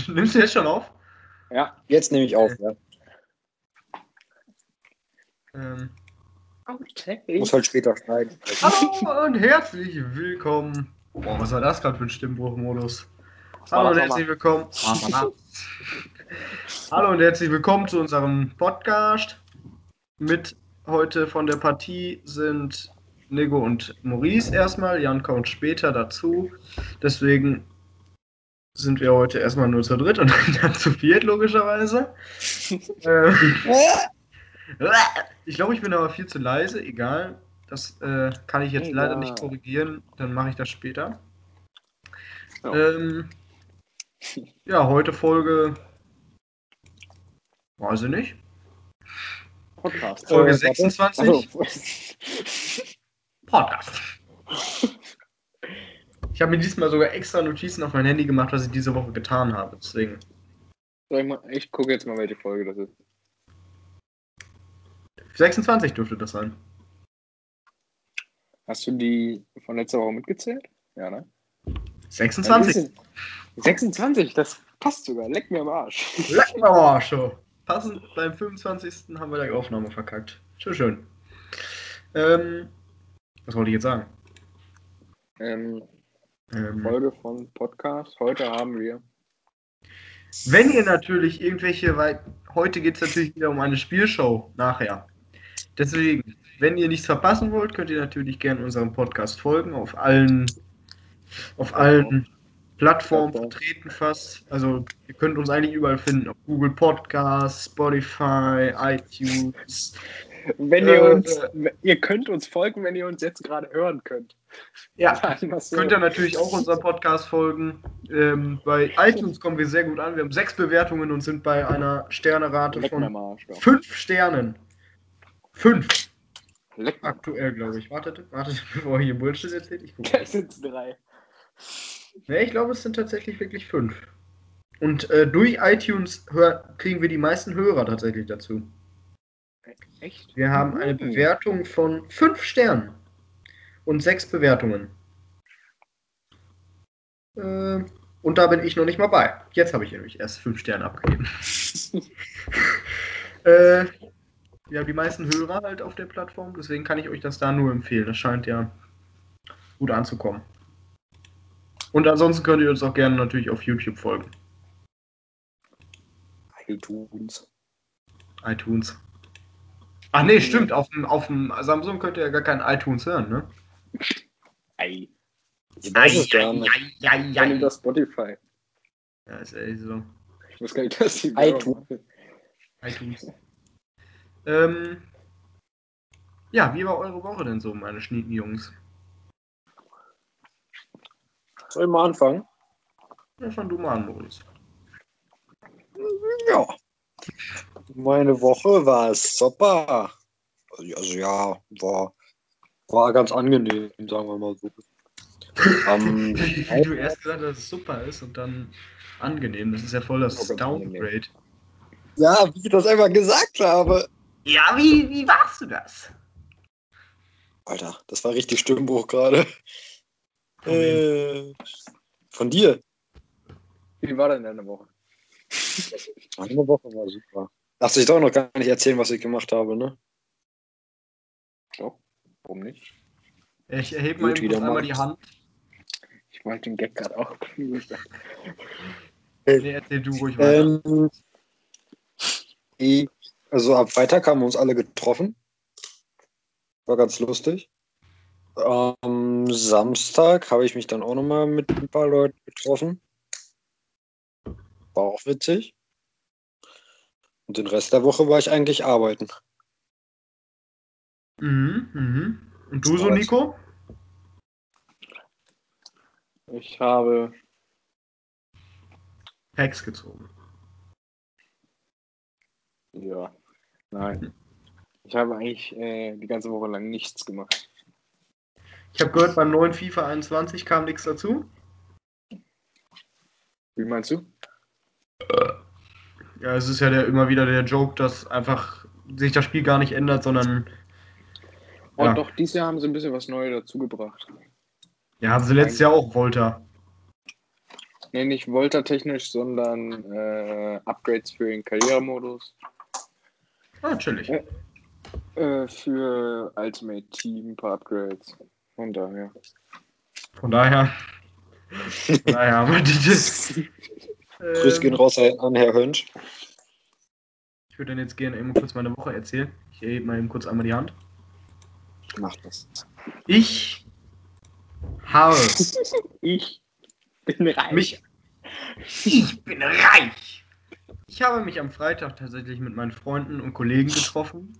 Nimmst du jetzt schon auf? Ja, jetzt nehme ich auf, ja. Ähm, Muss halt später schneiden. hallo und herzlich willkommen. Boah, was war das gerade für ein Stimmbruchmodus? Hallo und herzlich willkommen. hallo und herzlich willkommen zu unserem Podcast. Mit heute von der Partie sind Nego und Maurice erstmal, Jan kommt später dazu. Deswegen sind wir heute erstmal nur zu dritt und dann zu viert, logischerweise. ähm, ich glaube, ich bin aber viel zu leise, egal. Das äh, kann ich jetzt Egal. leider nicht korrigieren, dann mache ich das später. Ja. Ähm, ja, heute Folge. Weiß ich nicht. Podcast. Folge Äh, warte. 26. Achso. Podcast. Ich habe mir diesmal sogar extra Notizen auf mein Handy gemacht, was ich diese Woche getan habe. Deswegen. Ich, mal, ich gucke jetzt mal, welche Folge das ist. 26 dürfte das sein. Hast du die von letzter Woche mitgezählt? Ja, ne? 26. 26, das passt sogar. Leck mir am Arsch. Leck mal am Arsch, so. Passend beim 25. haben wir die Aufnahme verkackt. Schön, schön. Ähm, was wollte ich jetzt sagen? Ähm, Ähm, Folge von Podcast. Heute haben wir. wenn ihr natürlich irgendwelche, weil heute geht es natürlich wieder um eine Spielshow nachher. Deswegen, wenn ihr nichts verpassen wollt, könnt ihr natürlich gerne unserem Podcast folgen auf allen, auf allen Plattformen Plattform. vertreten fast. Also ihr könnt uns eigentlich überall finden, auf Google Podcasts, Spotify, iTunes. Wenn ihr Äh, uns. Ihr könnt uns folgen, wenn ihr uns jetzt gerade hören könnt. Ja, so. Könnt ihr natürlich auch unserem Podcast folgen. Ähm, bei iTunes kommen wir sehr gut an. Wir haben sechs Bewertungen und sind bei einer Sternerate Leck von Arsch. Fünf Sternen. Fünf Leck aktuell, glaube ich. Wartet, wartet, bevor ihr hier Bullshit erzählt. Ich gucke. Das sind drei. Nee, ich glaube, es sind tatsächlich wirklich fünf. Und äh, durch iTunes hör, kriegen wir die meisten Hörer tatsächlich dazu. Echt? Wir haben eine. Bewertung von fünf Sternen und sechs Bewertungen. Äh, und da bin ich noch nicht mal bei. Jetzt habe ich nämlich erst fünf Sterne abgegeben. äh, wir haben die meisten Hörer halt auf der Plattform, deswegen kann ich euch das da nur empfehlen. Das scheint ja gut anzukommen. Und ansonsten könnt ihr uns auch gerne natürlich auf YouTube folgen. iTunes. iTunes. Ach nee, stimmt. Auf dem, auf dem Samsung könnt ihr ja gar kein iTunes hören, ne? Ei. Ich Ei, weiß es gar nicht. ei, ei, Ich kann ei. das Spotify. Ja, ist echt so. Ich weiß gar nicht, dass die iTunes. iTunes. Ähm, ja, wie war eure Woche denn so, meine schnieken Jungs? Soll ich mal anfangen? Ja, fang du mal an, Moritz. Ja. Meine Woche war super. Also ja, war, war ganz angenehm, sagen wir mal so. Ähm, Wie du erst gesagt hast, dass es super ist und dann angenehm. Das ist ja voll das. Downgrade. ja, wie ich das einfach gesagt habe. Ja, wie, wie warst du das? Alter, das war richtig Stimmbruch gerade. Von? Äh, von dir. Wie war denn deine Woche? Meine Woche war super. Du dich doch noch gar nicht erzählen, was ich gemacht habe, ne? Doch. Warum nicht? Ich erhebe mal kurz einmal mal. die Hand. Ich wollte den Gag gerade auch. Nee, erzähl du ruhig weiter. Ähm, ich- also am Freitag haben wir uns alle getroffen. War ganz lustig. Am Samstag habe ich mich dann auch nochmal mit ein paar Leuten getroffen. War auch witzig. Und den Rest der Woche war ich eigentlich arbeiten. Mhm, mhm. Und du so? Nico? Ich habe. Hex gezogen. Ja. Nein. Ich habe eigentlich äh, die ganze Woche lang nichts gemacht. Ich habe gehört, beim neuen FIFA 21 kam nichts dazu. Wie meinst du? Ja, es ist ja der, immer wieder der Joke, dass einfach sich das Spiel gar nicht ändert, sondern Oh, Ja. doch, dieses Jahr haben sie ein bisschen was Neues dazugebracht. ja, haben sie letztes Jahr auch Volta. Nee, nicht Volta-technisch, sondern äh, Upgrades für den Karrieremodus. Ah, natürlich. Ja. Äh, für Ultimate Team ein paar Upgrades. Von daher. Von daher. Von daher haben wir das. Grüß gehen Ähm, raus an Herr Hönsch. Ich würde dann jetzt gerne eben kurz meine Woche erzählen. Ich hebe mal eben kurz einmal die Hand. Mach das. Ich habe Ich bin reich. mich. Ich bin reich! Ich habe mich am Freitag tatsächlich mit meinen Freunden und Kollegen getroffen.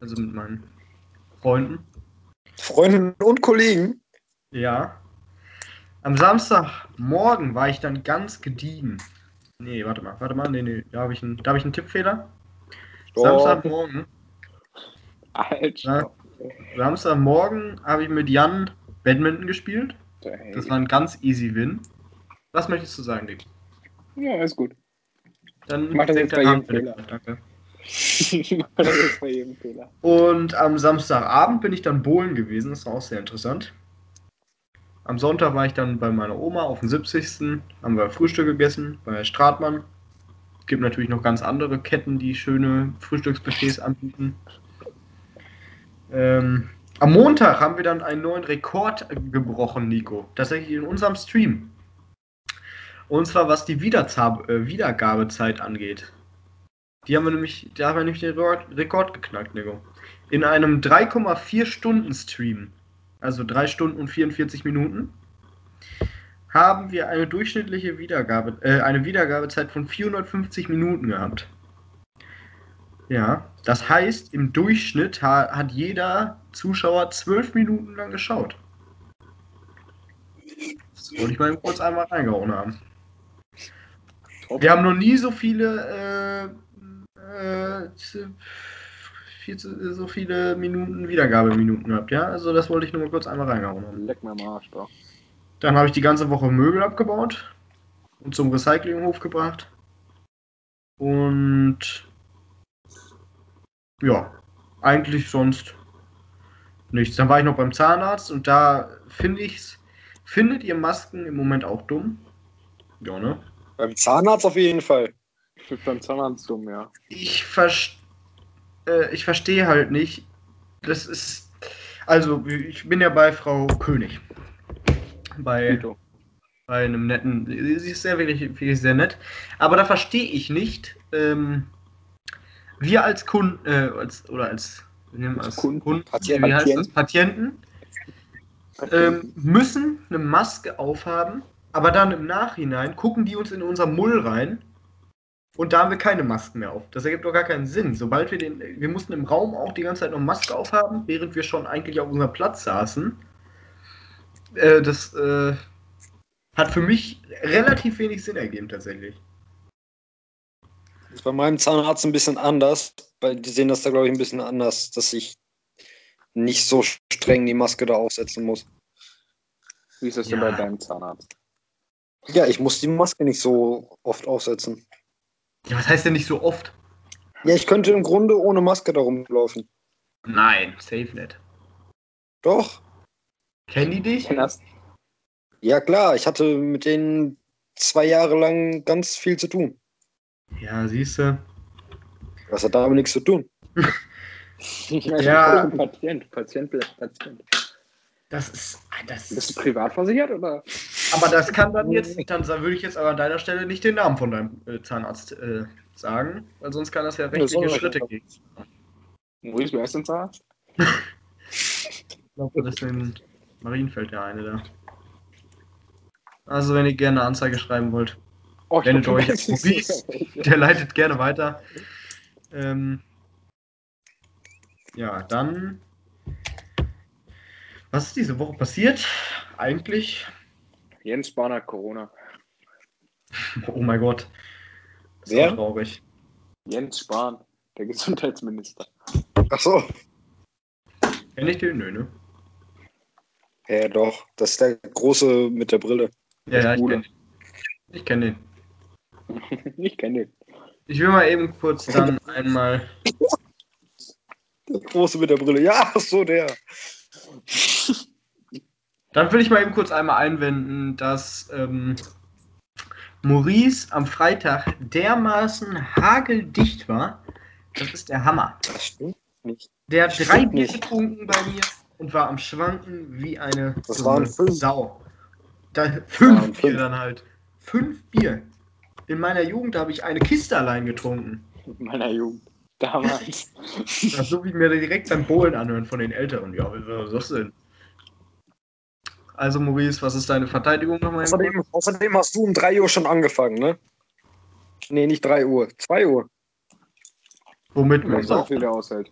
Also mit meinen Freunden. Freundinnen und Kollegen. Ja. Am Samstagmorgen war ich dann ganz gediegen. Nee, warte mal, warte mal, nee, nee, da habe ich einen, da habe ich einen Tippfehler. Doch. Samstagmorgen, Alter. Samstagmorgen habe ich mit Jan Badminton gespielt. Das war ein ganz easy Win. Was möchtest du sagen, Dick? Ja, ist gut. Dann Mach das jetzt bei jedem. Fehler. Danke. ich mache das jetzt bei jedem Fehler. Und am Samstagabend bin ich dann bowlen gewesen. Das war auch sehr interessant. Am Sonntag war ich dann bei meiner Oma auf dem 70. Haben wir Frühstück gegessen bei Stratmann. Es gibt natürlich noch ganz andere Ketten, die schöne Frühstücksbuffets anbieten. Ähm, am Montag haben wir dann einen neuen Rekord gebrochen, Nico. Tatsächlich in unserem Stream. Und zwar was die Wiederzab äh, Wiedergabezeit angeht. Die haben wir nämlich, da haben wir nämlich den Rekord geknackt, Nico. In einem 3,4 Stunden Stream, also 3 Stunden und 44 Minuten, haben wir eine durchschnittliche Wiedergabe, äh, eine Wiedergabezeit von 450 Minuten gehabt. Ja, das heißt, im Durchschnitt ha hat jeder Zuschauer 12 Minuten lang geschaut. Das wollte ich mal kurz einmal reingehauen haben. Wir haben noch nie so viele, äh, äh, viel zu, so viele Minuten Wiedergabeminuten gehabt, ja? Also das wollte ich nur mal kurz einmal reingehauen haben. Leck mir am Arsch, doch. Dann habe ich die ganze Woche Möbel abgebaut und zum Recyclinghof gebracht. Und ja, eigentlich sonst nichts. Dann war ich noch beim Zahnarzt und da finde ich's. Findet ihr Masken im Moment auch dumm? Ja, ne? Beim Zahnarzt auf jeden Fall. Ich bin beim Zahnarzt dumm, ja. Ich, verst äh, ich verstehe halt nicht. Das ist. Also, ich bin ja bei Frau König. Bei, bei einem netten. Sie ist sehr, wirklich, wirklich sehr nett. Aber da verstehe ich nicht. Ähm, wir als Kunden, äh, als, oder als, wir nehmen als Kunden? Kunden, Patient- wie heißt das? Patienten? Patienten, ähm, müssen eine Maske aufhaben, aber dann im Nachhinein gucken die uns in unser Mull rein und da haben wir keine Masken mehr auf. Das ergibt doch gar keinen Sinn. Sobald wir den, wir mussten im Raum auch die ganze Zeit noch Maske aufhaben, während wir schon eigentlich auf unserem Platz saßen. Äh, das äh, hat für mich relativ wenig Sinn ergeben tatsächlich. Das ist bei meinem Zahnarzt ein bisschen anders, weil die sehen das da, glaube ich, ein bisschen anders, dass ich nicht so streng die Maske da aufsetzen muss. Wie ist das denn Ja. bei deinem Zahnarzt? Ja, ich muss die Maske nicht so oft aufsetzen. Ja, was heißt denn nicht so oft? Ja, ich könnte im Grunde ohne Maske da rumlaufen. Nein, safe nicht. Doch. Kennen die dich? kenn das. Ja, klar, ich hatte mit denen zwei Jahre lang ganz viel zu tun. Ja, siehst du. Das hat damit nichts zu tun. Ja. Patient, Patient bleibt Patient. Das ist. Das Bist du privat versichert oder? Aber das kann dann jetzt, dann würde ich jetzt aber an deiner Stelle nicht den Namen von deinem äh, Zahnarzt äh, sagen, weil sonst kann das ja rechtliche Schritte gehen. Maurice, wer ist denn Zahnarzt? Ich glaube, das ist in Marienfeld der eine da. Also, wenn ihr gerne eine Anzeige schreiben wollt, Oh, ich Wendet euch an Maurice. der leitet gerne weiter. Ähm, ja, dann. Was ist diese Woche passiert? Eigentlich. Jens Spahn hat Corona. Oh mein Gott. Das ist Wer? auch traurig. Jens Spahn, der Gesundheitsminister. Ach so. Kenn ich den? Nö, ne? Ja, doch. Das ist der große mit der Brille. Ja, ja, ich kenne den. Ich kenne den. ich kenne den. Ich will mal eben kurz dann einmal. Der große mit der Brille. Ja, ach so, der. Dann will ich mal eben kurz einmal einwenden, dass ähm, Maurice am Freitag dermaßen hageldicht war. Das ist der Hammer. Das stimmt nicht. Der hat drei Bier getrunken bei mir und war am Schwanken wie eine Das waren fünf. Sau. Da, fünf waren Bier fünf. dann halt. Fünf Bier. In meiner Jugend habe ich eine Kiste allein getrunken. In meiner Jugend. Damals. Das so wie mir direkt beim Bohlen anhören von den Älteren. Ja, was ist das denn? Also Maurice, was ist deine Verteidigung nochmal? Außerdem, außerdem hast du um 3 Uhr schon angefangen, ne? Nee, nicht 3 Uhr. 2 Uhr. Womit Ich man weiß auch, sagt. wie der aushält.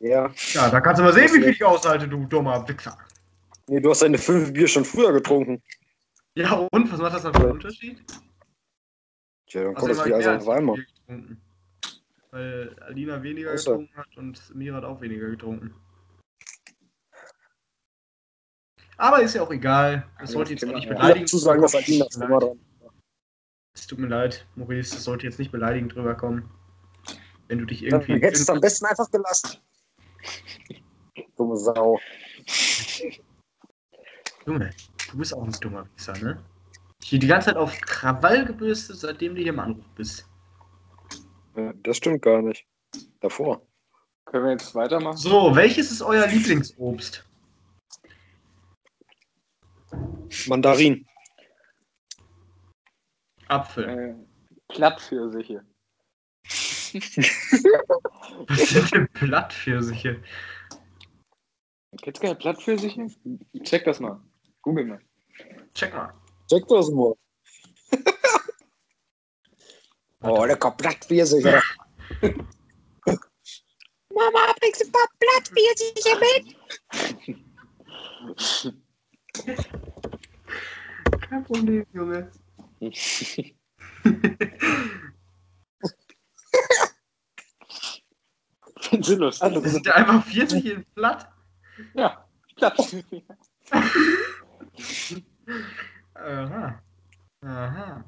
Ja. Ja, da kannst du mal sehen, wie viel ich aushalte, du dummer Wichser. Nee, du hast deine 5 Bier schon früher getrunken. Ja, und was macht das dann für einen Unterschied? Tja, dann Also kommt das immer wieder mehr alles als auf einmal. Bier getrunken. Weil Alina weniger Außer- getrunken hat und Mira hat auch weniger getrunken. Aber ist ja auch egal. Das sollte jetzt das auch nicht ja. beleidigend Dazu sagen, dass Alina rüberkommen. immer dran. Es tut mir leid, Maurice, das sollte jetzt nicht beleidigend drüber kommen. Wenn du dich Dann irgendwie. hättest du am besten einfach gelassen. Dumme Sau. Junge, du bist auch ein dummer Wichser, ne? Hier die ganze Zeit auf Krawall gebürstet, seitdem du hier im Anruf bist. Das stimmt gar nicht. Davor. Können wir jetzt weitermachen? So, welches ist euer Lieblingsobst? Mandarin. Apfel. Äh, Plattpfirsiche. Was sind denn Plattpfirsiche? Kennst du keine Plattpfirsiche? Check das mal. Google mal. Check mal. Check das mal. Oh, lecker Blattpfirsich. oder? Mama, bringst du ein paar Blattpfirsiche mit? Kein Problem, Junge. Findest du lustig? Sind da einfach 40 in Platt? Ja, Plattpfirsiche. Aha. Aha.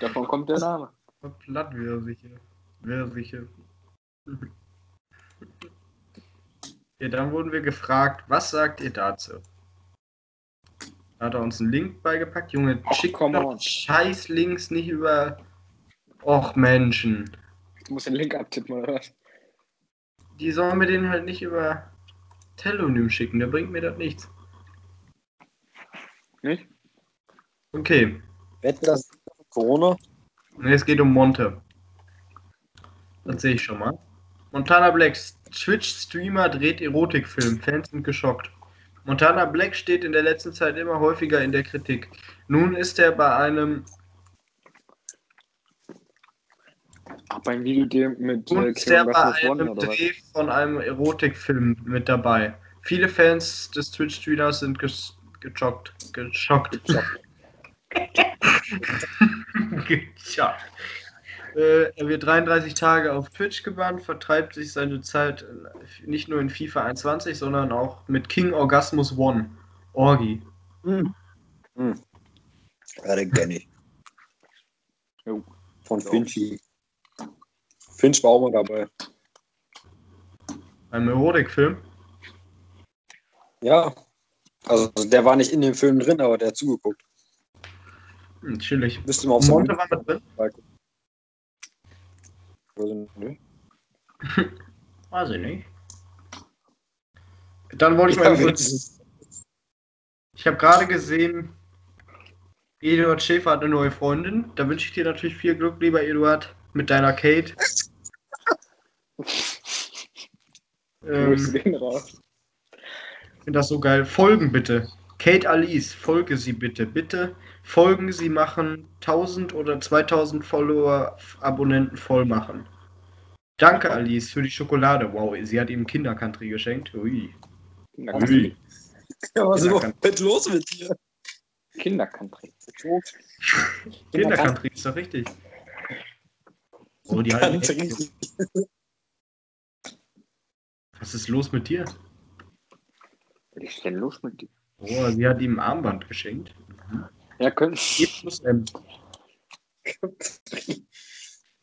Davon kommt der Name. Plattpfirsiche. Pfirsiche. Ja, dann wurden wir gefragt, was sagt ihr dazu? Da hat er uns einen Link beigepackt. Junge, schick come doch scheiß Links nicht über... Och, Menschen. Du musst den Link abtippen oder was? Die sollen mir den halt nicht über Telonym schicken, der bringt mir das nichts. Nicht? Okay, Wetten, das Corona? Ne, es geht um Monte. Das sehe ich schon mal. Montana Black, Twitch-Streamer dreht Erotikfilm. Fans sind geschockt. Montana Black steht in der letzten Zeit immer häufiger in der Kritik. Nun ist er bei einem Ach, beim Video mit äh, nun ist er bei einem? Dreh von einem Erotikfilm mit dabei. Viele Fans des Twitch-Streamers sind ges geschockt. Geschockt. geschockt. Äh, er wird 33 Tage auf Twitch gebannt, vertreibt sich seine Zeit äh, nicht nur in FIFA 21, sondern auch mit King Orgasmus One. Orgi. Hm. Hm. Ja, den kenne ich. Jo. Von So. Finchi. Finch war auch mal dabei. Beim Erotikfilm. Ja. Also der war nicht in dem Film drin, aber der hat zugeguckt. Chillig. Müsste mal auf Monte war mit drin? Also, nö. Weiß ich nicht. Dann wollte ich mal kurz. Ich habe gerade gesehen, Eduard Schäfer hat eine neue Freundin. Da wünsche ich dir natürlich viel Glück, lieber Eduard, mit deiner Kate. Ähm, raus. Ich finde das so geil. Folgen bitte. Kate Alice, folge sie bitte. Bitte folgen sie machen 1000 oder 2000 Follower, Abonnenten voll machen. Danke Alice für die Schokolade. Wow, sie hat ihm Kindercountry geschenkt. Ui. Kindercountry. Ja, was ist los mit dir? Kindercountry. Kindercountry ist doch richtig. Oh, die echt- Was ist los mit dir? Was ist denn los mit dir? Oh, sie hat ihm ein Armband geschenkt. Ja, können.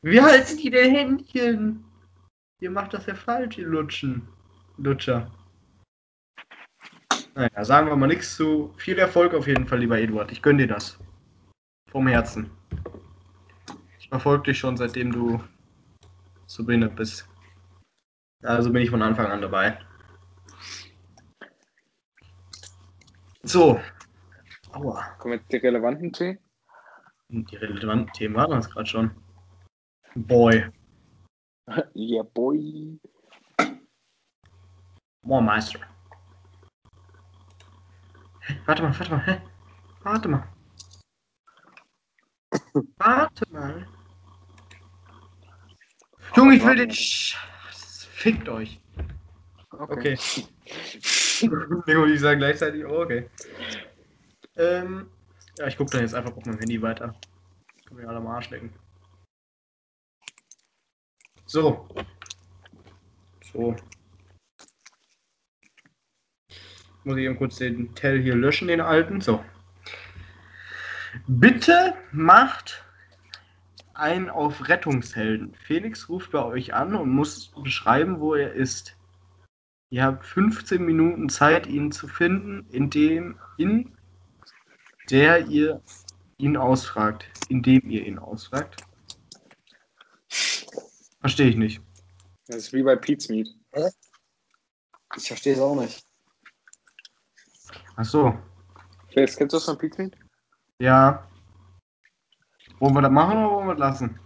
Wie halten die denn Händchen? Ihr macht das ja falsch, ihr Lutschen. Lutscher. Naja, sagen wir mal nichts zu. Viel Erfolg auf jeden Fall, lieber Eduard. Ich gönne dir das. Vom Herzen. Ich verfolge dich schon, seitdem du so behindert bist. Also bin ich von Anfang an dabei. So. Aua. Kommen jetzt die relevanten Themen? Die relevanten Themen waren das gerade schon. Boy. Yeah, boy. Moin Meister. Hä? Warte mal, warte mal, hä? Warte mal. Warte mal. Junge, ich will den. Sch Fickt euch. Okay. Nico, ich sage gleichzeitig, oh, okay. Ähm, ja, ich gucke dann jetzt einfach auf meinem Handy weiter. Können wir alle am Arsch lecken. So. So. Muss ich eben kurz den Tell hier löschen, den alten. So. Bitte macht einen auf Rettungshelden. Felix ruft bei euch an und muss beschreiben, wo er ist. Ihr habt 15 Minuten Zeit, ihn zu finden, indem in der ihr ihn ausfragt. Indem ihr ihn ausfragt. Verstehe ich nicht. Das ist wie bei Pete's Meat. Ich verstehe es auch nicht. Ach so. Felix, kennst du das von Pete's Meat? Ja. Wollen wir das machen oder wollen wir das lassen?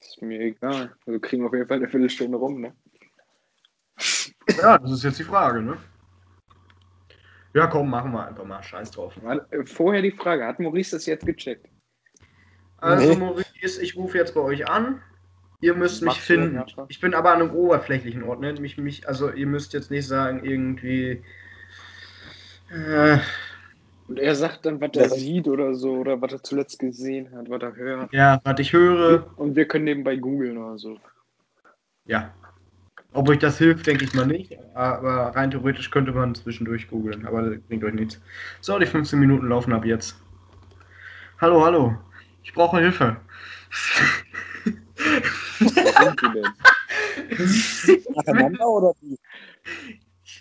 Ist mir egal. Also kriegen wir auf jeden Fall eine Viertelstunde rum, ne? Ja, das ist jetzt die Frage, ne? Ja, komm, machen wir einfach mal. Scheiß drauf. Äh, Vorher die Frage, hat Maurice das jetzt gecheckt? Also, Nee. Maurice, ich rufe jetzt bei euch an. Ihr müsst mich Machst du, finden. ja, klar. Ich bin aber an einem oberflächlichen Ort, ne? Mich, mich, also, ihr müsst jetzt nicht sagen, irgendwie. Äh, Und er sagt dann, was er Ja. sieht oder so, oder was er zuletzt gesehen hat, was er hört. ja, was ich höre. Und wir können nebenbei googeln oder so. Ja. Ob euch das hilft, denke ich mal nicht. Aber rein theoretisch könnte man zwischendurch googeln. Aber das bringt euch nichts. So, die 15 Minuten laufen ab jetzt. Hallo, hallo. Ich brauche Hilfe. Wo sind die denn? Nacheinander oder wie?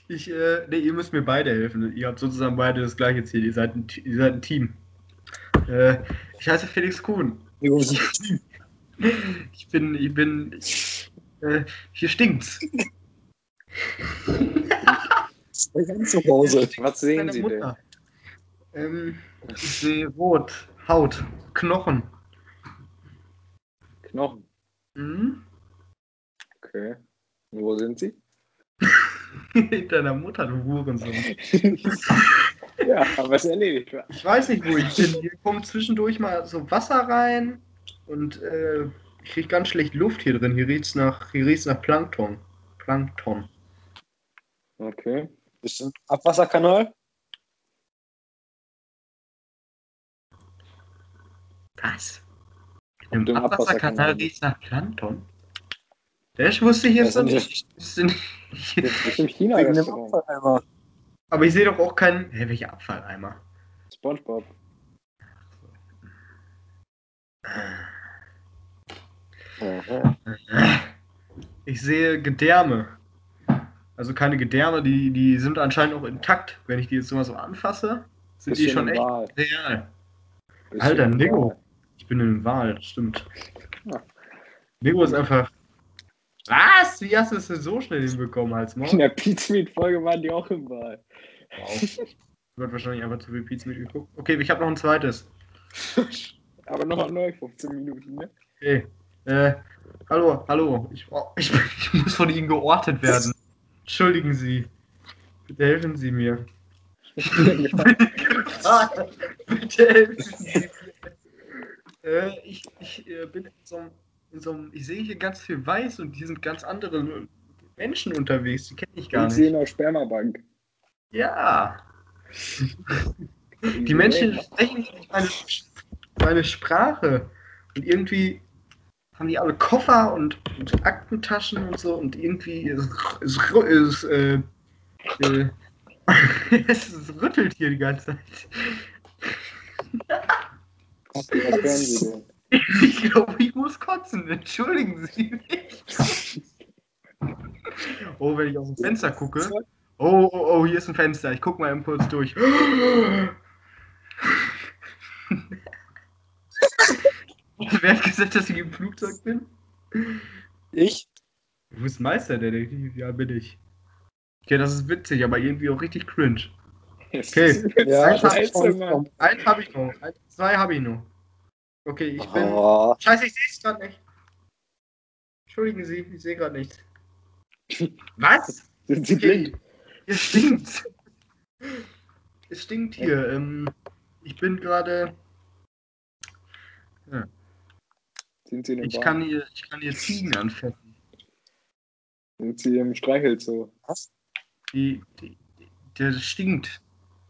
Ich, äh, nee, ihr müsst mir beide helfen. Ihr habt sozusagen beide das gleiche Ziel. Ihr seid ein, ihr seid ein Team. Äh, ich heiße Felix Kuhn. Ich bin, ich bin, äh, hier stinkt's. Ganz zu Hause. Was sehen Sie denn? Mutter. Ähm, ich sehe Rot, Haut, Knochen. Knochen. Mhm. Okay. Und wo sind sie? In deiner Mutter, du Hurensohn. ja, aber es erledigt. Ich weiß nicht, wo ich bin. Hier kommt zwischendurch mal so Wasser rein und äh, ich krieg ganz schlecht Luft hier drin. Hier riecht's nach, hier riecht's nach Plankton. Plankton. Okay. Bist du im Abwasserkanal? Was? Im Im Abwasserkanal riecht's nach Plankton? Das wusste ich jetzt Das noch sind nicht. Ich wusste nicht. Das ist im China-Restaurant. Abfalleimer. Aber ich sehe doch auch keinen. Hä, welcher Abfalleimer? Spongebob. Ich sehe Gedärme. Also keine Gedärme, die, die sind anscheinend auch intakt. Wenn ich die jetzt mal so anfasse, sind die Bisschen schon im echt real. Bisschen Alter. Wal. Ich bin im das stimmt. Ja. Nico ist einfach. Was? Wie hast du es denn so schnell hinbekommen als Maul? In der Pizza Meat Folge waren die auch im Wal. Wow. Wird wahrscheinlich einfach zu viel Pizza mitgeguckt. Okay, ich habe noch ein zweites. Aber nochmal neu, 15 Minuten, ne? Okay. Äh, hallo, hallo. Ich, ich, ich muss von Ihnen geortet werden. Entschuldigen Sie. Bitte helfen Sie mir. Bitte helfen Sie mir. Äh, ich ich äh, bin in so, einem- in so einem. Ich sehe hier ganz viel Weiß und hier sind ganz andere Menschen unterwegs. Die kenne ich gar Und sie in nicht. der Spermabank. Ja. Die Menschen sprechen nicht meine, meine Sprache. Und irgendwie haben die alle Koffer und, und Aktentaschen und so und irgendwie ist, ist, ist äh, äh, es rüttelt hier die ganze Zeit. Was hören sie denn? Ich glaube, ich muss kotzen. Entschuldigen Sie mich. Oh, wenn ich aus dem Fenster gucke Oh, oh, oh, hier ist ein Fenster. Ich guck mal eben kurz durch. Wer hat gesagt, dass ich im Flugzeug bin? Ich? Du bist Meisterdetektiv, ja, bin ich. Okay, das ist witzig, aber irgendwie auch richtig cringe. Okay. Ja, Eins das hab ist ich noch. Eins habe ich noch. Eins, zwei habe ich noch. Okay, ich bin. Oh, Scheiße, ich sehe es gerade nicht. Entschuldigen Sie, ich sehe gerade nichts. Was? Sind sie Okay. blind? Es stinkt. Es stinkt hier. Ähm, ich bin gerade. Sind sie in dem Ich Bad? kann hier, ich kann hier Ziegen anfetten. Sind sie im Streichelzoo? Die, die, die, der stinkt.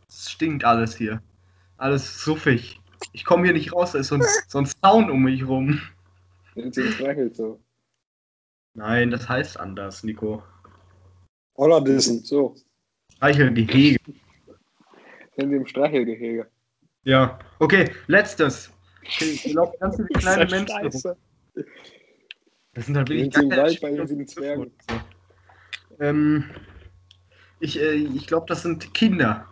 Es stinkt alles hier. Alles suffig. Ich komme hier nicht raus, da ist so ein, so ein Sound um mich rum. Sind sie im Streichelzoo? Nein, das heißt anders, Nico. Hollandissen. So. Streichelgehege. Sind sie im Streichelgehege? Ja. Okay, letztes. Okay, ich glaube, ganz viele kleine Menschen. rum. Scheiße. Das sind halt wirklich gar keine Wald bei den Zwergen? Ähm, ich äh, ich glaube, das sind Kinder.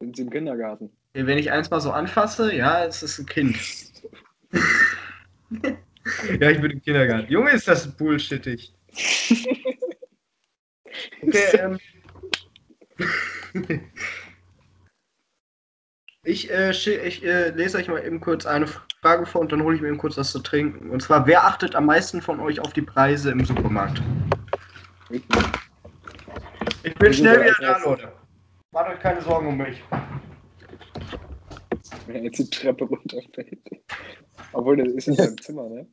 Sind sie im Kindergarten? Wenn ich eins mal so anfasse, ja, es ist ein Kind. ja, ich bin im Kindergarten. Junge, ist das bullshittig. Okay, ähm. Ich, äh, ich äh, lese euch mal eben kurz eine Frage vor und dann hole ich mir eben kurz was zu trinken. Und zwar, wer achtet am meisten von euch auf die Preise im Supermarkt? Ich Ich bin Ich schnell wieder da, Leute. Macht euch keine Sorgen um mich. Wenn er jetzt die Treppe runterfällt. Obwohl, das ist in seinem Zimmer, ne?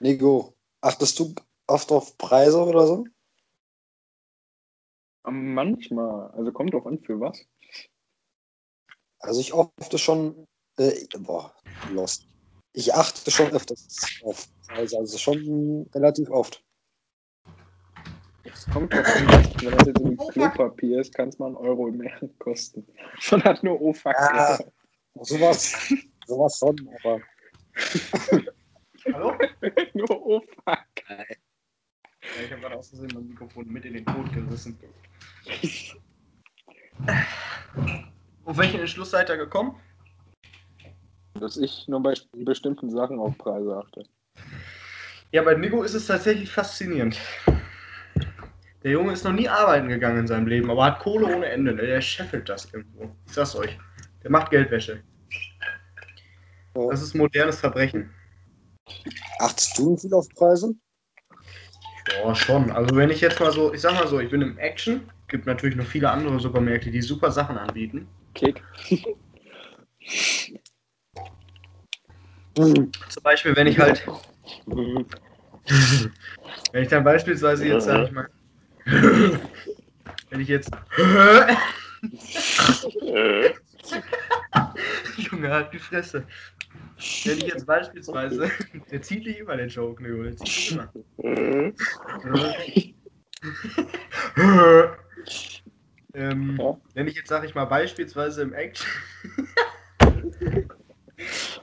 Nico, achtest du oft auf Preise oder so? Manchmal. Also kommt drauf an, für was. Also ich achte schon, äh, boah, lost. Ich achte schon öfters auf Preise, also schon relativ oft. Es kommt drauf an, wenn das jetzt irgendwie Klopapier ist, kann es mal einen Euro mehr kosten. Man hat nur O-Fax. Ja. Sowas, sowas schon, aber Hallo? nur O-Fax. Ja, ich habe gerade aus Versehen mein Mikrofon mit in den Tod gerissen. Auf welchen Entschluss seid ihr gekommen? Dass ich nur bei bestimmten Sachen auf Preise achte. Ja, bei Nico ist es tatsächlich faszinierend. Der Junge ist noch nie arbeiten gegangen in seinem Leben, aber hat Kohle ohne Ende. ne? Der scheffelt das irgendwo. Ich sag's euch. Der macht Geldwäsche. Das ist modernes Verbrechen. achtest du viel auf Preise? Ja, schon. Also wenn ich jetzt mal so, ich sag mal so, ich bin im Action. Gibt natürlich noch viele andere Supermärkte, die super Sachen anbieten. Kick. Zum Beispiel, wenn ich halt, wenn ich dann beispielsweise jetzt, sag ich mal, wenn ich jetzt, Junge, halt die Fresse. Wenn ich jetzt beispielsweise, der zieht nicht immer den Joke, ne, der zieht immer. ähm, Ja. wenn ich jetzt, sag ich mal, beispielsweise im Action.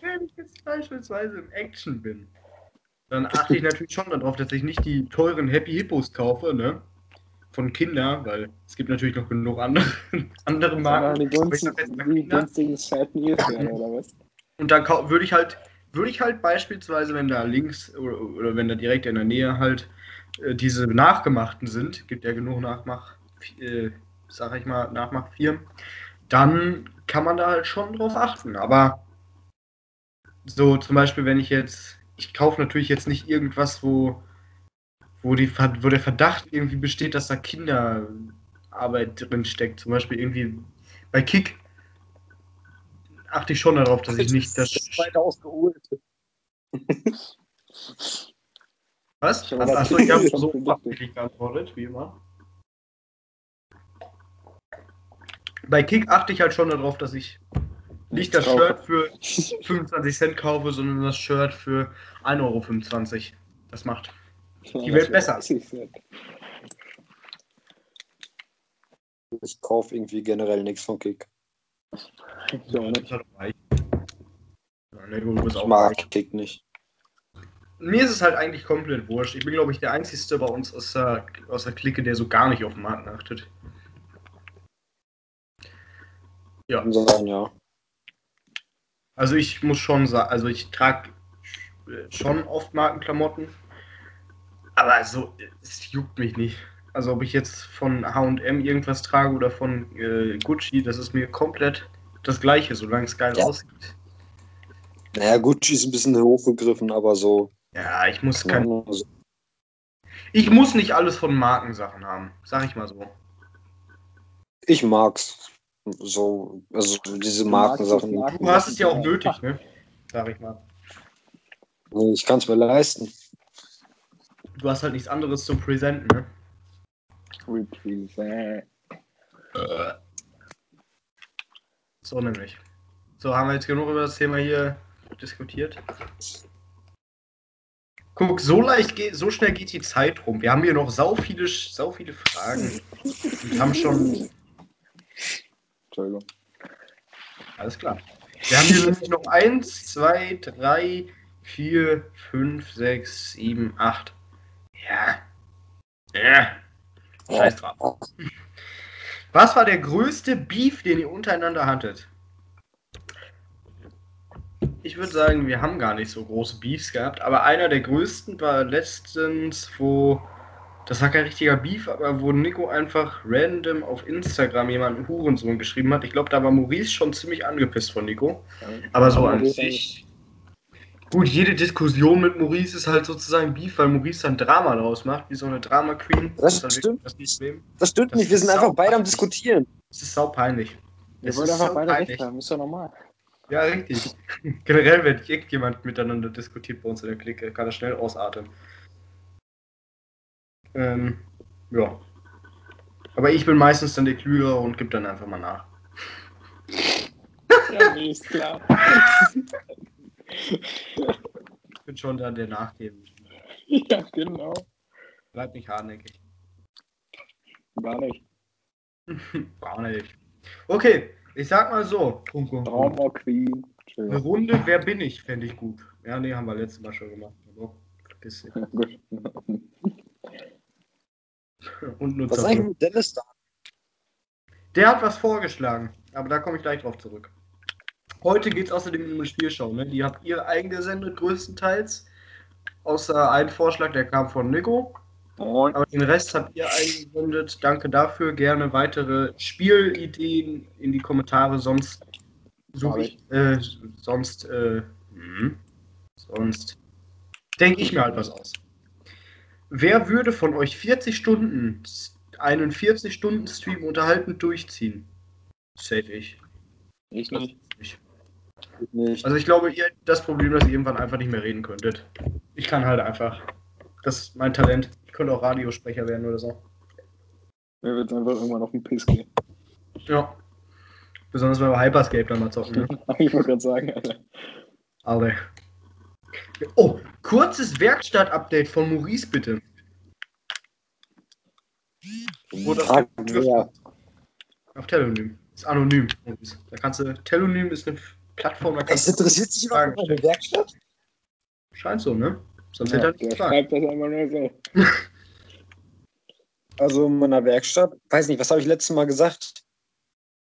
wenn ich jetzt beispielsweise im Action bin, dann achte ich natürlich schon darauf, dass ich nicht die teuren Happy Hippos kaufe, ne? Von Kindern, weil es gibt natürlich noch genug andere, andere Marken. die Kinder. günstigen Sad Meals werden, oder was? Und dann würde ich halt, würde ich halt beispielsweise, wenn da links oder, oder wenn da direkt in der Nähe halt äh, diese nachgemachten sind, gibt ja genug Nachmach, äh, sag ich mal, Nachmachfirmen, dann kann man da halt schon drauf achten. Aber so zum Beispiel, wenn ich jetzt, ich kaufe natürlich jetzt nicht irgendwas, wo, wo, die, wo der Verdacht irgendwie besteht, dass da Kinderarbeit drin steckt. Zum Beispiel irgendwie bei Kick achte ich schon darauf, dass ich nicht das. weiter ausgeholt. Was? Ich Achso, ich habe so unfachlich geantwortet, wie immer. Bei Kick achte ich halt schon darauf, dass ich nicht das. Shirt für 25 Cent kaufe, sondern das Shirt für 1,25 Euro. Das macht. Die Welt besser. Ich kaufe irgendwie generell nichts von Kick. Ne? halt ne, du bist Ich auch mag reich. Kick nicht. mir ist es halt eigentlich komplett wurscht. Ich bin, glaube ich, der Einzige bei uns aus der, aus der Clique, der so gar nicht auf den Marken achtet. Ja. Sein, ja. Also ich muss schon sagen, also ich trage schon oft Markenklamotten, aber so, es juckt mich nicht. Also ob ich jetzt von H&M irgendwas trage oder von äh, Gucci, das ist mir komplett das Gleiche, solange es geil Ja. aussieht. Naja, Gucci ist ein bisschen hochgegriffen, aber so. Ja, ich muss kein, so ich muss nicht alles von Markensachen haben, sag ich mal so. ich mag's. So, also diese Markensachen. Du hast es ja auch nötig, ne? Sag ich mal. Ich kann's mir leisten. Du hast halt nichts anderes zum Präsenten, ne? Represent. So nämlich. So, haben wir jetzt genug über das Thema hier diskutiert? Guck, so leicht geht, so schnell geht die Zeit rum. Wir haben hier noch sau viele, sau viele Fragen. Und haben schon. Entschuldigung. Alles klar. Wir haben hier nämlich noch 1, 2, 3, 4, 5, 6, 7, 8. Ja. Ja. Scheiß drauf. Was war der größte Beef, den ihr untereinander hattet? Ich würde sagen, wir haben gar nicht so große Beefs gehabt, aber einer der größten war letztens, wo. Das war kein richtiger Beef, aber wo Nico einfach random auf Instagram jemanden Hurensohn geschrieben hat. Ich glaube, da war Maurice schon ziemlich angepisst von Nico. Aber so an sich. Gut, jede Diskussion mit Maurice ist halt sozusagen Beef, weil Maurice dann Drama daraus macht, wie so eine Drama Queen. Das ist halt stimmt. wirklich das. Das stimmt Das nicht, wir sind einfach beide am saupeinlich. Diskutieren. Es ist sau peinlich. Ihr Es wollt ist einfach beide peinlich. recht haben, ist doch normal. Ja, richtig. Generell, wenn irgendjemand miteinander diskutiert bei uns in der Clique, kann er schnell ausatmen. Ähm, ja. Aber ich bin meistens dann der Klügere und gebe dann einfach mal nach. Ja, nee, ist klar. Ich bin schon dann der Nachgeben. ja, genau. Bleib nicht hartnäckig. Gar nicht. Gar nicht. Okay, ich sag mal so. Drama Queen. Eine. Runde, wer bin ich, fände ich gut. Ja, nee, haben wir letztes Mal schon gemacht. Aber bisschen. Gut. Und nur Was ist eigentlich mit Dennis da? Der hat was vorgeschlagen, aber da komme ich gleich drauf zurück. Heute geht es außerdem um eine Spielschau. Ne? Die habt ihr eingesendet größtenteils. Außer ein Vorschlag, der kam von Nico. Und Aber den Rest habt ihr eingesendet. Danke dafür. Gerne weitere Spielideen in die Kommentare. Sonst suche ich, äh, sonst, äh, hm, sonst denke ich mir halt was aus. Wer würde von euch 40 Stunden, einen 40-Stunden-Stream unterhaltend durchziehen? Safe ich. ich nicht. Ich. Nicht. Also ich glaube, ihr habt das Problem, dass ihr irgendwann einfach nicht mehr reden könntet. Ich kann halt einfach. Das ist mein Talent. Ich könnte auch Radiosprecher werden oder so. Mir wird einfach irgendwann auf den Piss gehen. Ja. Besonders wenn wir Hyperscape dann mal zocken. Ne? ich wollte gerade sagen, Alter. Alter. Oh, kurzes Werkstatt-Update von Maurice, bitte. Frag wer. auf Telonym. Ist anonym. Maurice. Da kannst du. Telonym ist eine Plattform, da Es interessiert sich jemand Fragen für meine Werkstatt? Scheint so, ne? Sonst Ja, hätte er nicht gefragt. das einfach nur so. Also in meiner Werkstatt. Weiß nicht, was habe ich letztes Mal gesagt?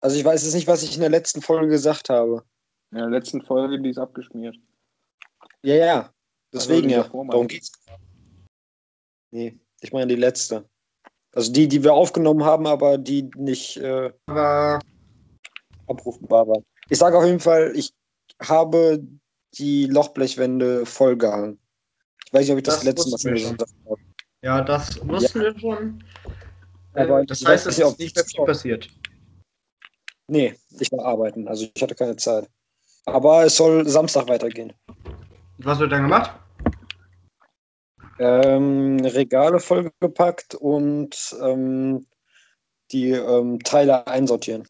Also ich weiß jetzt nicht, was ich in der letzten Folge gesagt habe. In der letzten Folge, die ist abgeschmiert. Ja, ja. Deswegen Also ja. davor, Darum geht's. Nee, ich meine die letzte. Also die, die wir aufgenommen haben, aber die nicht äh, Aber abrufbar war. Ich sage auf jeden Fall, ich habe die Lochblechwände vollgehangen. Ich weiß nicht, ob ich das, Das letzte Mal schon gesagt habe. ja, das wussten wir schon. Aber Äh, das ich heißt, es ist ob- nicht mehr viel passiert. Nee, ich war arbeiten, also ich hatte keine Zeit. Aber es soll Samstag weitergehen. Was wird dann gemacht? Ähm, Regale vollgepackt und ähm, die ähm, Teile einsortieren.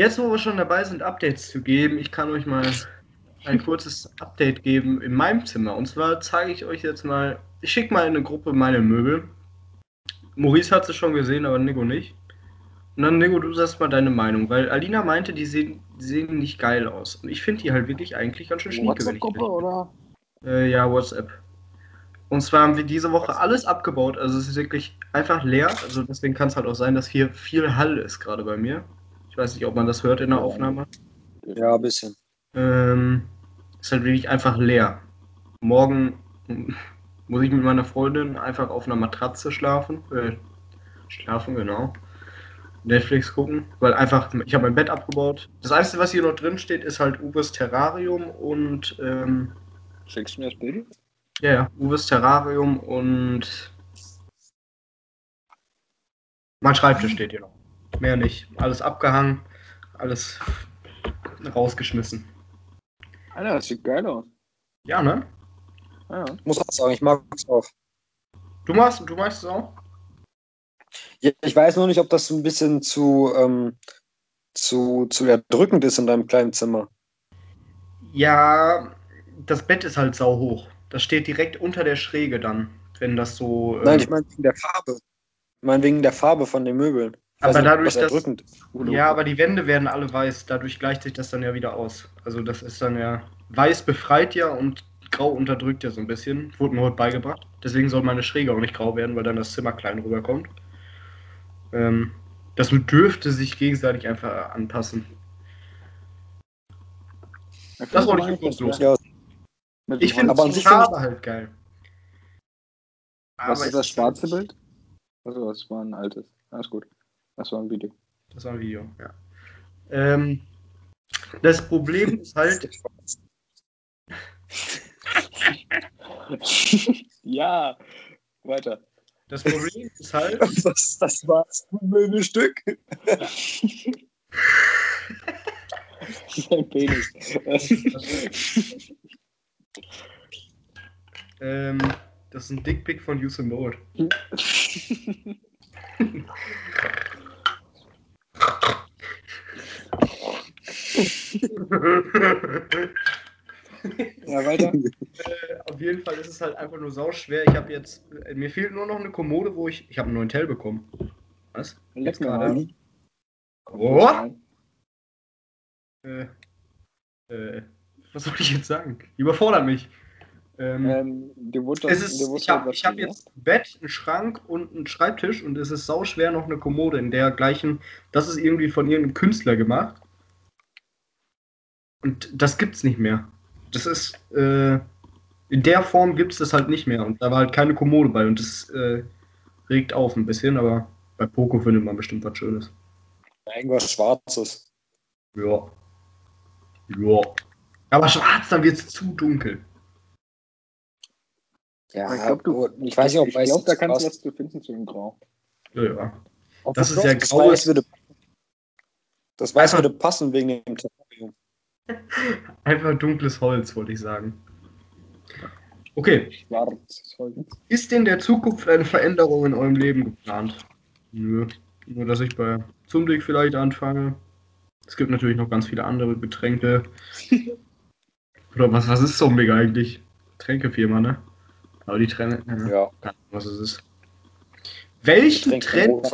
Jetzt, wo wir schon dabei sind, Updates zu geben, ich kann euch mal ein kurzes Update geben in meinem Zimmer. Und zwar zeige ich euch jetzt mal, ich schicke mal in eine Gruppe meine Möbel. Maurice hat sie schon gesehen, aber Nico nicht. Und dann, Nico, du sagst mal deine Meinung, weil Alina meinte, die sehen, die sehen nicht geil aus. Und ich finde die halt wirklich eigentlich ganz schön schnieke, WhatsApp-Gruppe oder? Äh, ja, WhatsApp. Und zwar haben wir diese Woche alles abgebaut. Also es ist wirklich einfach leer. Also deswegen kann es halt auch sein, dass hier viel Hall ist gerade bei mir. Ich weiß nicht, ob man das hört in der Aufnahme. Ja, ein bisschen. Ähm, ist halt wirklich einfach leer. Morgen muss ich mit meiner Freundin einfach auf einer Matratze schlafen. Äh, schlafen, genau. Netflix gucken, weil einfach, ich habe mein Bett abgebaut. Das Einzige, was hier noch drin steht, ist halt Uwes Terrarium und ähm, Schickst du mir das Bild? ja, ja, Uwes Terrarium und mein Schreibtisch steht hier noch. Mehr nicht. Alles abgehangen, alles rausgeschmissen. Alter, das sieht geil aus. Ja, ne? Ja. Muss auch sagen, ich mag es auch. Du machst, du machst es auch? Ja, ich weiß nur nicht, ob das ein bisschen zu, ähm, zu, zu erdrückend ist in deinem kleinen Zimmer. Ja, das Bett ist halt sau hoch. Das steht direkt unter der Schräge dann, wenn das so. äh, Nein, ich meine wegen der Farbe. Ich meine wegen der Farbe von den Möbeln. Aber nicht, dadurch, dass-. Ja, aber die Wände werden alle weiß. Dadurch gleicht sich das dann ja wieder aus. Also das ist dann ja. Weiß befreit ja und grau unterdrückt ja so ein bisschen. Wurde mir heute beigebracht. Deswegen soll meine Schräge auch nicht grau werden, weil dann das Zimmer klein rüberkommt. Ähm, das dürfte sich gegenseitig einfach anpassen. Das wollte ich kurz los. Ja, Ich finde Aber an die sich Farbe halt geil. Was Aber ist das es schwarze Bild? Also, das war ein altes. Alles gut. Das war ein Video. Das war ein Video, ja. Ähm, das Problem ist halt, ja, weiter. das Problem ist halt, Was, das war ein Möbelstück. Sein Penis. ähm, das ist ein Dickpick von Usain Bolt. Ja, weiter. Äh, Auf jeden Fall ist es halt einfach nur sauschwer. Ich habe jetzt, äh, mir fehlt nur noch eine Kommode, wo ich, ich habe einen neuen Tell bekommen. Was? Leck gerade. Oh? Äh, äh, was soll ich jetzt sagen? Überfordert mich. Ähm, Ähm, es das, ist, ich habe hab jetzt ein Bett, einen Schrank und einen Schreibtisch und es ist sauschwer noch eine Kommode in der gleichen, das ist irgendwie von irgendeinem Künstler gemacht. Und das gibt's nicht mehr. Das ist, äh, in der Form gibt's das halt nicht mehr und da war halt keine Kommode bei und das äh, regt auf ein bisschen, aber bei Poco findet man bestimmt was Schönes. Irgendwas Schwarzes. Ja. Ja. Aber schwarz, dann wird's zu dunkel. Ja, Ich glaube, du. ich weiß nicht, ob ich weiß glaube, da kannst du was- zu finden zu dem Grau. Ja, ja. ob das das ist ja das graues- Weiß würde, das weiß würde passen wegen dem Terrarium. Einfach dunkles Holz, wollte ich sagen. Okay. Schwarz. Holz. Ist in der Zukunft eine Veränderung in eurem Leben geplant? Nö. Nur, dass ich bei Zumdig vielleicht anfange. Es gibt natürlich noch ganz viele andere Getränke. Oder was, was ist Zumdig eigentlich? Getränkefirma, ne? Aber die Trend, ja. Ja. keine Ahnung, was es ist. Welchen Trend,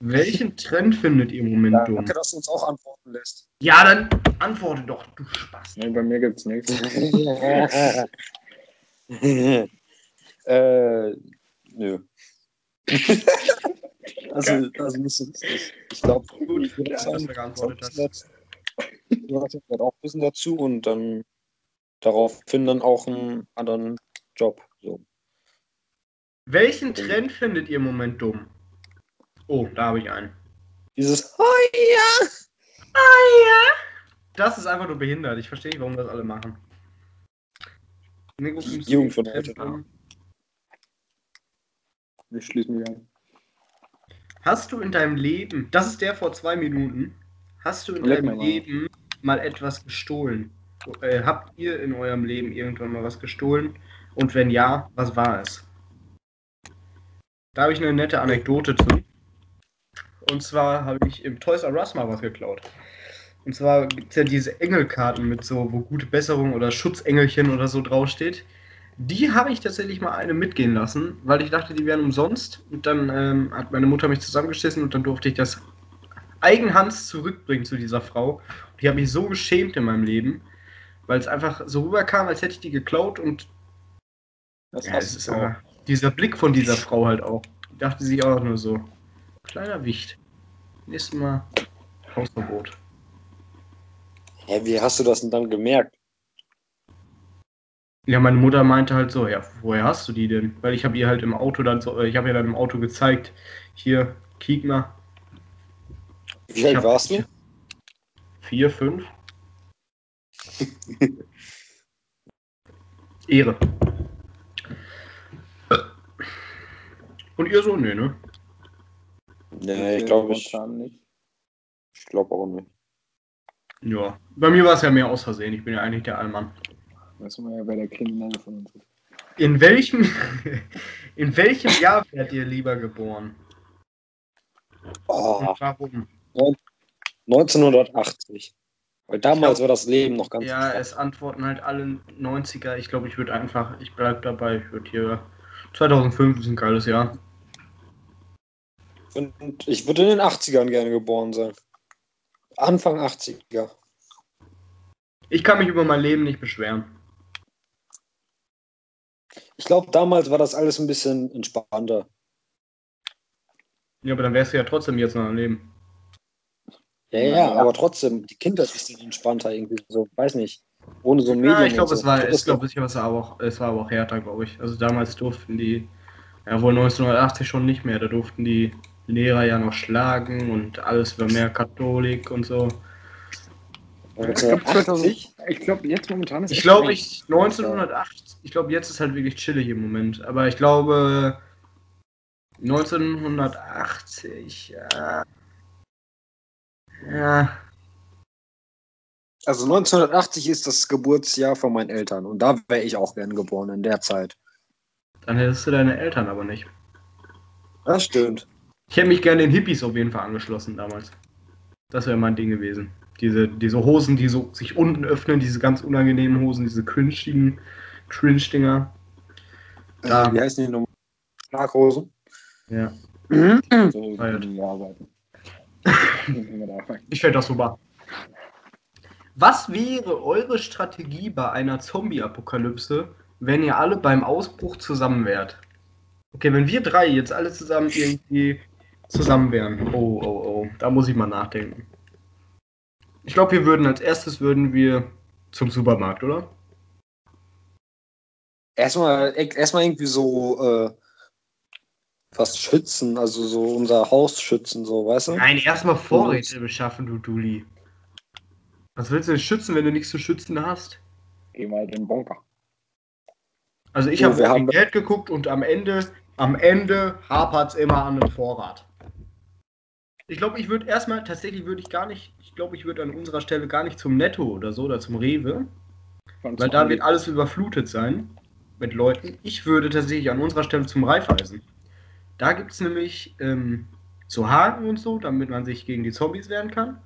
welchen Trend findet ihr im Moment dumm? Danke, dass du uns auch antworten lässt. Ja, dann antworte doch, du Spaß. Nee, bei mir gibt's nichts. äh, nö. also, also nicht so lustig. Ich glaube, Gut, ich würde ja, sagen, du hast. auch Wissen dazu und dann daraufhin dann auch einen anderen Job. So. Welchen Trend findet ihr im Moment dumm? Oh, da habe ich einen. Dieses Oh ja! Das ist einfach nur behindert. Ich verstehe nicht, warum das alle machen. Nico, du Jugend von heute, dumm? Ich schließe mich an. Hast du in deinem Leben, das ist der vor zwei Minuten, hast du in Leck deinem mal. Leben mal etwas gestohlen? Äh, habt ihr in eurem Leben irgendwann mal was gestohlen? Und wenn ja, was war es? Da habe ich eine nette Anekdote zu. Und zwar habe ich im Toys R Us mal was geklaut. Und zwar gibt es ja diese Engelkarten mit so, wo gute Besserung oder Schutzengelchen oder so draufsteht. Die habe ich tatsächlich mal eine mitgehen lassen, weil ich dachte, die wären umsonst. Und dann ähm, hat meine Mutter mich zusammengeschissen und dann durfte ich das eigenhands zurückbringen zu dieser Frau. Und ich habe mich so geschämt in meinem Leben. Weil es einfach so rüberkam, als hätte ich die geklaut und Das ja, ist auch. dieser Blick von dieser Frau halt auch. Die dachte sich auch nur so, kleiner Wicht. Nächstes Mal Hausverbot. Hä, wie hast du das denn dann gemerkt? Ja, meine Mutter meinte halt so, ja, woher hast du die denn? Weil ich habe ihr halt im Auto dann so, äh, ich habe ihr dann im Auto gezeigt, hier, kiek mal, Wie alt warst du? vier, fünf. Ehre. Und ihr so, nee, ne? Nee, ich glaube ich, nicht. ich glaube auch nicht. Ja. Bei mir war es ja mehr aus Versehen, ich bin ja eigentlich der Allmann. Wissen wir ja, wer der Kriminelle von uns ist. In welchem, in welchem Jahr werdet ihr lieber geboren? Oh, Und warum? 1980. Weil damals Ich war das Leben noch ganz Ja, krass. es antworten halt alle 90er. Ich glaube, ich würde einfach, ich bleib dabei, ich würde hier 2005 ist ein geiles Jahr. Und ich würde in den 80ern gerne geboren sein. Anfang 80er. Ich kann mich über mein Leben nicht beschweren. Ich glaube, damals war das alles ein bisschen entspannter. Ja, aber dann wärst du ja trotzdem jetzt noch am Leben. Ja, ja, Ja. aber trotzdem, die Kinder ist dann entspannter irgendwie so, weiß nicht. Ohne so Medien. Ja, ich glaube, und es so. war, ich glaube, es war aber auch, es war aber auch härter, glaube ich. Also damals durften die, ja wohl 1980 schon nicht mehr, da durften die Lehrer ja noch schlagen und alles war mehr Katholik und so. Ich glaube, 1980? ich glaube, jetzt momentan ist Ich es glaube, ich 1908, ich glaube, jetzt ist halt wirklich chillig im Moment, aber ich glaube 1980, ja. Ja, Also 1980 ist das Geburtsjahr von meinen Eltern und da wäre ich auch gern geboren in der Zeit. dann hättest du deine Eltern aber nicht. Das stimmt. Ich hätte mich gerne den Hippies auf jeden Fall angeschlossen damals. Das wäre mein Ding gewesen. Diese, diese Hosen, die so sich unten öffnen, diese ganz unangenehmen Hosen, diese cringe-Dinger. Cringe-Dinger. Äh, Wie heißen die nochmal? Schlaghosen? Ja. So da arbeiten. Ich fände das super. Was wäre eure Strategie bei einer Zombie-Apokalypse, wenn ihr alle beim Ausbruch zusammen wärt? Okay, wenn wir drei jetzt alle zusammen irgendwie zusammen wären. Oh, oh, oh. Da muss ich mal nachdenken. Ich glaube, wir würden als erstes würden wir zum Supermarkt, oder? Erstmal, erstmal irgendwie so äh, was schützen, also so unser Haus schützen, so, weißt du? Nein, erstmal Vorräte beschaffen, du Duli. Was willst du denn schützen, wenn du nichts zu schützen hast? Geh mal in den Bunker. Also ich So, habe wir auf haben- Geld geguckt und am Ende, am Ende hapert es immer an einem Vorrat. Ich glaube, ich würde erstmal, tatsächlich würde ich gar nicht, ich glaube, ich würde an unserer Stelle gar nicht zum Netto oder so oder zum Rewe, Von weil da wird alles überflutet sein mit Leuten. Ich würde tatsächlich an unserer Stelle zum Reifeisen. Da gibt es nämlich ähm, so Haken und so, damit man sich gegen die Zombies wehren kann.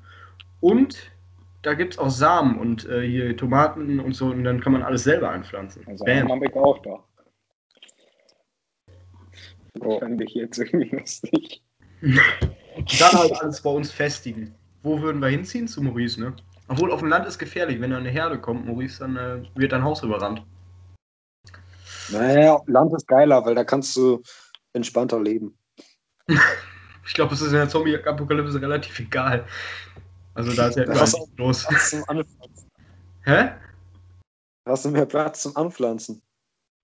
Und da gibt es auch Samen und äh, hier Tomaten und so und dann kann man alles selber einpflanzen. Also Bam. habe ich auch da. Oh. Fände ich jetzt irgendwie lustig. Dann halt alles bei uns festigen. Wo würden wir hinziehen? Zu Maurice, ne? Obwohl auf dem Land ist gefährlich, wenn da eine Herde kommt, Maurice, dann äh, wird dein Haus überrannt. Naja, Land ist geiler, weil da kannst du entspannter leben. Ich glaube, es ist in der Zombie-Apokalypse relativ egal. Also da ist ja du nichts los. Hä? Da hast du mehr Platz zum Anpflanzen.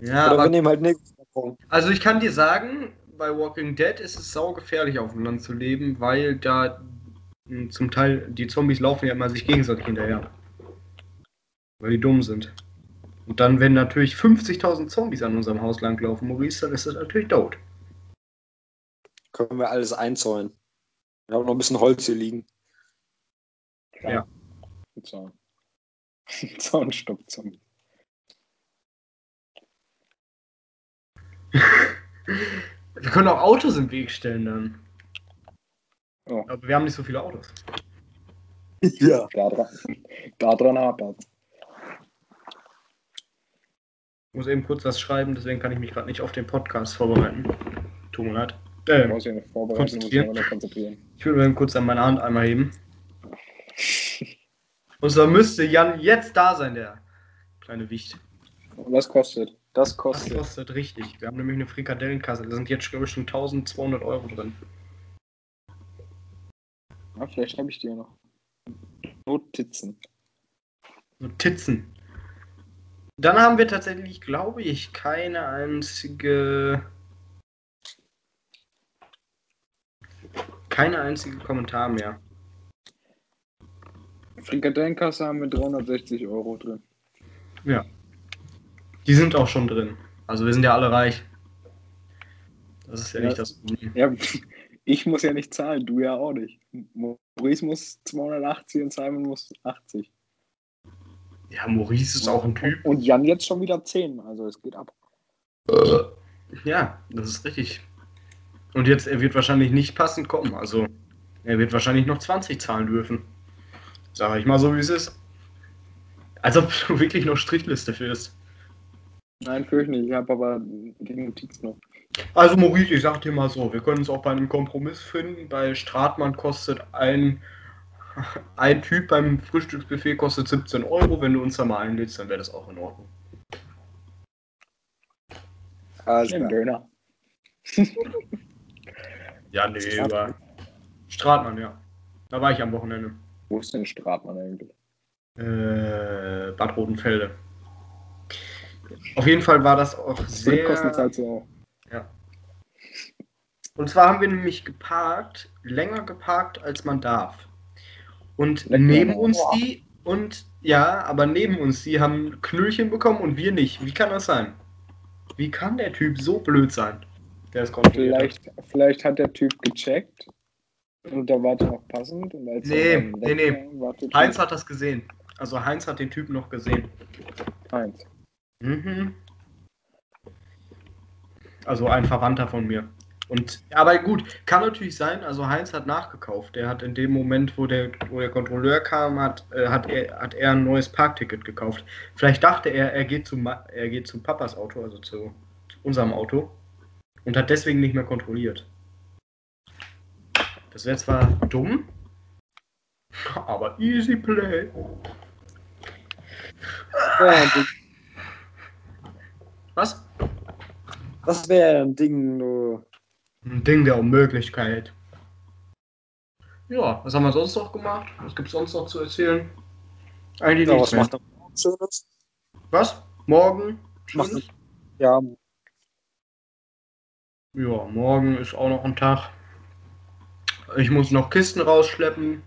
Ja, Oder wir aber nehmen halt nichts davon. also ich kann dir sagen, bei Walking Dead ist es saugefährlich auf dem Land zu leben, weil da mh, zum Teil die Zombies laufen ja immer sich gegenseitig hinterher. Weil die dumm sind. Und dann, wenn natürlich 50.000 Zombies an unserem Haus langlaufen, Maurice, dann ist das natürlich tot. Können wir alles einzäunen. Wir haben noch ein bisschen Holz hier liegen. Ja. Zaun. Zaunstopp zum. Wir können auch Autos im Weg stellen dann. Oh. Aber wir haben nicht so viele Autos. Ja. Da dran, hapert. Ich muss eben kurz was schreiben, deswegen kann ich mich gerade nicht auf den Podcast vorbereiten. Tut mir leid. Äh, muss ich mich vorbereiten, muss ich konzentrieren. konzentrieren. ich würde mir eben kurz an meine Hand einmal heben. Und zwar müsste Jan jetzt da sein, der Kleine Wicht. Und was kostet? Das Das kostet. kostet richtig. Wir haben nämlich eine Frikadellenkasse. Da sind jetzt, glaube ich, schon 1200 Euro drin. Ja, vielleicht habe ich die ja noch. Notizen. So Titzen. Dann haben wir tatsächlich, glaube ich, keine einzige. Keine einzige Kommentar mehr. Frikadellenkasse haben wir 360 Euro drin. Die sind auch schon drin. Also wir sind ja alle reich. Das ist ja, Ja. nicht das Problem. Ja, ich muss ja nicht zahlen, du ja auch nicht. Maurice muss 280 und Simon muss 80. Ja, Maurice ist auch ein Typ. Und Jan jetzt schon wieder 10, also es geht ab. Ja, das ist richtig. Und jetzt, er wird wahrscheinlich nicht passend kommen. Also, er wird wahrscheinlich noch 20 zahlen dürfen. Sag ich mal so, wie es ist. Als ob du wirklich noch Strichliste führst. Nein, fürchte nicht, ich habe aber die Notiz noch. Also, Maurice, ich sag dir mal so, wir können uns auch bei einem Kompromiss finden. Bei Stratmann kostet ein, ein Typ beim Frühstücksbuffet kostet 17 Euro. Wenn du uns da mal einlädst, dann wäre das auch in Ordnung. Alles Ein. Döner. Ja, nee, Stratmann. aber. Stratmann, ja. Da war ich am Wochenende. Wo ist denn Stratmann eigentlich? Äh, Bad Rodenfelde. Auf jeden Fall war das auch sehr. zahlst du auch. Und zwar haben wir nämlich geparkt, länger geparkt, als man darf. Und Lecker. neben uns die, und ja, aber neben uns die haben Knöllchen bekommen und wir nicht. Wie kann das sein? Wie kann der Typ so blöd sein? Der ist? Vielleicht, vielleicht hat der Typ gecheckt und da war der noch passend. Und als Nee, nee, nee. Heinz Typ- hat das gesehen. Also Heinz hat den Typen noch gesehen. Heinz. Mhm. Also ein Verwandter von mir. Und aber gut, kann natürlich sein, also Heinz hat nachgekauft. Der hat in dem Moment, wo der, wo der Kontrolleur kam, hat, äh, hat, er, hat er ein neues Parkticket gekauft. Vielleicht dachte er, er geht zu, er geht zu Papas Auto, also zu, zu unserem Auto, und hat deswegen nicht mehr kontrolliert. Das wäre zwar dumm, aber easy play. Ja, ein Ding. Was? Das wäre ein Ding, du. Ein Ding der Unmöglichkeit. Ja, was haben wir sonst noch gemacht? Was gibt es sonst noch zu erzählen? Eigentlich Ja, nichts was mehr. macht er morgen Schönes? Was? Morgen? Macht Schönes? Ja, Ja, morgen ist auch noch ein Tag. Ich muss noch Kisten rausschleppen.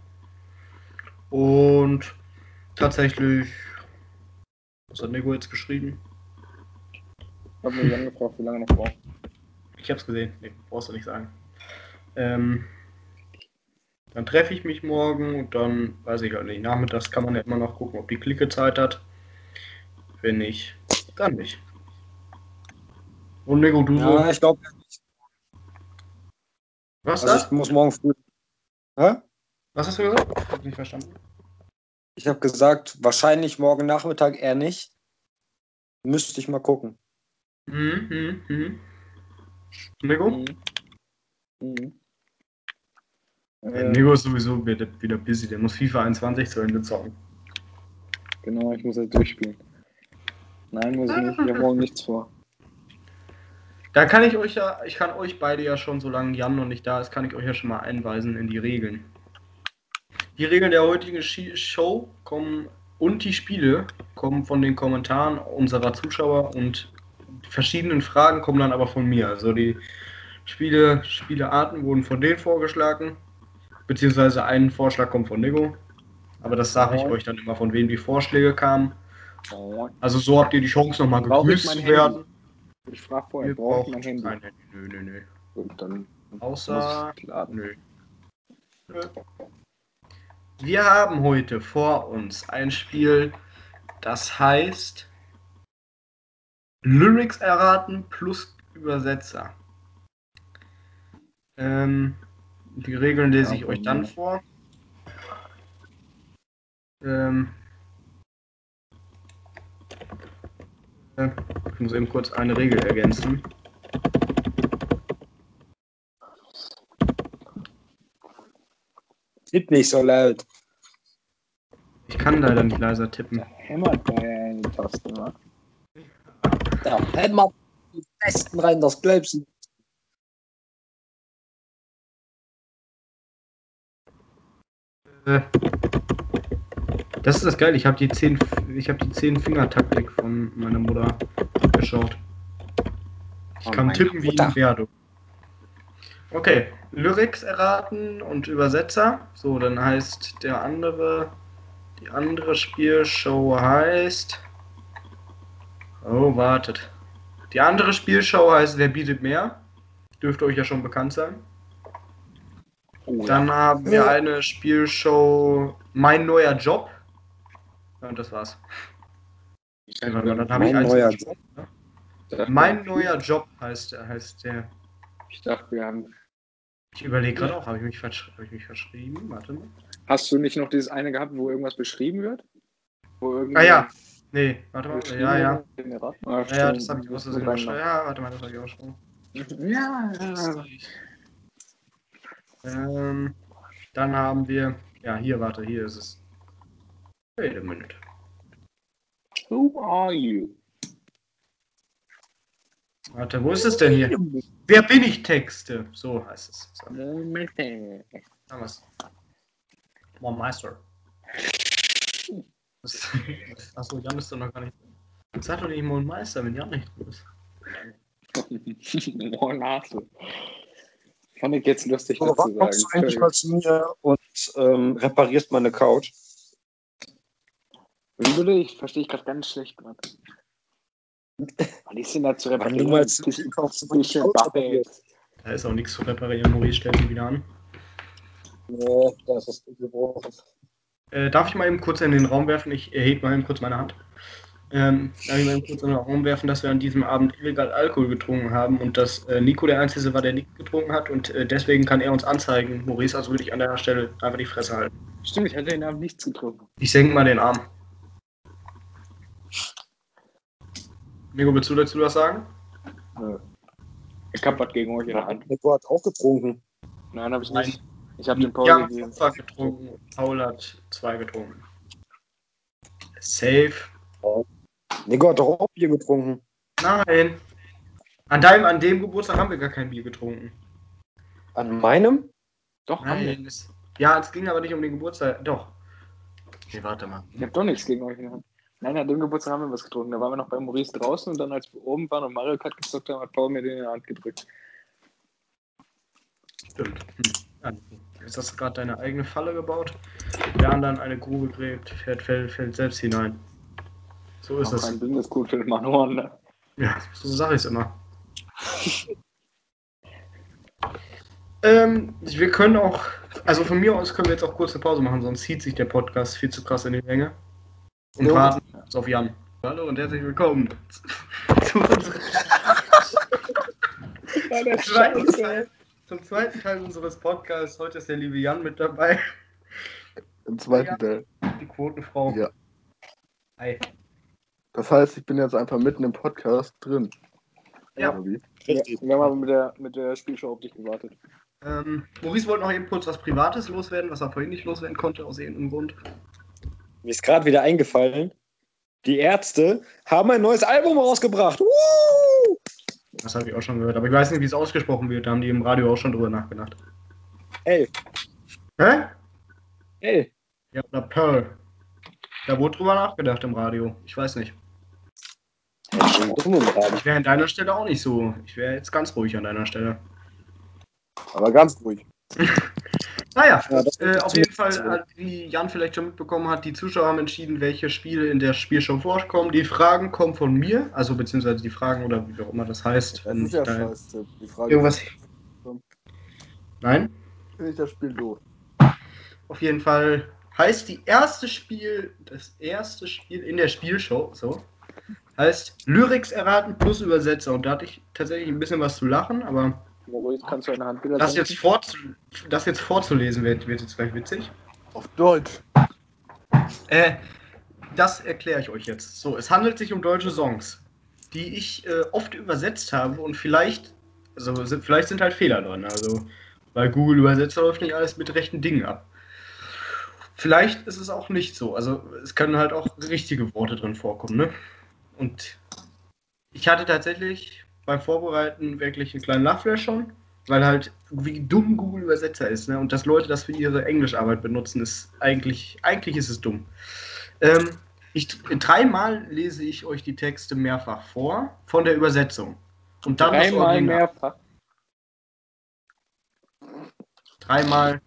Und tatsächlich. Was hat Nico jetzt geschrieben? Ich habe mir Jan gefragt, wie lange noch braucht. Ich hab's gesehen. Nee, brauchst du nicht sagen. Ähm, dann treffe ich mich morgen und dann weiß ich halt nicht. Nachmittags kann man ja immer noch gucken, ob die Clique Zeit hat. Wenn nicht, dann nicht. Und Nico, du ja so? ich glaube, Was also das? ich muss morgen früh. Hä? Was hast du gesagt? Ich hab nicht verstanden. Ich habe gesagt, wahrscheinlich morgen Nachmittag eher nicht. Müsste ich mal gucken. Mhm, mhm, mhm. Nico? Mhm. Mhm. Äh, Nico ist sowieso wieder, wieder busy. Der muss FIFA 21 zu Ende zocken. genau, ich muss jetzt durchspielen. Nein, muss ich nicht. Ich habe morgen nichts vor. Da kann ich euch ja, ich kann euch beide ja schon, solange Jan noch nicht da ist, kann ich euch ja schon mal einweisen in die Regeln. Die Regeln der heutigen Show kommen und die Spiele kommen von den Kommentaren unserer Zuschauer und verschiedenen Fragen kommen dann aber von mir. Also die Spiele, Spielearten wurden von denen vorgeschlagen, beziehungsweise ein Vorschlag kommt von Nico. Aber das sage ich euch dann immer, von wem die Vorschläge kamen. Also so habt ihr die Chance nochmal gegrüßt werden. Ich frage vorher, braucht mein Handy? Handy. Nö, nö, nö. Gut, dann Außer. Nö. Nö. Wir haben heute vor uns ein Spiel, das heißt Lyrics erraten plus Übersetzer. Ähm, die Regeln lese ich euch dann vor. Ähm, äh, ich muss eben kurz eine Regel ergänzen. Tipp nicht so laut. Ich kann leider nicht leiser tippen. Hämmert da ja in die Taste, wa? Da hämmert die Besten rein, das glaubst du. Äh, Das ist das Geile. Ich habe die 10 ich habe die 10 Finger Taktik von meiner Mutter geschaut. Ich Oh kann meine tippen wie ein Pferd. Okay, Lyrics erraten und Übersetzer. So, dann heißt der andere die andere Spielshow heißt Oh, wartet. Die andere Spielshow heißt Wer bietet mehr? Dürfte euch ja schon bekannt sein. Oh, Dann haben wir eine Spielshow Mein neuer Job. Ja, und das war's. ja. Mal, dann habe ich Mein eins neuer übersprungen. dachte, Mein neuer Job heißt, heißt der. Ich dachte, wir haben. Ich überlege gerade auch, habe ich, mich hab ich mich verschrieben? Warte mal. Hast du nicht noch dieses eine gehabt, wo irgendwas beschrieben wird? Wo Ah ja. Nee, warte mal. Ja, ja. Ah, Ja, ja, das habe ich aus Versehen Mit überschrieben. Ja, warte mal, das habe ich überschrieben. Ja, ja. Ähm, dann haben wir. Ja, hier, warte, hier ist es. Wait a minute. Who are you? Warte, wo ist es denn hier? Wer bin ich Texte? So heißt es. So, haben wir's. Moin Meister. Achso, Jan ist doch noch gar nicht. Sag doch nicht Moin Meister, wenn Jan nicht drin ist. Oh, Nase. Fand ich jetzt lustig, So, das zu kommst du sagen. eigentlich mal zu mir und ähm, reparierst meine Couch? Wie bitte? Ich verstehe ich gerade ganz schlecht gerade. Was ist denn da zu Wann reparieren? du mal zu mir kommst, du bisschen. Da ist auch nichts zu reparieren. Maurice stellt sie wieder an. Nee, das ist gebrochen. Äh, darf ich mal eben kurz in den Raum werfen? Ich erhebe mal eben kurz meine Hand. Ähm, darf ich mal eben kurz in den Raum werfen, dass wir an diesem Abend illegal Alkohol getrunken haben und dass äh, Nico der Einzige war, der nicht getrunken hat und äh, deswegen kann er uns anzeigen. Maurice, also würde ich an der Stelle einfach die Fresse halten. Stimmt, ich hatte den Abend nichts getrunken. Ich senke mal den Arm. Nico, willst du dazu was sagen? Ich hab was gegen euch in der Hand. Nico hat auch getrunken. Nein, habe ich Nein. Ich habe den Pause Ja, gegeben. zwei getrunken. Paul hat zwei getrunken. Safe. Nico hat doch auch Bier getrunken. Nein. An deinem, an dem Geburtstag haben wir gar kein Bier getrunken. An meinem? Doch, haben wir. Nein. Es, ja, es ging aber nicht um den Geburtstag. Doch. Nee, warte mal. Ich habe doch nichts gegen euch in der Hand. Nein, an dem Geburtstag haben wir was getrunken. Da waren wir noch bei Maurice draußen und dann, als wir oben waren und Mario Kart gezockt haben, hat Paul mir den in die Hand gedrückt. Stimmt. Hm. Jetzt hast du gerade deine eigene Falle gebaut. Wer anderen eine Grube gräbt, fährt, fällt, fällt selbst hinein. So ist Auch es. ein Ding, das gut für den Manoren. Ne? Ja, so sage ich es immer. ähm, wir können auch, also von mir aus können wir jetzt auch kurze Pause machen, sonst zieht sich der Podcast viel zu krass in die Länge. Und Jo. warten auf Jan. Hallo und herzlich willkommen zu unserem zweiten Teil, zum zweiten Teil unseres Podcasts. Heute ist der liebe Jan mit dabei, Im zweiten Teil. die Quotenfrau. Ja. Hi. Das heißt, ich bin jetzt einfach mitten im Podcast drin. Ja. Wie? Ja, wir haben aber mit der, mit der Spielshow auf dich gewartet. Ähm, Maurice wollte noch eben kurz was Privates loswerden, was er vorhin nicht loswerden konnte, aus irgendeinem Grund. Mir ist gerade wieder eingefallen. Die Ärzte haben ein neues Album rausgebracht. Woo! Das habe ich auch schon gehört, aber ich weiß nicht, wie es ausgesprochen wird. Da haben die im Radio auch schon drüber nachgedacht. Ey, Hä? ey. Ja, oder Pearl. Da wurde drüber nachgedacht im Radio. Ich weiß nicht. Ich wäre an deiner Stelle auch nicht so. Ich wäre jetzt ganz ruhig an deiner Stelle. Aber ganz ruhig. Naja, Ja, das äh, auf jeden Fall, äh, wie Jan vielleicht schon mitbekommen hat, die Zuschauer haben entschieden, welche Spiele in der Spielshow vorkommen. Die Fragen kommen von mir, also beziehungsweise die Fragen oder wie auch immer das heißt. Das wenn ist ja da- scheiße. Die Frage Irgendwas. Nein? finde ich das Spiel doof. Auf jeden Fall heißt die erste Spiel, das erste Spiel in der Spielshow, so, heißt Lyrics erraten plus Übersetzer. Und da hatte ich tatsächlich ein bisschen was zu lachen, aber Maurice, kannst du eine Hand wieder das jetzt, vorzu das jetzt vorzulesen wird, wird jetzt gleich witzig. Auf Deutsch. Äh, das erkläre ich euch jetzt. So, es handelt sich um deutsche Songs, die ich äh, oft übersetzt habe und vielleicht, also sind, vielleicht sind halt Fehler drin. Also bei Google Übersetzer läuft nicht alles mit rechten Dingen ab. vielleicht ist es auch nicht so. Also es können halt auch richtige Worte drin vorkommen, ne? Und ich hatte tatsächlich beim Vorbereiten wirklich einen kleinen Lachflash schon, weil halt wie dumm Google Übersetzer ist, ne? Und dass Leute das für ihre Englischarbeit benutzen, ist eigentlich, eigentlich ist es dumm. Ähm, ich, dreimal lese ich euch die Texte mehrfach vor von der Übersetzung. Und dann Dreimal mehrfach Dreimal,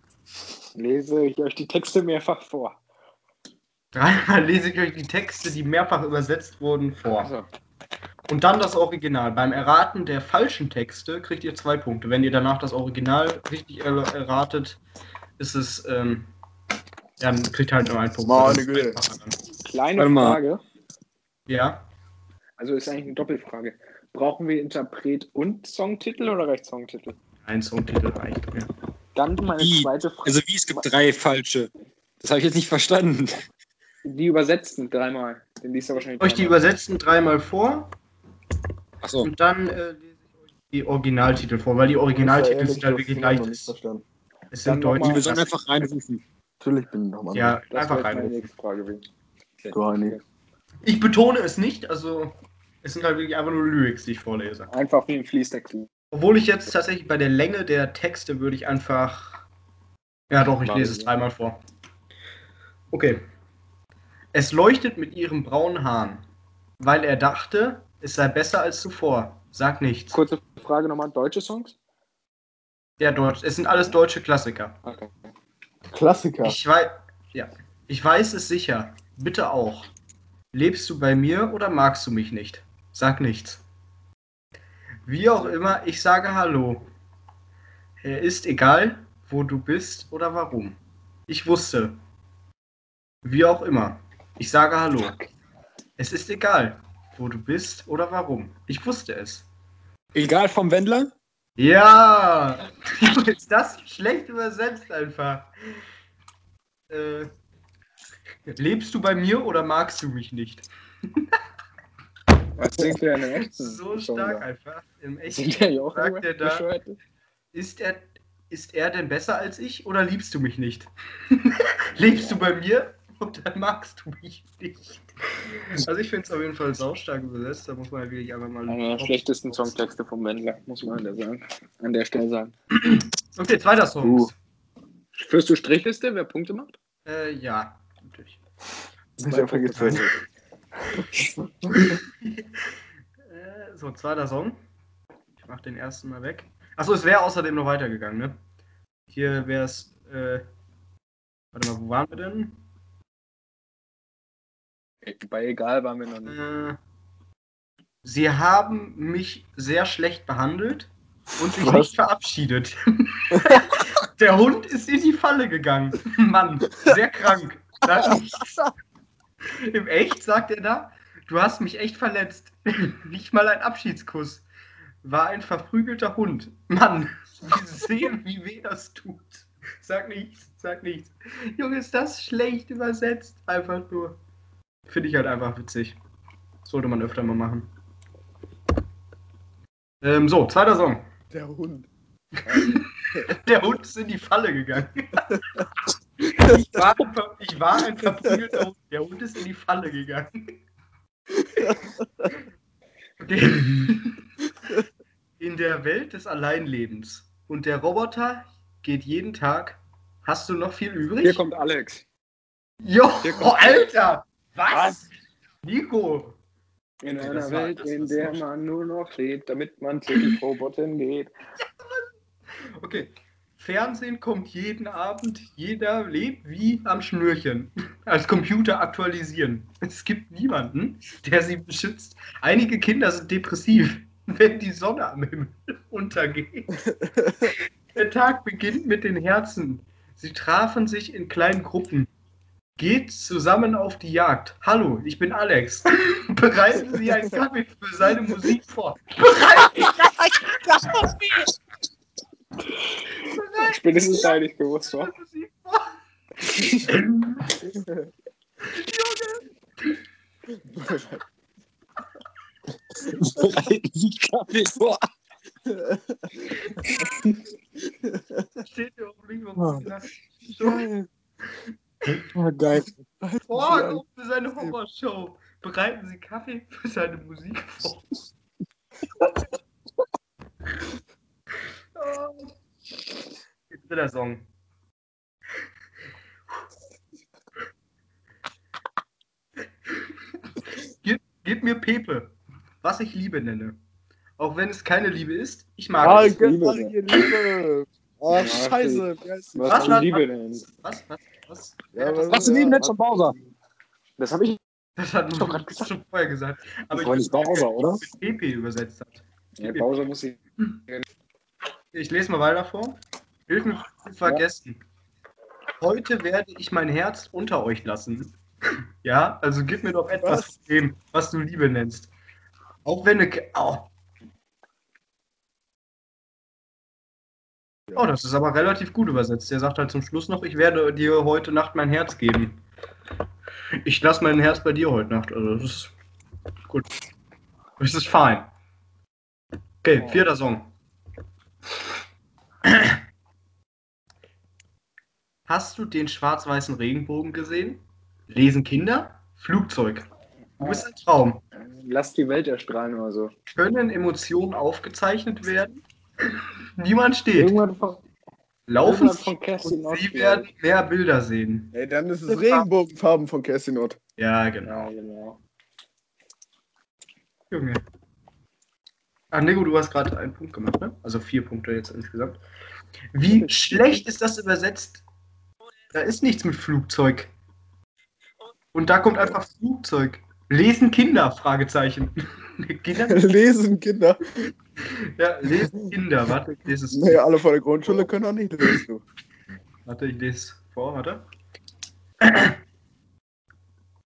lese ich euch die Texte mehrfach vor. dreimal lese ich euch die Texte, die mehrfach übersetzt wurden, vor. Also, Und dann das Original. Beim Erraten der falschen Texte kriegt ihr zwei Punkte. Wenn ihr danach das Original richtig er erratet, ist es, ähm, ja, dann kriegt ihr halt nur einen Punkt. Meine Güte. kleine Warte mal. Frage. Ja, Also ist eigentlich eine Doppelfrage. Brauchen wir Interpret und Songtitel oder reicht Songtitel? ein Songtitel reicht mir. Dann meine Wie? zweite Frage. Also wie, es gibt drei falsche. Das habe ich jetzt nicht verstanden. die übersetzten dreimal. Den liest er wahrscheinlich. Euch die übersetzten dreimal vor Achso. und dann äh, lese ich euch die Originaltitel vor, weil die Originaltitel sind halt wirklich leicht. Es sind deutsche. Wir sollen einfach reinrufen. Natürlich bin ich nochmal. Ja, Das einfach reinrufen. nächste Frage. Heini. Ich betone es nicht, also es sind halt wirklich einfach nur Lyrics, die ich vorlese. Einfach wie ein Fließtext. Obwohl ich jetzt tatsächlich bei der Länge der Texte würde ich einfach. Ja, doch, ich lese es dreimal vor. Okay. Es leuchtet mit ihren braunen Haaren, weil er dachte, es sei besser als zuvor. Sag nichts. Kurze Frage nochmal: Deutsche Songs? Ja, Deutsch. Es sind alles deutsche Klassiker. Okay. Klassiker. Ich weiß. Ja. Ich weiß es sicher. Bitte auch. Lebst du bei mir oder magst du mich nicht? Sag nichts. Wie auch immer, ich sage Hallo. Er ist egal, wo du bist oder warum. Ich wusste. Wie auch immer, ich sage Hallo. Es ist egal, wo du bist oder warum. Ich wusste es. Egal vom Wendler? Ja! ist das schlecht übersetzt einfach? Äh, lebst du bei mir oder magst du mich nicht? Was in dem echten? So stark da? einfach. Im echten der Jochen? sagt er da, ist er, ist er denn besser als ich oder liebst du mich nicht? Lebst du bei mir oder magst du mich nicht? Also ich finde es auf jeden Fall saustark übersetzt, da muss man halt wirklich einfach mal... Einer der schlechtesten Songtexte vom Wendler, muss man da sagen. An der Stelle sagen. Okay, zweiter Song. Uh. Führst du Strichliste, wer Punkte macht? Äh, ja, natürlich. Einfach gezählt. Äh, so, zweiter Song. Ich mach den ersten mal weg. Achso, es wäre außerdem noch weitergegangen, ne? Hier wäre es. Äh, warte mal, wo waren wir denn? Bei egal waren wir noch nicht. Äh, sie haben mich sehr schlecht behandelt und sich Was? nicht verabschiedet. Der Hund ist in die Falle gegangen. Mann, sehr krank. Im Echt sagt er da, du hast mich echt verletzt. Nicht mal ein Abschiedskuss. War ein verprügelter Hund. Mann, wie sehen, wie weh das tut. Sag nichts, sag nichts. Junge, ist das schlecht übersetzt. Einfach nur. Finde ich halt einfach witzig. Sollte man öfter mal machen. Ähm, so, zweiter Song. Der Hund. Der Hund ist in die Falle gegangen. Ich war, ein ich war ein verprügelter Hund. Der Hund ist in die Falle gegangen. In der Welt des Alleinlebens. Und der Roboter geht jeden Tag. Hast du noch viel übrig? Hier kommt Alex. Jo, Hier kommt- Alter! Was? Nico! In Okay, einer war- Welt, das in war der man nur noch lebt, damit man zu den Robotern geht. Okay. Fernsehen kommt jeden Abend, jeder lebt wie am Schnürchen. Als Computer aktualisieren. Es gibt niemanden, der sie beschützt. Einige Kinder sind depressiv, wenn die Sonne am Himmel untergeht. Der Tag beginnt mit den Herzen. Sie trafen sich in kleinen Gruppen. Geht zusammen auf die Jagd. Hallo, ich bin Alex. Bereiten Sie einen Kaffee für seine Musik vor. Bereiten Spätestens da ich gewusst, wa? Musik vor. Bereiten Sie Kaffee vor. Steht ja auch nicht, warum sie das so. Oh, geil. Vorraum für seine Horrorshow. Bereiten Sie Kaffee für seine Musik vor. Oh. Jetzt wird der Song. Gib, gib mir Pepe, was ich Liebe nenne. Auch wenn es keine Liebe ist, ich mag Ah, es. Hier Liebe. Oh, scheiße. Was, Was Liebe. Was? Was? Was? Ja, was- du neben nennst von Bowser? Das habe ich. das hat doch man gesagt. schon vorher gesagt. Aber Das war nicht Bowser, oder? mit Pepe übersetzt hat. Ja, Bowser muss ich. Ich lese mal weiter vor. Hilf mir zu vergessen. Heute werde ich mein Herz unter euch lassen. Ja, also gib mir doch etwas Was? von dem, was du Liebe nennst. Auch wenn eine. Oh. oh, das ist aber relativ gut übersetzt. Der sagt halt zum Schluss noch, ich werde dir heute Nacht mein Herz geben. Ich lasse mein Herz bei dir heute Nacht. Also das ist gut. Das ist fein. Okay, vierter Song. Hast du den schwarz-weißen Regenbogen gesehen? Lesen Kinder? Flugzeug. Du bist ein Traum. Lass die Welt erstrahlen oder so. Können Emotionen aufgezeichnet werden? Niemand steht. Irgendwann von, Laufen von Kerstin und Ott, sie werden mehr Bilder sehen. Ey, dann ist es Regenbogenfarben von Cassinot. Ja, genau. Ja, genau. Junge. Ach, Nico, du hast gerade einen Punkt gemacht, ne? Also vier Punkte jetzt insgesamt. Wie schlecht ist das übersetzt? Da ist nichts mit Flugzeug. Und da kommt einfach Flugzeug. Lesen Kinder? Fragezeichen. Kinder? Lesen Kinder. Ja, lesen Kinder. Warte, ich lese es. Naja, alle von der Grundschule können auch nicht lesen. Du. Warte, ich lese vor, warte.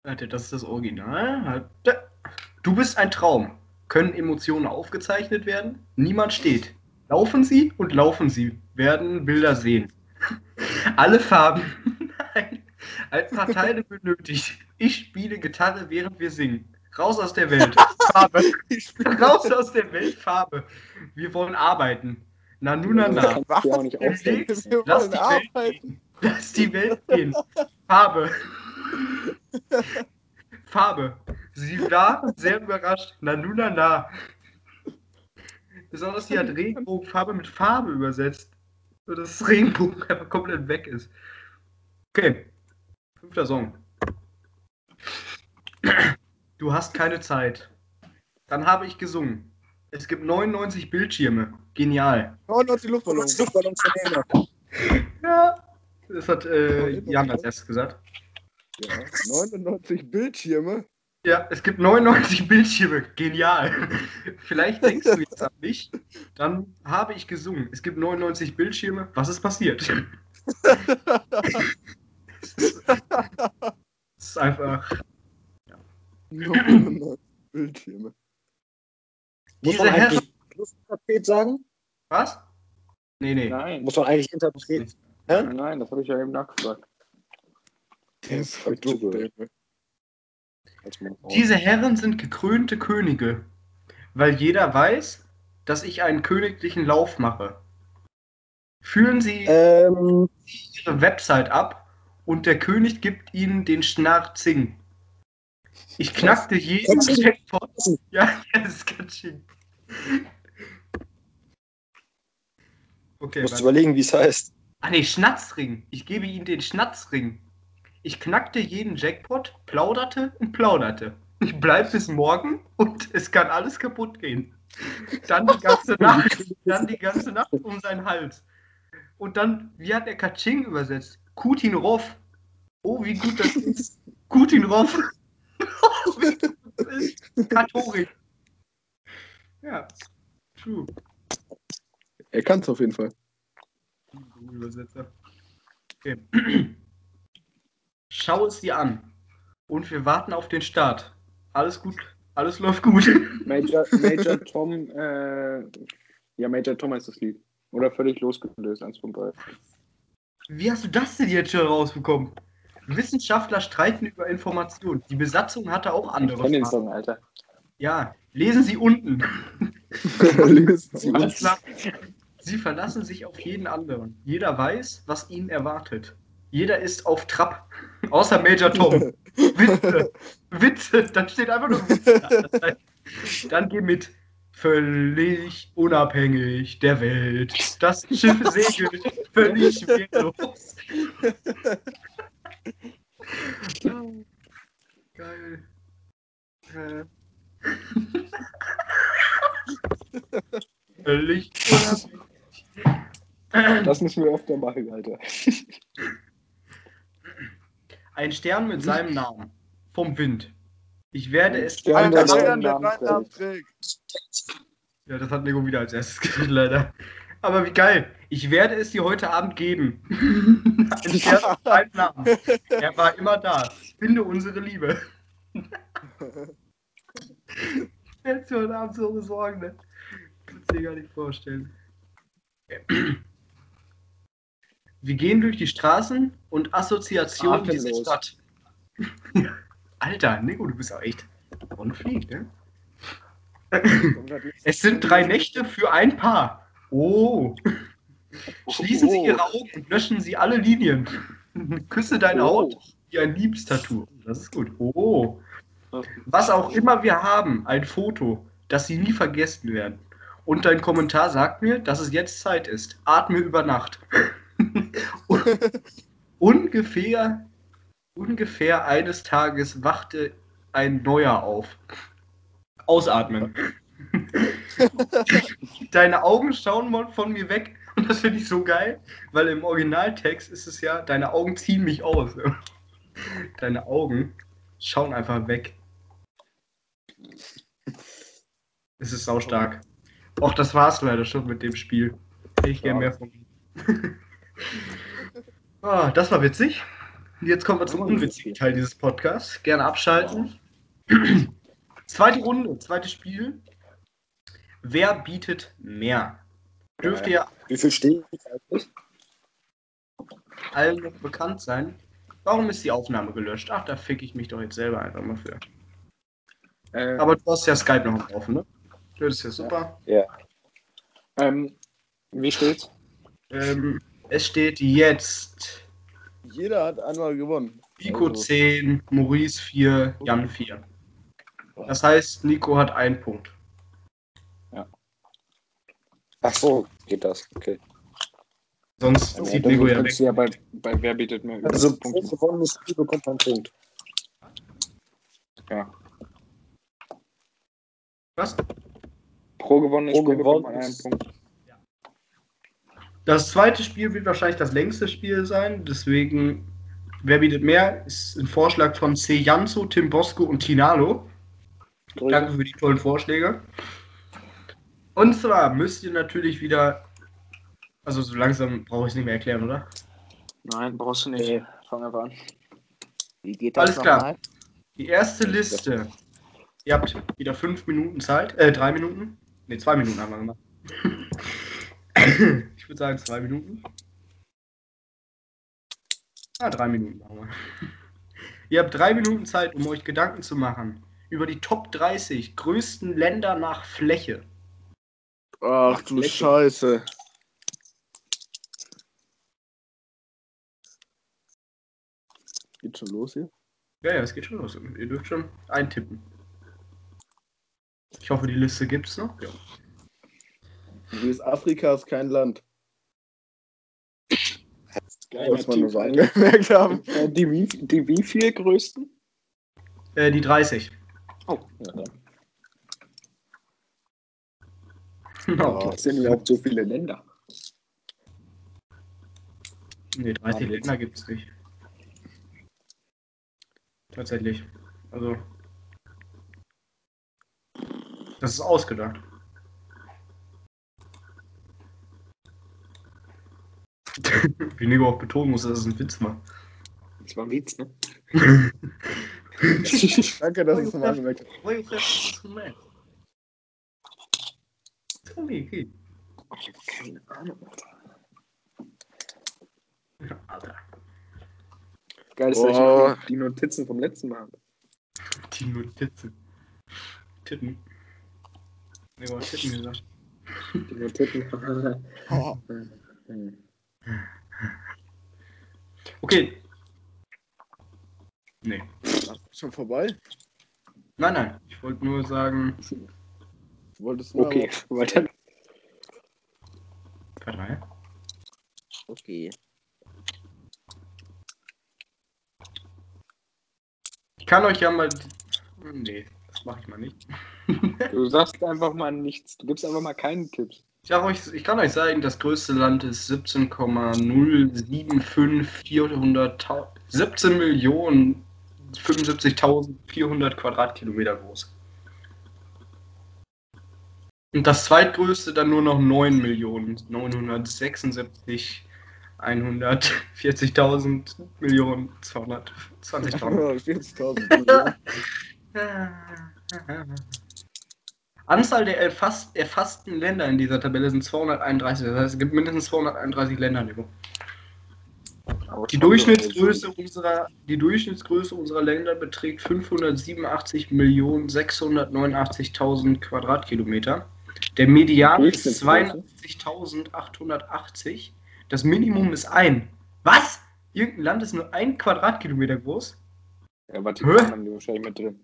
Warte, das ist das Original. Warte. Du bist ein Traum. Können Emotionen aufgezeichnet werden? Niemand steht. Laufen sie und laufen sie, werden Bilder sehen. Alle Farben. Nein. Ein paar Teile benötigt. Ich spiele Gitarre, während wir singen. Raus aus der Welt. Farbe. Ich Raus aus der Welt, Farbe. Wir wollen arbeiten. Na, nu, na, na. Ja auch nicht lass die Welt arbeiten. gehen. Lass die Welt gehen. Farbe. Farbe. Sie war sehr überrascht. Na, nu, na, na. Besonders die hat Regenbogenfarbe mit Farbe übersetzt. So dass das Regenbogen einfach komplett weg ist. Okay. Fünfter Song. Du hast keine Zeit. Dann habe ich gesungen. Es gibt 99 Bildschirme. Genial. Oh, noch die Luftballon. Luftballons von Ena. Ja. Das hat äh, Jan als erstes gesagt. Ja, 99 Bildschirme. Ja, es gibt 99 Bildschirme. Genial. Vielleicht denkst du jetzt an mich. Dann habe ich gesungen. Es gibt 99 Bildschirme. Was ist passiert? Es ist, es ist einfach. 99 Bildschirme. Muss Diese man Herren. eigentlich Interpret sagen? Was? Nee, nee. Nein, Muss man eigentlich Interpret. Hä? nein, das habe ich ja eben nachgefragt. Diese Herren sind gekrönte Könige, weil jeder weiß, dass ich einen königlichen Lauf mache. Führen Sie Ähm, Ihre Website ab und der König gibt Ihnen den Schnarzing. Ich knackte jeden? Jackpot. Ja, das ist Katsching. Okay, musst überlegen, wie es heißt. Ah nee, Schnatzring. Ich gebe Ihnen den Schnatzring. Ich knackte jeden Jackpot, plauderte und plauderte. Ich bleib bis morgen und es kann alles kaputt gehen. Dann die ganze Nacht, dann die ganze Nacht um seinen Hals. Und dann, wie hat er Kaching übersetzt? Kutin Roff. Oh, wie gut das ist. Kutin Roff. Oh, wie gut das ist. Katorik. Ja, true. Er kann es auf jeden Fall. Übersetzer. Okay. Schau es dir an. Und wir warten auf den Start. Alles gut. Alles läuft gut. Major, Major Tom, äh, ja, Major Tom heißt das Lied. Oder völlig losgelöst, eins von beiden. Wie hast du das denn jetzt schon rausbekommen? Wissenschaftler streiten über Informationen. Die Besatzung hatte auch Ich andere kenn den Fragen. Song, Alter. Ja, lesen Sie unten. Lösen Sie klar. Sie verlassen sich auf jeden anderen. Jeder weiß, was ihn erwartet. Jeder ist auf Trab. Außer Major Tom. Witze. Witze. Dann steht einfach nur Witze. Das heißt, Dann geh mit. Völlig unabhängig der Welt. Das Schiff segelt völlig wehrlos. Geil. Äh. Völlig. Das müssen wir öfter machen, Alter. Ein Stern mit seinem Namen. Vom Wind. Ich werde es. Stern, der seinen Namen trägt. trägt. Ja, das hat Lego wieder als erstes gesagt, leider. Aber wie geil. Ich werde es dir heute Abend geben. Ein Stern mit seinem Namen. Er war immer da. Finde unsere Liebe. Ich werde dir heute Abend so besorgen, ne? Kannst dir gar nicht vorstellen. Wir gehen durch die Straßen und Assoziationen dieser. Stadt. Alter, Nico, du bist auch echt on fleek, ne? Es sind drei Nächte für ein Paar. Oh. Schließen Sie Ihre Augen und löschen Sie alle Linien. Küsse deine Oh. Haut wie ein Liebestattoo. Das ist gut. Oh. Was auch immer wir haben, ein Foto, das Sie nie vergessen werden. Und dein Kommentar sagt mir, dass es jetzt Zeit ist. Atme über Nacht. ungefähr, ungefähr eines Tages wachte ein neuer auf. Ausatmen. Deine Augen schauen mal von mir weg. Und das finde ich so geil, weil im Originaltext ist es ja, deine Augen ziehen mich aus. Deine Augen schauen einfach weg. Es ist saustark. Och, das war's leider schon mit dem Spiel. Hätte ich gerne mehr von. ah, das war witzig. Jetzt kommen wir zum unwitzigen Teil dieses Podcasts. Gerne abschalten. Zweite Runde, zweites Spiel. Wer bietet mehr? Dürfte ja Wie viel stehe ich eigentlich? allen noch bekannt sein. Warum ist die Aufnahme gelöscht? Ach, da fick ich mich doch jetzt selber einfach mal für. Äh, Aber du hast ja Skype noch offen, ne? Das ist ja super. ähm, wie steht's? Ähm, es steht jetzt Jeder hat einmal gewonnen. Nico Also, 10, Maurice 4, Jan 4. Das heißt, Nico hat einen Punkt. Ach so, geht das. Okay. Sonst Ja, zieht Nico ja weg. ja bei, bei Wer bietet mehr über Also gewonnenes Spiel bekommt man einen Punkt. Ja. Was? Pro gewonnenes Pro Spiel bekommt man einen Punkt. Das zweite Spiel wird wahrscheinlich das längste Spiel sein. Deswegen, wer bietet mehr? Ist ein Vorschlag von C. Janzo, Tim Bosco und Tinalo. Danke für die tollen Vorschläge. Und zwar müsst ihr natürlich wieder. Also so langsam brauche ich es nicht mehr erklären, oder? Nein, brauchst du nicht. Nee. Fang einfach an. Wie geht Alles klar. Die erste Liste. Ihr habt wieder fünf Minuten Zeit. Äh, drei Minuten. Ne, zwei Minuten haben wir gemacht. ich würde sagen zwei Minuten. Ah, drei Minuten machen wir. Ihr habt drei Minuten Zeit, um euch Gedanken zu machen über die Top 30 größten Länder nach Fläche. Ach du Scheiße. Geht schon los hier? Ja, ja, es geht schon los. Ihr dürft schon eintippen. Ich hoffe, die Liste gibt's noch. Ja. Ist kein Land. Geiler Muss man nur so angemerkt haben. Äh, Die wie, die wie viel größten? Äh, die 30. Oh, ja, dann. Genau. Gibt es denn überhaupt so viele Länder? Nee, 30 Länder gibt's nicht. Tatsächlich. Also. Das ist ausgedacht. Wie Nico auch betonen muss, dass es ein Witz war. Das war ein Witz, ne? Danke, dass du es nochmal angemerkt hast. Why you have to man? Tell me, okay. Ich hab keine Ahnung, Alter. Alter. Geil ist, dass ich noch die, die Notizen vom letzten Mal habe. Die Notizen. Titten. Nico hat Titten gesagt. Notizen. Oh, Hm. Okay. Nee. Schon vorbei? Nein, nein. Ich wollte nur sagen. Du wolltest nur Okay, weiter. Partei. Okay. Ich kann euch ja mal. Nee, mache ich mal nicht. Du sagst einfach mal nichts. Du gibst einfach mal keinen Tipps. Ich, euch, ich kann euch sagen, das größte Land ist 17,075400 17 Millionen 75.400 Quadratkilometer groß. Und das zweitgrößte dann nur noch 9 Millionen 976 140.000 Millionen 220.000. 40.000. Anzahl der erfasst, erfassten Länder in dieser Tabelle sind 231. Das heißt, es gibt mindestens 231 Länder. Nico. Die Durchschnittsgröße unserer, die Durchschnittsgröße unserer Länder beträgt 587.689.000 Quadratkilometer. Der Median ist Durchschnittsgröße? 82.880. Das Minimum ist ein. Was? Irgendein Land ist nur ein Quadratkilometer groß? Ja, Vatikan haben die wahrscheinlich mit drin.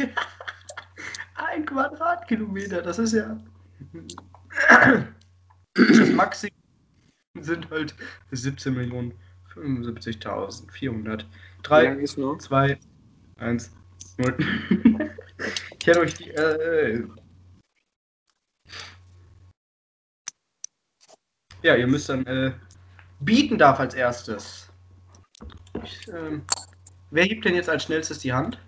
Ein Quadratkilometer, das ist ja. Das Maximum sind halt 17 Millionen 75.400. Wie 3, lang ist noch? 2, 1, 0. Ich hätte euch die. Äh, ja, ihr müsst dann. Äh, bieten darf als erstes. Ich, ähm, wer hebt denn jetzt als schnellstes die Hand?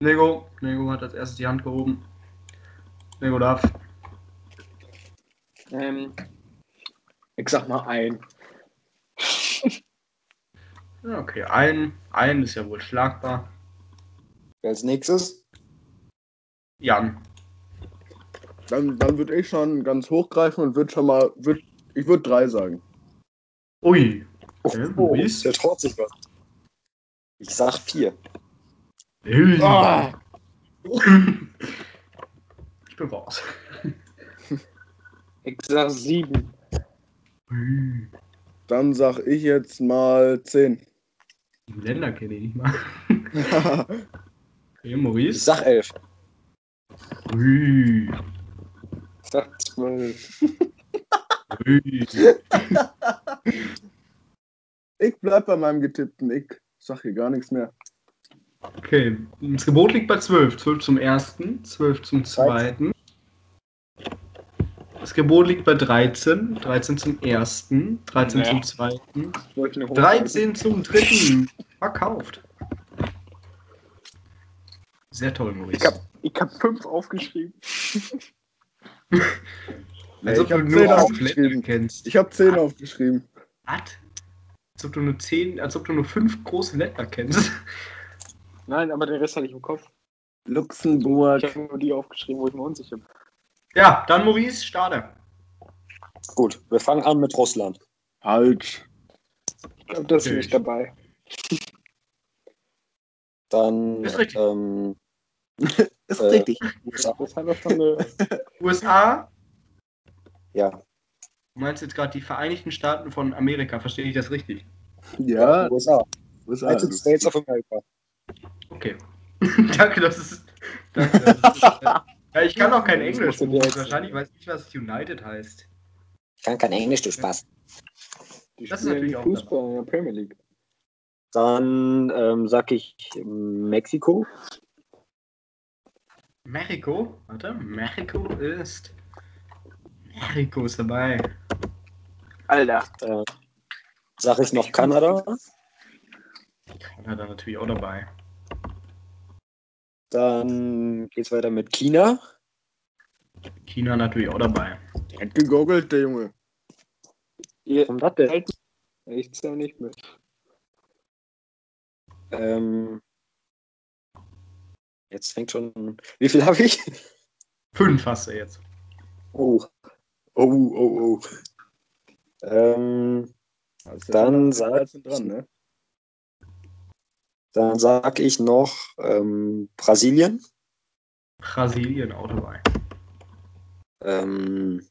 Nego. Nego hat als erstes die Hand gehoben. Nego darf. Ähm, ich sag mal ein. Ja, Okay, ein, ein ist ja wohl schlagbar. Wer als nächstes? Jan. Dann, dann würde ich schon ganz hochgreifen und würde schon mal. Würd, ich würde drei sagen. Ui. Okay, Maurice. der traut sich was. Ich sag vier. Ah! Ich bin raus. Ich sag sieben. Ui. Dann sag ich jetzt mal zehn. Die Länder kenne ich nicht mal. Okay, Ich Maurice. sag elf. Ui. Ich sag zwölf. Ui. ich bleib bei meinem getippten. Ich sag hier gar nichts mehr. Okay, das Gebot liegt bei 12. 12 zum ersten, 12 zum zweiten. Das Gebot liegt bei 13. 13 zum ersten, 13 Ja. zum zweiten, Ich wollte eine 13 zum dritten. Verkauft. Sehr toll, Maurice. Ich hab, ich hab fünf aufgeschrieben. Als ob ich du hab nur zehn auf aufgeschrieben. Kennst. Ich habe zehn aufgeschrieben. Was? Als ob du nur 10, als ob du nur 5 große Länder kennst. Nein, aber den Rest hatte ich im Kopf. Luxemburg. Ich habe nur die aufgeschrieben, wo ich mir unsicher bin. Ja, dann Maurice, starte. Gut, wir fangen an mit Russland. Falsch. Ich glaube, das ist nicht dabei. Dann Ist richtig. ähm, Ist Äh, richtig. USA. USA, Ja, du meinst jetzt gerade die Vereinigten Staaten von Amerika, verstehe ich das richtig? Ja, USA. was United States of America. Okay. Danke, das ist. Danke, das ist ja, ich kann auch kein Englisch. Wahrscheinlich weiß ich, was United heißt. Ich kann kein Englisch, du Spaß. Die Das ist natürlich auch Fußball in der Premier League. Dann ähm, sag ich Mexiko. Mexiko? Warte, Mexiko ist. Mexiko ist dabei. Alter. Äh, sag ich noch Kanada. Kanada natürlich auch dabei. Dann geht's weiter mit China. China natürlich auch dabei. Der hat gegoogelt, der Junge. Ihr, Und was denn? ich zähle nicht mit. Ähm, jetzt fängt schon. Wie viel habe ich? Fünf hast du jetzt. Oh. Oh, oh, oh. Ähm, Also Dann sind wir sag- 13 dran, ne? Dann sag ich noch ähm, Brasilien. Brasilien auch dabei. Ähm,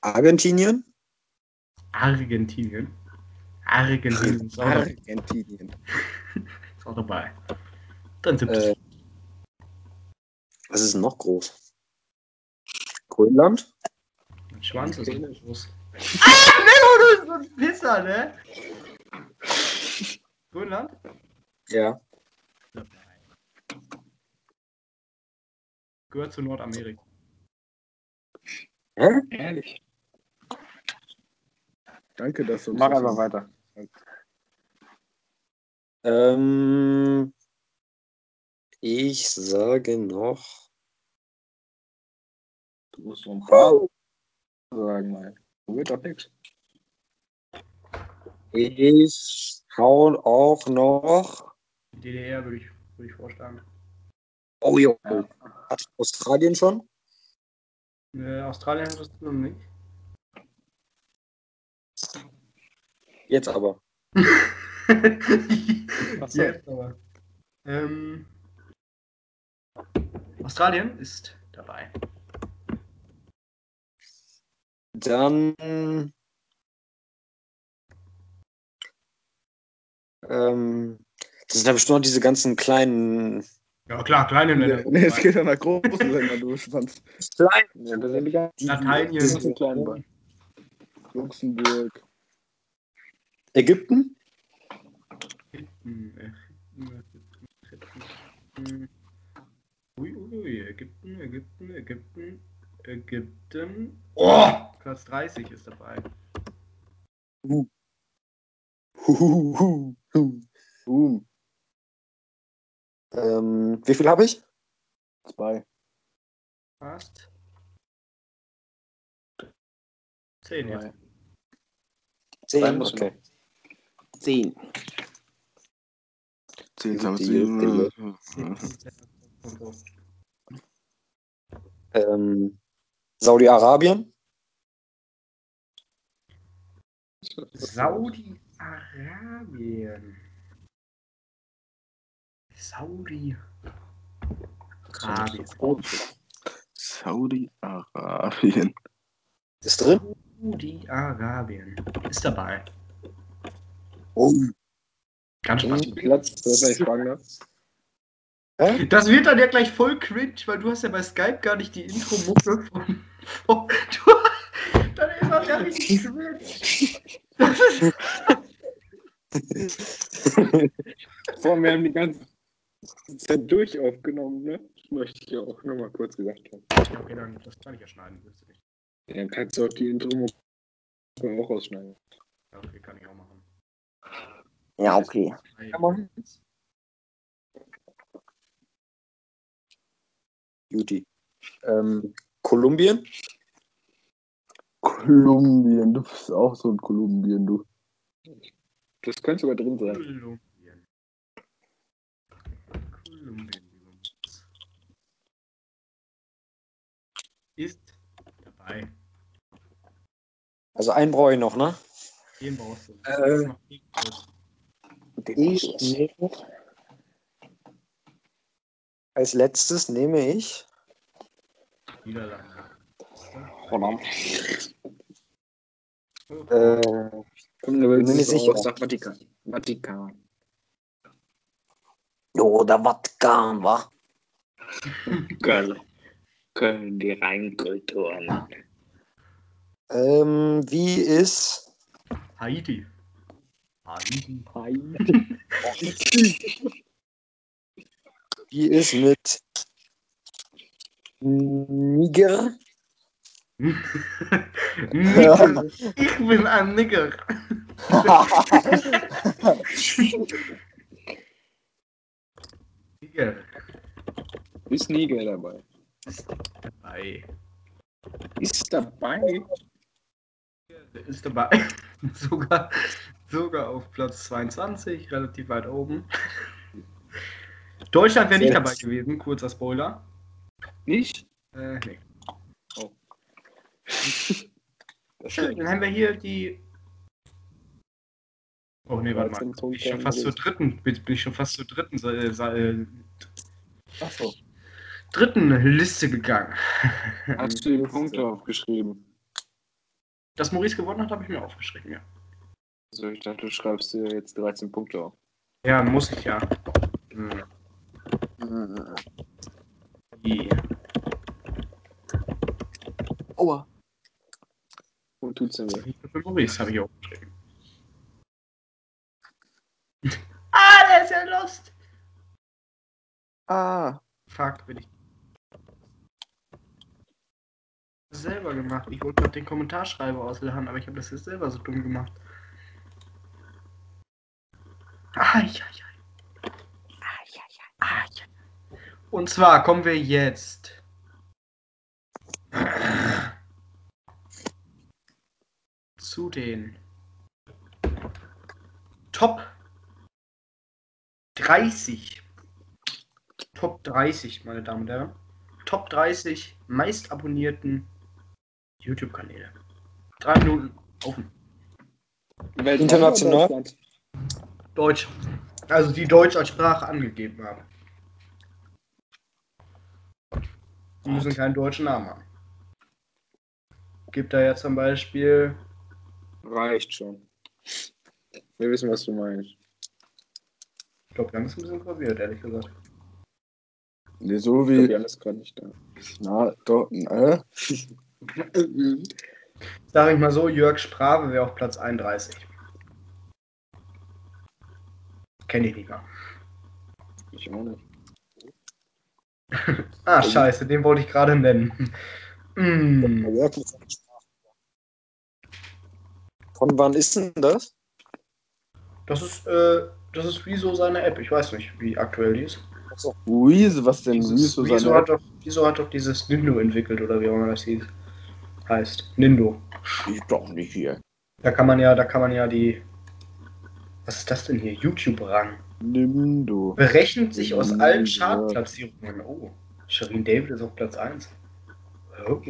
Argentinien? Argentinien. Argentinien ist auch, Argentinien. ist auch dabei. 73. Äh, was ist denn noch groß? Grönland? Mein Schwanz ist groß. Ah, Memo, du bist so ein Pisser, ne? Grönland? Ja. Gehört zu Nordamerika. Hä? Ehrlich. Danke, dass du uns Mach das einfach weiter. Ähm, ich sage noch. Du musst noch ein paar sagen, mal. Du wird doch nichts. Ich hau auch noch. DDR würde ich, würde ich vorschlagen. Oh jo. Ja. Hat Australien schon? Äh, Australien hat das noch nicht. Jetzt aber. so. Jetzt aber. Ähm, Australien ist dabei. Dann. Ähm, das sind ja bestimmt noch diese ganzen kleinen. Ja klar, kleine Länder. Nee, es geht an der großen Länder, du Schwanz. Klein. Ja, das sind die ganzen die kleinen. Luxemburg. Ägypten? Ägypten, Ägypten, Ägypten, Ägypten. Ui, ui, ui, Ägypten, Ägypten, Ägypten, Ägypten. Oh! Platz 30 ist dabei. Huhuhu. Boom. Ähm, wie viel habe ich? Zwei. Fast. 10 jetzt. Zwei. Zehn. Okay. Zehn. Zehn Die- haben die- sie. Ähm, Saudi-Arabien? Saudi-Arabien. Saudi-Arabien. Ist drin? Saudi-Arabien. Ist dabei. Oh. Ganz Mhm. spannend. Platz, das ich fragen darf. Hä? Das wird dann ja gleich voll cringe, weil du hast ja bei Skype gar nicht die Intro-Mucke von, von du, Dann ist das ja richtig cringe. Das ist, Vor wir haben die ganze Zeit durch aufgenommen, ne? Das möchte ich ja auch nochmal kurz gesagt haben. Ja, okay, dann das kann ich ja schneiden. willst du nicht. Dann kannst du auch die Intro auch rausschneiden. Ja, okay, kann ich auch machen. Ja, okay. Juti. Ähm, Kolumbien? Kolumbien, du bist auch so ein Kolumbien, du. Das könnte sogar drin sein. Kolumbien. Kolumbien. Ist dabei. Also einen brauche ich noch, ne? Den brauchst du. Äh. Groß. Ich nehme als letztes nehme ich Niederlande. Verdammt. äh, Mir nicht sicher. Sag Vatikan. Vatikan. jo, der Vatikan, wa? Köln. Köln, die Rheinkulturen. Ähm, wie ist Haiti. Haiti. wie ist mit Niger? Nigger. Ich bin ein Nigger. Nigger. Ist Niger dabei. Ist dabei. Ist dabei. Ist dabei. sogar, sogar auf Platz 22, relativ weit oben. Deutschland wäre nicht dabei gewesen, kurzer Spoiler. Nicht? Äh, nee. Schön, dann haben wir hier die. Oh nee, warte mal. 13 Bin ich schon fast zur dritten, bin, bin ich schon fast zur dritten, äh, Achso. dritten Liste gegangen. Hast du die Punkte aufgeschrieben? Dass Maurice gewonnen hat, habe ich mir aufgeschrieben, ja. Also ich dachte, du schreibst dir jetzt 13 Punkte auf. Ja, muss ich ja. Hm. Die- Aua. Und tut's denn weh? Für Maurice habe ich aufgeschrieben. ah, der ist ja lost. Ah, Fuck, bin ich. Selber gemacht. Ich wollte gerade den Kommentarschreiber auslernen, aber ich habe das jetzt selber so dumm gemacht. Ah, ja, ja. Ah, ja, ja. Ah, ja. Und zwar kommen wir jetzt. Zu den Top 30 Top 30, meine Damen und Herren. Top 30 meist abonnierten YouTube-Kanäle. Drei Minuten offen. International? Deutsch. Also die Deutsch als Sprache angegeben haben. Die müssen keinen deutschen Namen haben. Gibt da ja zum Beispiel. Reicht schon. Wir wissen, was du meinst. Ich glaube, Jan ist ein bisschen verwirrt, ehrlich gesagt. nee, so Ich glaube, wie. Jan ist gerade nicht da. Na, doch, äh? Sag ich mal so, Jörg Sprave wäre auf Platz 31. Kenne ich nicht mehr. Ich auch nicht. Ah, scheiße, den wollte ich gerade nennen. Mm. Jörg mit seiner Sprache. Von wann ist denn das? Das ist, äh, das ist Wieso seine App. Ich weiß nicht, wie aktuell die ist. Luise, was denn? Wieso, seine hat doch, Wieso hat doch dieses Nindo entwickelt, oder wie auch immer das hieß. Heißt. Nindo. Ich doch nicht hier. Da kann man ja, da kann man ja die. Was ist das denn hier? YouTube-Rang. Nimm du. Berechnet sich aus allen Ja. Chartplatzierungen. Oh. Shirin David ist auf Platz 1. Oh.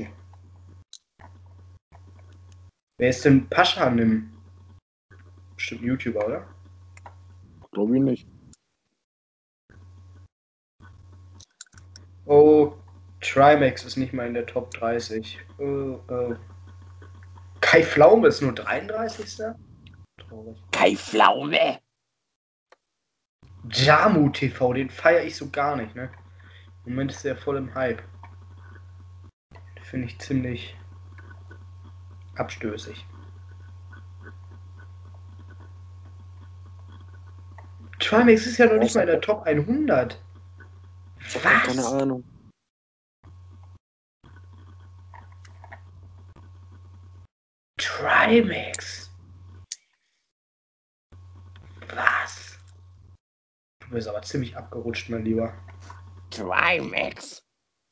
Wer ist denn Pascha Nim? Bestimmt ein YouTuber, oder? Glaube ich nicht. Oh, Trimax ist nicht mal in der Top 30. Äh, äh. Kai Pflaume ist nur 33. Traurig. Kai Pflaume! Jamu TV, den feiere ich so gar nicht, ne? Im Moment ist er voll im Hype. Den Finde ich ziemlich abstößig. Trimax ist ja noch nicht mal in der Top 100. Ich habe keine Was? Ahnung. Trimax. Was? Du bist aber ziemlich abgerutscht, mein Lieber. Trimax!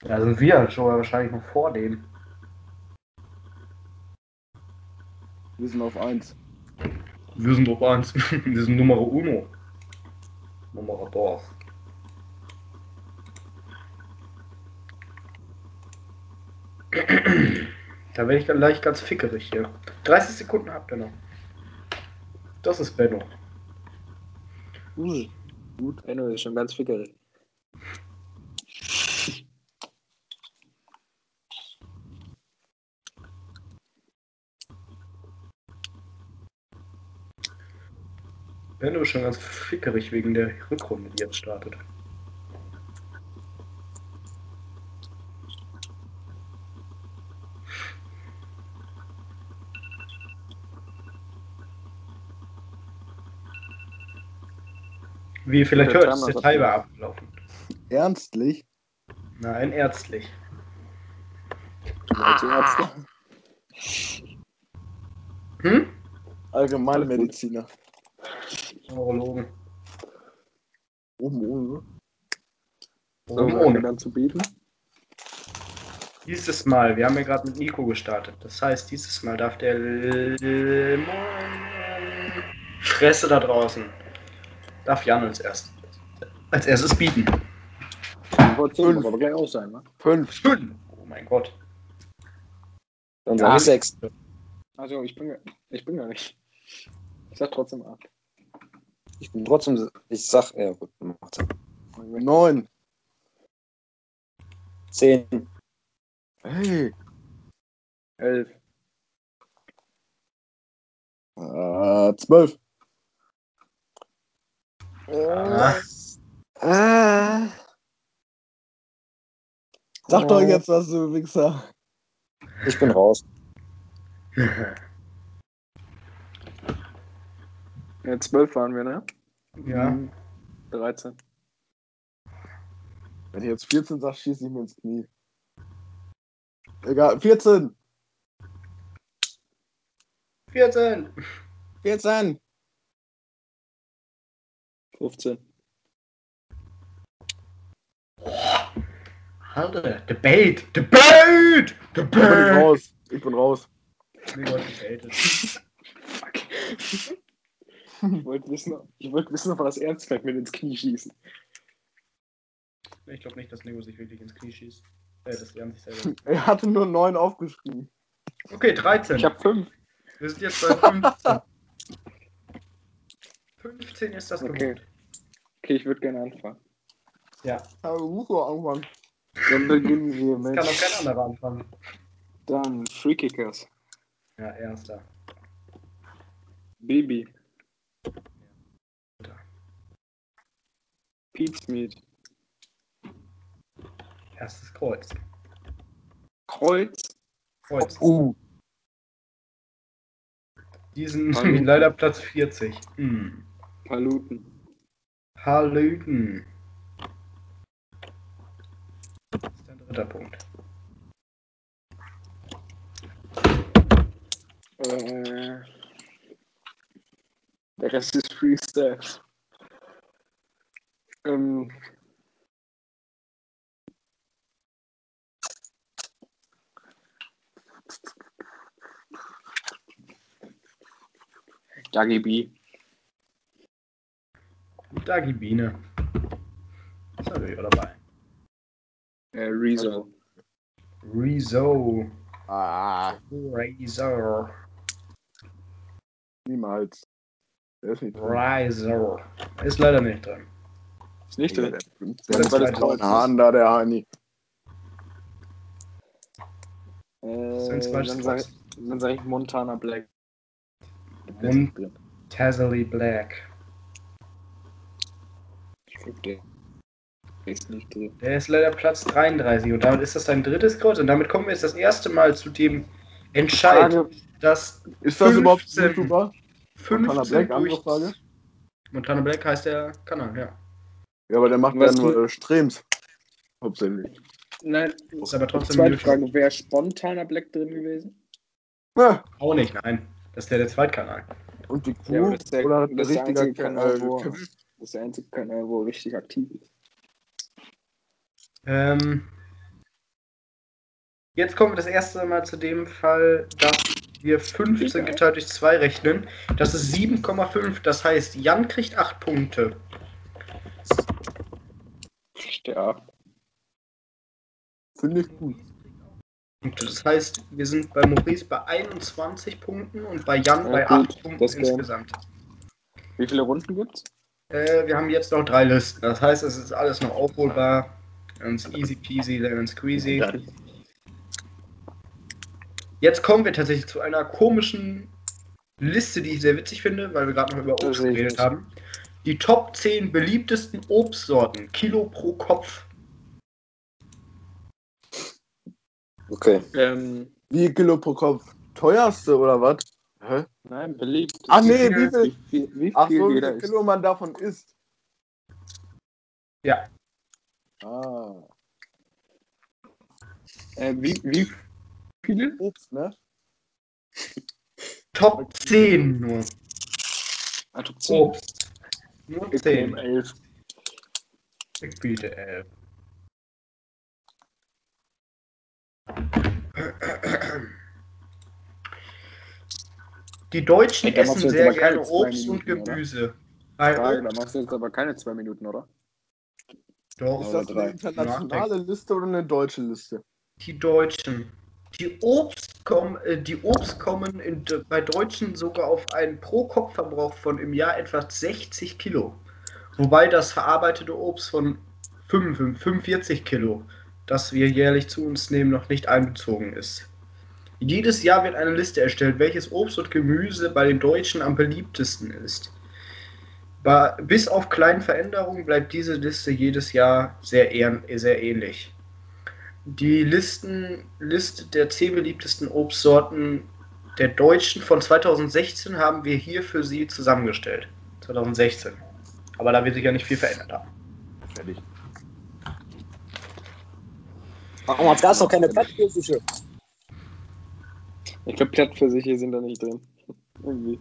Da sind wir schon wahrscheinlich noch vor dem. Wir sind auf 1. Wir sind auf 1. Wir sind Nummer Uno. Nummer Dorf. Da werde ich dann gleich ganz fickerig hier. 30 Sekunden habt ihr noch. Das ist Benno. Uh, gut, Benno ist schon ganz fickerig. Benno ist schon ganz fickerig wegen der Rückrunde, die jetzt startet. Wie ihr vielleicht hört, ist der Timer abgelaufen. Ernstlich? Nein, ärztlich. Als Ärzte. Hm? Allgemeinmediziner. Neurologen. Oben ohne. So, Warum ohne dann zu bieten. Dieses Mal, wir haben ja gerade mit Nico gestartet. Das heißt, dieses Mal darf der Fresse da draußen. Darf Jan als erstes. Als erstes bieten. Fünf. aber gleich auch sein, ne? 5. Fünf. Oh mein Gott. Dann sage ich sechs. Also, ich bin, ich bin gar nicht. Ich sag trotzdem ab. Ich bin trotzdem, ich sag, ja gut, macht's. 9. Zehn. Hey. Elf. Äh, 12. Ah. Ah. Sag doch jetzt was, du Wichser. Ich bin raus. Ja, 12 waren wir, ne? ja. 13. Wenn ich jetzt 14 sag, schieße ich mir ins Knie. Egal, 14. 14. 14. 15. Alter, Debate, Debate, Ich bin Debate. raus. Ich bin raus. Nico hat gedatet. Fuck. Ich wollte wissen, ich wollte wissen, ob er das ernst meint mit ins Knie schießen. Ich glaube nicht, dass Nico sich wirklich ins Knie schießt. Äh, das lernt sich selber. Er hatte nur 9 aufgeschrieben. Okay, 13. Ich habe 5. Wir sind jetzt bei 15. 15 ist das Okay. Gebot. Okay, ich würde gerne anfangen. Ja, Aber du musst anfangen. Dann beginnen wir das mit kann auch kein anderer anfangen. dann Free Kickers. Ja, erster. Baby. Dritter. Pete's Meat. Erstes Kreuz. Kreuz. Kreuz. Uh. Diesen Hallo. leider Platz 40. Hm. Paluten. Paluten. Das ist der dritte Punkt. Äh, der Rest ist Freestyle. Ähm, Dagi B. Dagi Biene. Ist natürlich auch dabei. Äh, Rezo. Rezo. Ah, Razor. niemals. Der ist nicht drin. Razor. Ist leider nicht drin. Ist nicht Der, drin. der, Das der das grauen Kreuz. Haaren da, der Hani. Äh, dann sage sag ich Montana Black. Und Tazzly Black. Ich glaub, der ist nicht drin. Der ist leider Platz 33 und damit ist das sein drittes Kreuz und damit kommen wir jetzt das erste Mal zu dem Entscheid, dass Ist das überhaupt 15. YouTuber? 15 Montana Black, andere durch... Frage. Montana Black heißt der Kanal, ja. Ja, aber der macht ja nur äh, Streams. Hauptsächlich. nein, Ist aber trotzdem zweite. Frage, wäre spontaner Black drin gewesen? Ja. Auch nicht, nein. Das ist der, der Zweitkanal. Und die Crew Ja, das ist der- oder das ist der einzige Kanal, wo-? Das ist der einzige Kanal, wo er richtig aktiv ist. Ähm, jetzt kommen wir das erste Mal zu dem Fall, dass wir 15 geteilt durch 2 rechnen. Das ist 7,5. Das heißt, Jan kriegt 8 Punkte. Ja, Finde ich gut. Das heißt, wir sind bei Maurice bei 21 Punkten und bei Jan Ja, bei gut, 8 Punkten insgesamt. wie viele Runden gibt's? Äh, wir haben jetzt noch drei Listen. Das heißt, es ist alles noch aufholbar. Ganz easy peasy, lemon squeezy. Jetzt kommen wir tatsächlich zu einer komischen Liste, die ich sehr witzig finde, weil wir gerade noch über Obst geredet nicht. haben. Die Top 10 beliebtesten Obstsorten, Kilo pro Kopf. Okay. Ähm, Wie Kilo pro Kopf? Teuerste oder was? Hä? nein, beliebt. Ach nee, viel- wie viel? Wie viel, wie Ach so, wie viel ist. Kilo man davon isst. Ja. Ah. Äh, wie, wie viele? Obst, ne? Top 10 nur. Ah, Top 10. Obst. Nur Okay, 10. 11. Ich biete 11. Die Deutschen Ja, essen sehr gerne Obst und Minuten, oder? Gemüse. Bei Frage, da machst du jetzt aber keine zwei Minuten, oder? doch, Ist das eine internationale Liste oder eine deutsche Liste? die Deutschen. Die Obst kommen, äh, die Obst kommen in, bei Deutschen sogar auf einen Pro-Kopf-Verbrauch von im Jahr etwa 60 Kilo. Wobei das verarbeitete Obst von 55, 45 Kilo, das wir jährlich zu uns nehmen, noch nicht einbezogen ist. Jedes Jahr wird eine Liste erstellt, welches Obst und Gemüse bei den Deutschen am beliebtesten ist. Bis auf kleine Veränderungen bleibt diese Liste jedes Jahr sehr, sehr ähnlich. Die Listen, Liste der 10 beliebtesten Obstsorten der Deutschen von 2016 haben wir hier für Sie zusammengestellt. 2016. Aber da wird sich ja nicht viel verändert haben. Fertig. Warum hat das noch keine Plattpfirsiche? Ich glaube, Plattversiche sind da nicht drin. Irgendwie.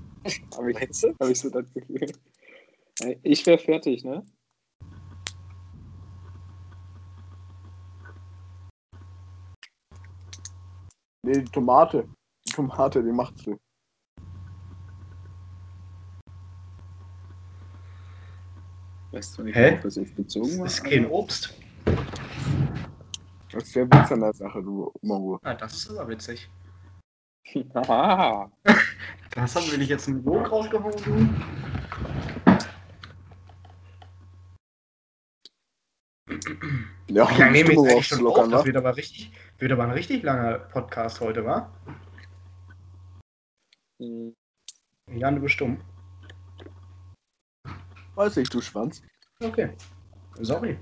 Habe ich, hab ich so das Gefühl. Ich wäre fertig, ne? Nee, die Tomate. Die Tomate, die macht's du. Weißt du nicht, Hä? das jetzt bezogen war? Das ist kein Obst. Das ist der Witz an der Sache, du Mongo. Ah, das ist aber witzig. Das haben wir nicht jetzt einen Joke rausgehauen, du? Ja, Wie lange nehmen wir Stimmung jetzt eigentlich schon auf? aufzulockern, Das wa? wird aber richtig, wird aber ein richtig langer Podcast heute, wa? Hm, Jan, du bist stumm. Weiß ich, du Schwanz. Okay. Sorry.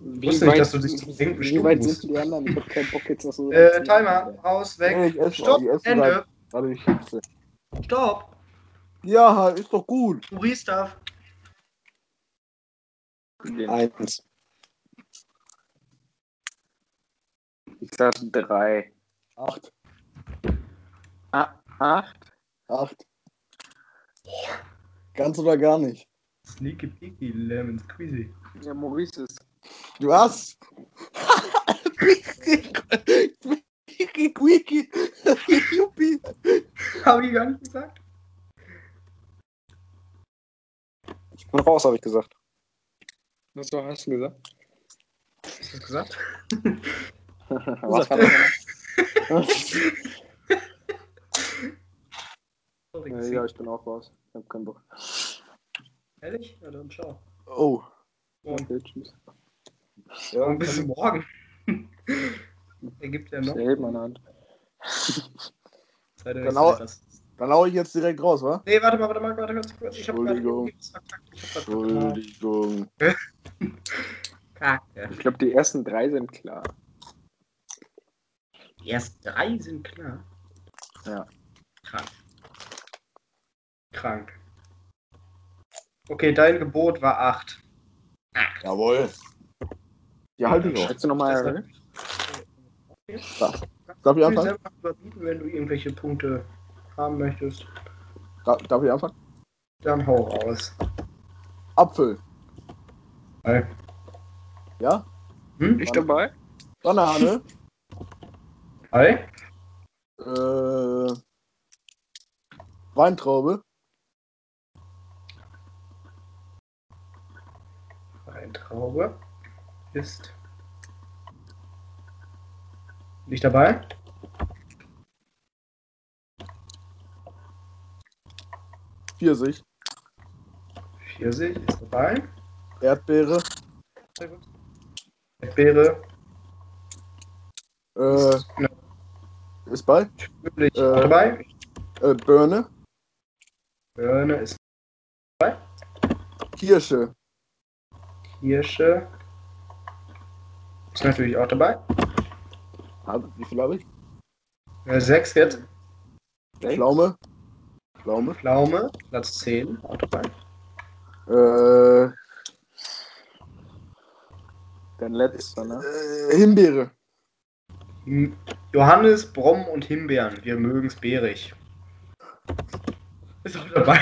Wie wusste nicht, dass du dich zum Denken Wie bestimmt weit musst. sind die anderen? Ich hab keinen Bock jetzt noch so. Äh, Timer, aus, weg. Nee, Stopp, Ende. Warte, ich hitze. Stopp. Ja, ist doch gut. Maurice darf. Eins. Ich sag drei. Acht. Ah, acht? Acht. Ganz oder gar nicht. Sneaky Peaky Lemon Squeezy. Ja, Maurice ist. Du hast. Quickie, quickie. Juppie. Hab ich gar nicht gesagt. Ich bin raus, habe ich gesagt. Was hast du gesagt? Hast du das gesagt? Was war das? Sorry, Ja, ich bin auch raus. Ich hab keinen Bock. Ehrlich? Ja, dann ciao. Oh. Und Okay, tschüss. Ja, bis morgen. Er gibt ja noch Ich hält meine Hand. Genau. das. Dann hau ich jetzt direkt raus, wa? Nee, warte mal, warte mal, warte kurz. kurz. Ich hab Entschuldigung. Entschuldigung. Kacke. Ich glaube, die ersten drei sind klar. Ersten drei sind klar. Ja. Krank. Krank. Okay, dein Gebot war 8. Jawohl. Ja, halt dich. Schätze nochmal. Darf ich Du anfangen? selber überbieten, wenn du irgendwelche Punkte haben möchtest. Da- Darf ich anfangen? Dann hau raus. Apfel. Hi. Ja? Hm? Ich dabei? Banane. Hi? Äh, Weintraube. Weintraube ist nicht dabei. Pfirsich. Pfirsich ist dabei. Erdbeere. Erdbeere Äh. Ist bei. natürlich Äh. dabei. Äh, Birne. Birne ist Kirsche. Kirsche. Ist natürlich auch dabei. Hab- Wie viel habe ich? Äh, Sechs jetzt. Pflaume. Pflaume. Pflaume, Platz 10, auch dabei. Äh, Dein letzter, ne? äh, Himbeere. Johannes, Brom und Himbeeren. Wir mögen's beerig. Ist auch dabei.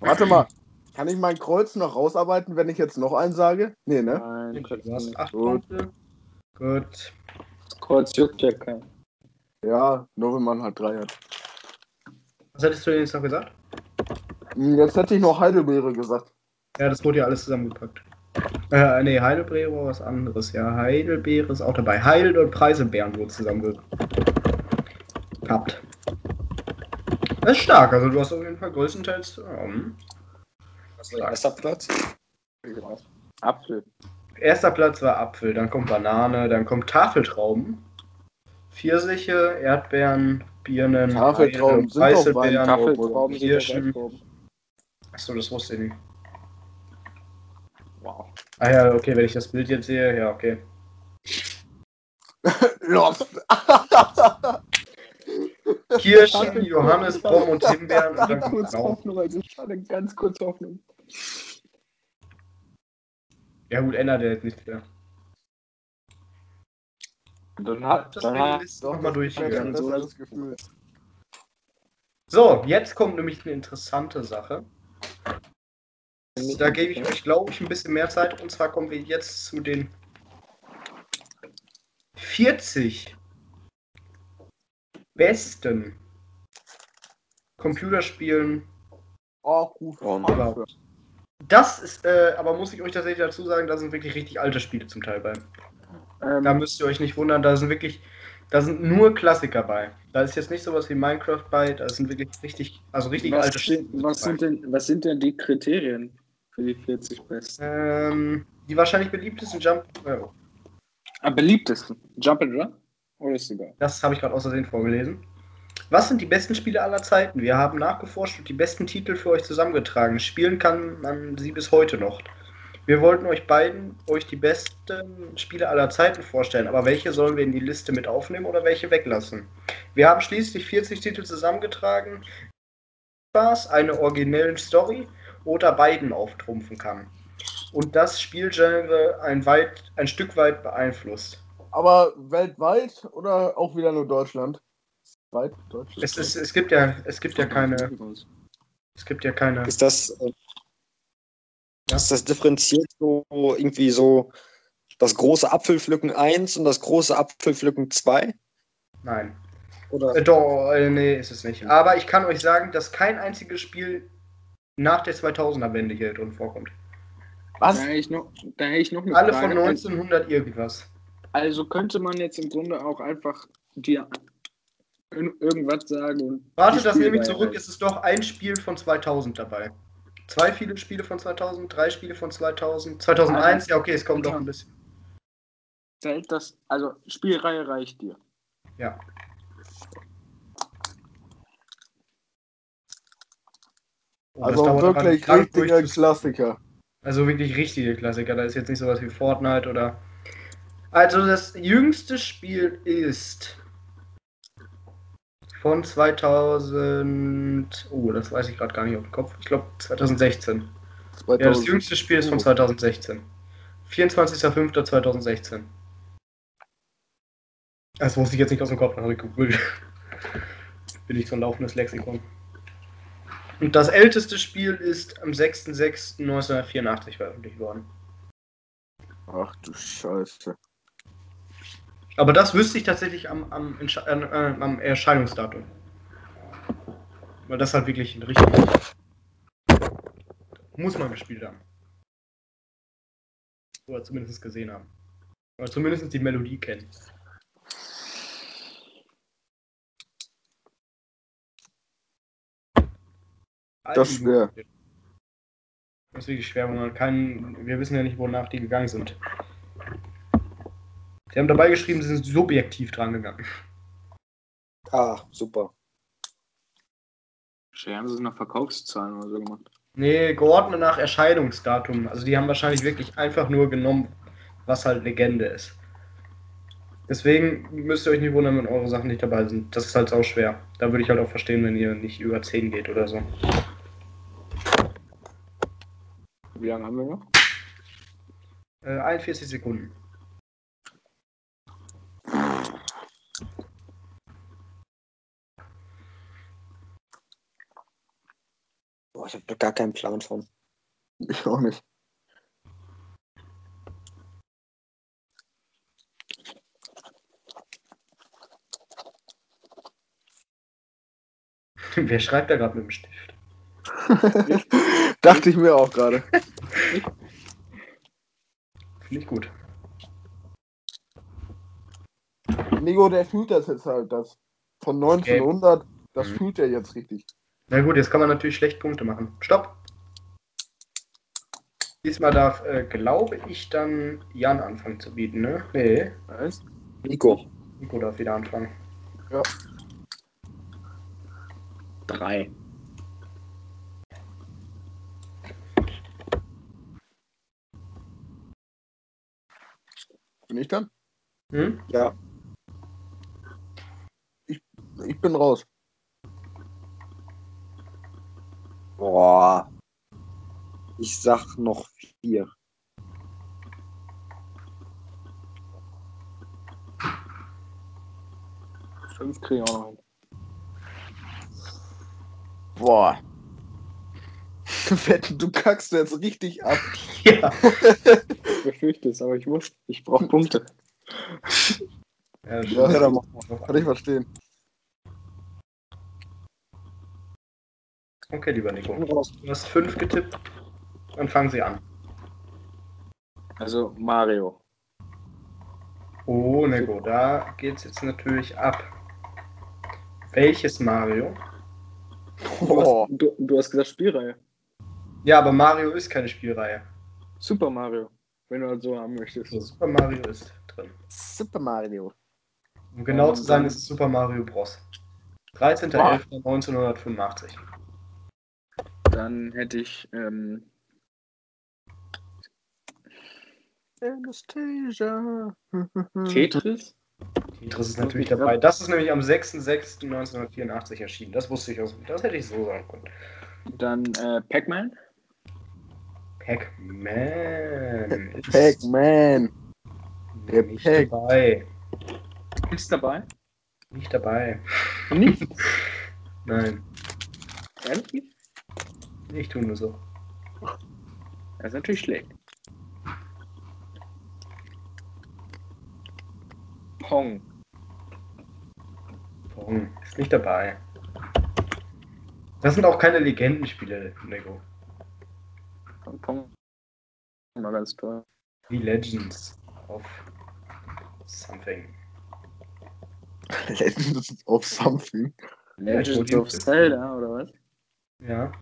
Warte mal. Kann ich mein Kreuz noch rausarbeiten, wenn ich jetzt noch einen sage? Nee, ne? Nein, Du hast acht Gut. Punkte. Gut. das Kreuz juckt ja keinen. Ja, nur wenn man halt drei hat. Was hättest du denn jetzt noch gesagt? Hm, Jetzt hätte ich noch Heidelbeere gesagt. Ja, das wurde ja alles zusammengepackt. Äh, nee, Heidelbeere war was anderes. Ja, Heidelbeere ist auch dabei. Heidel und Preiselbeeren wurden zusammengepappt. Das ist stark, also du hast auf jeden Fall größtenteils. Ähm, Was war erster Platz? Apfel. erster Platz war Apfel, dann kommt Banane, dann kommt Tafeltrauben. Pfirsiche, Erdbeeren, Birnen, Tafeltrauben Eire, sind doch Preiselbeeren, Tafeltrauben Kirschen. Achso, das wusste ich nicht. Wow. Ah ja, okay, wenn ich das Bild jetzt sehe, ja, okay. Lost. Kirschen, Johannisbaum und Himbeeren und dann kurz. Hoffnung, also ich hatte ganz kurz Hoffnung. Ja gut, ändert er jetzt nicht mehr. Dann hat, Das dann hat, Liste nochmal durchgegangen. Ist das Gefühl. So, jetzt kommt nämlich eine interessante Sache. Da gebe ich euch, glaube ich, ein bisschen mehr Zeit. Und zwar kommen wir jetzt zu den 40 besten Computerspielen. Oh, gut. Das ist, äh, aber muss ich euch tatsächlich dazu sagen, da sind wirklich richtig alte Spiele zum Teil bei. ähm, Da müsst ihr euch nicht wundern, da sind wirklich, da sind nur Klassiker bei. Da ist jetzt nicht sowas wie Minecraft bei, da sind wirklich richtig, also richtig was, alte sind, was, sind denn, was sind denn die Kriterien für die 40 Besten? Ähm, die wahrscheinlich beliebtesten Jump. Äh, Am beliebtesten? Jump and Run? Oder ist egal? das habe ich gerade aus Versehen vorgelesen. Was sind die besten Spiele aller Zeiten? Wir haben nachgeforscht und die besten Titel für euch zusammengetragen. Spielen kann man sie bis heute noch. Wir wollten euch beiden euch die besten Spiele aller Zeiten vorstellen, aber welche sollen wir in die Liste mit aufnehmen oder welche weglassen? Wir haben schließlich 40 Titel zusammengetragen, Spaß, eine originellen Story oder beiden auftrumpfen kann. Und das Spielgenre ein, weit, ein Stück weit beeinflusst. Aber weltweit oder auch wieder nur Deutschland? Weit Deutschland. Es, ist, es gibt ja, es gibt ja keine, es gibt ja keine. Ist das, äh, Ja. ist das differenziert so irgendwie so das große Apfelpflücken 1 und das große Apfelpflücken 2? Nein. Oder? Äh, doch, äh, nee, ist es nicht. Aber ich kann euch sagen, dass kein einziges Spiel nach der 2000er Wende hier drin vorkommt. Da Was? hätte ich noch, da hätte ich noch eine Alle Frage. von 1900 irgendwas. Also könnte man jetzt im Grunde auch einfach dir ir- irgendwas sagen und. Warte, das nehme ich zurück. Es ist doch ein Spiel von 2000 dabei. Zwei viele Spiele von 2000, drei Spiele von 2000, 2001, ja okay, es kommt doch ein bisschen. Zählt das, also Spielreihe reicht dir. Ja. Oh, das Also wirklich richtige Klassiker. Also wirklich richtige Klassiker. Da ist jetzt nicht sowas wie Fortnite oder. Also das jüngste Spiel ist von 2000. Oh, das weiß ich gerade gar nicht auf dem Kopf. Ich glaube 2016. Ja, das 2000. jüngste Spiel ist von Oh. 2016. 24.05.2016. Das wusste ich jetzt nicht aus dem Kopf, dann habe ich gegoogelt. Bin ich so ein laufendes Lexikon. Und das älteste Spiel ist am 6.06.1984 veröffentlicht worden. Ach du Scheiße. Aber das wüsste ich tatsächlich am, am, Entsche- äh, äh, am Erscheinungsdatum. Weil das halt wirklich ein richtig. Muss man gespielt haben. Oder zumindest gesehen haben. Oder zumindest die Melodie kennen. Das ist schwer. Das ist wirklich schwer, weil man keinen. Wir wissen ja nicht, wonach die gegangen sind. Sie haben dabei geschrieben, sie sind subjektiv dran gegangen. Ah, super. Haben sie es nach Verkaufszahlen oder so gemacht. Nee, geordnet nach Erscheinungsdatum. Also die haben wahrscheinlich wirklich einfach nur genommen, was halt Legende ist. Deswegen müsst ihr euch nicht wundern, wenn eure Sachen nicht dabei sind. Das ist halt auch schwer. Da würde ich halt auch verstehen, wenn ihr nicht über 10 geht oder so. Wie lange haben wir noch? Äh, 41 Sekunden. Boah, ich habe da gar keinen Plan von. Ich auch nicht. Wer schreibt da gerade mit dem Stift? Dachte ich mir auch gerade. Finde ich gut. Nico, der fühlt das jetzt halt, das von 1900, das Mhm. fühlt er jetzt richtig. Na gut, jetzt kann man natürlich schlecht Punkte machen. Stopp! Diesmal darf, äh, glaube ich, dann Jan anfangen zu bieten, ne? Nee. Was? Nico. Nico darf wieder anfangen. Drei. Bin ich dann? Hm? Ja. Ich bin raus. Boah. Ich sag noch vier. Fünf kriege ich auch noch hin. Boah. Wetten, du kackst jetzt richtig ab. Ja. Ich befürchte es, aber ich muss. Ich brauche Punkte. ja, Ja, Ja, dann machen wir. Kann ich verstehen. Okay, lieber Nico. Du hast fünf getippt. Dann fangen Sie an. Also Mario. Oh, Nico, da geht's jetzt natürlich ab. Welches Mario? Du hast, du, du hast gesagt Spielreihe. Ja, aber Mario ist keine Spielreihe. Super Mario. Wenn du das so haben möchtest. So, Super Mario ist drin. Super Mario. Um genau zu sein, ist es Super Mario Bros. 13.11.1985. Dann hätte ich ähm, Anastasia. Tetris. Tetris ist natürlich dabei. Das ist nämlich am 6.06.1984 erschienen. Das wusste ich aus. Das hätte ich so sagen können. Dann äh, Pac-Man. Pac-Man. Pac-Man. der Nicht Pac. dabei. Ist dabei. Nicht dabei. Nicht. Nein, Ehrlich? ich tue nur so. Das ist natürlich schlecht. Pong. Pong ist nicht dabei. Das sind auch keine Legendenspiele, Nego. Pong. Mal ganz toll. Wie Legends of Something. Legends of Something. Legends of Zelda, oder was? Ja.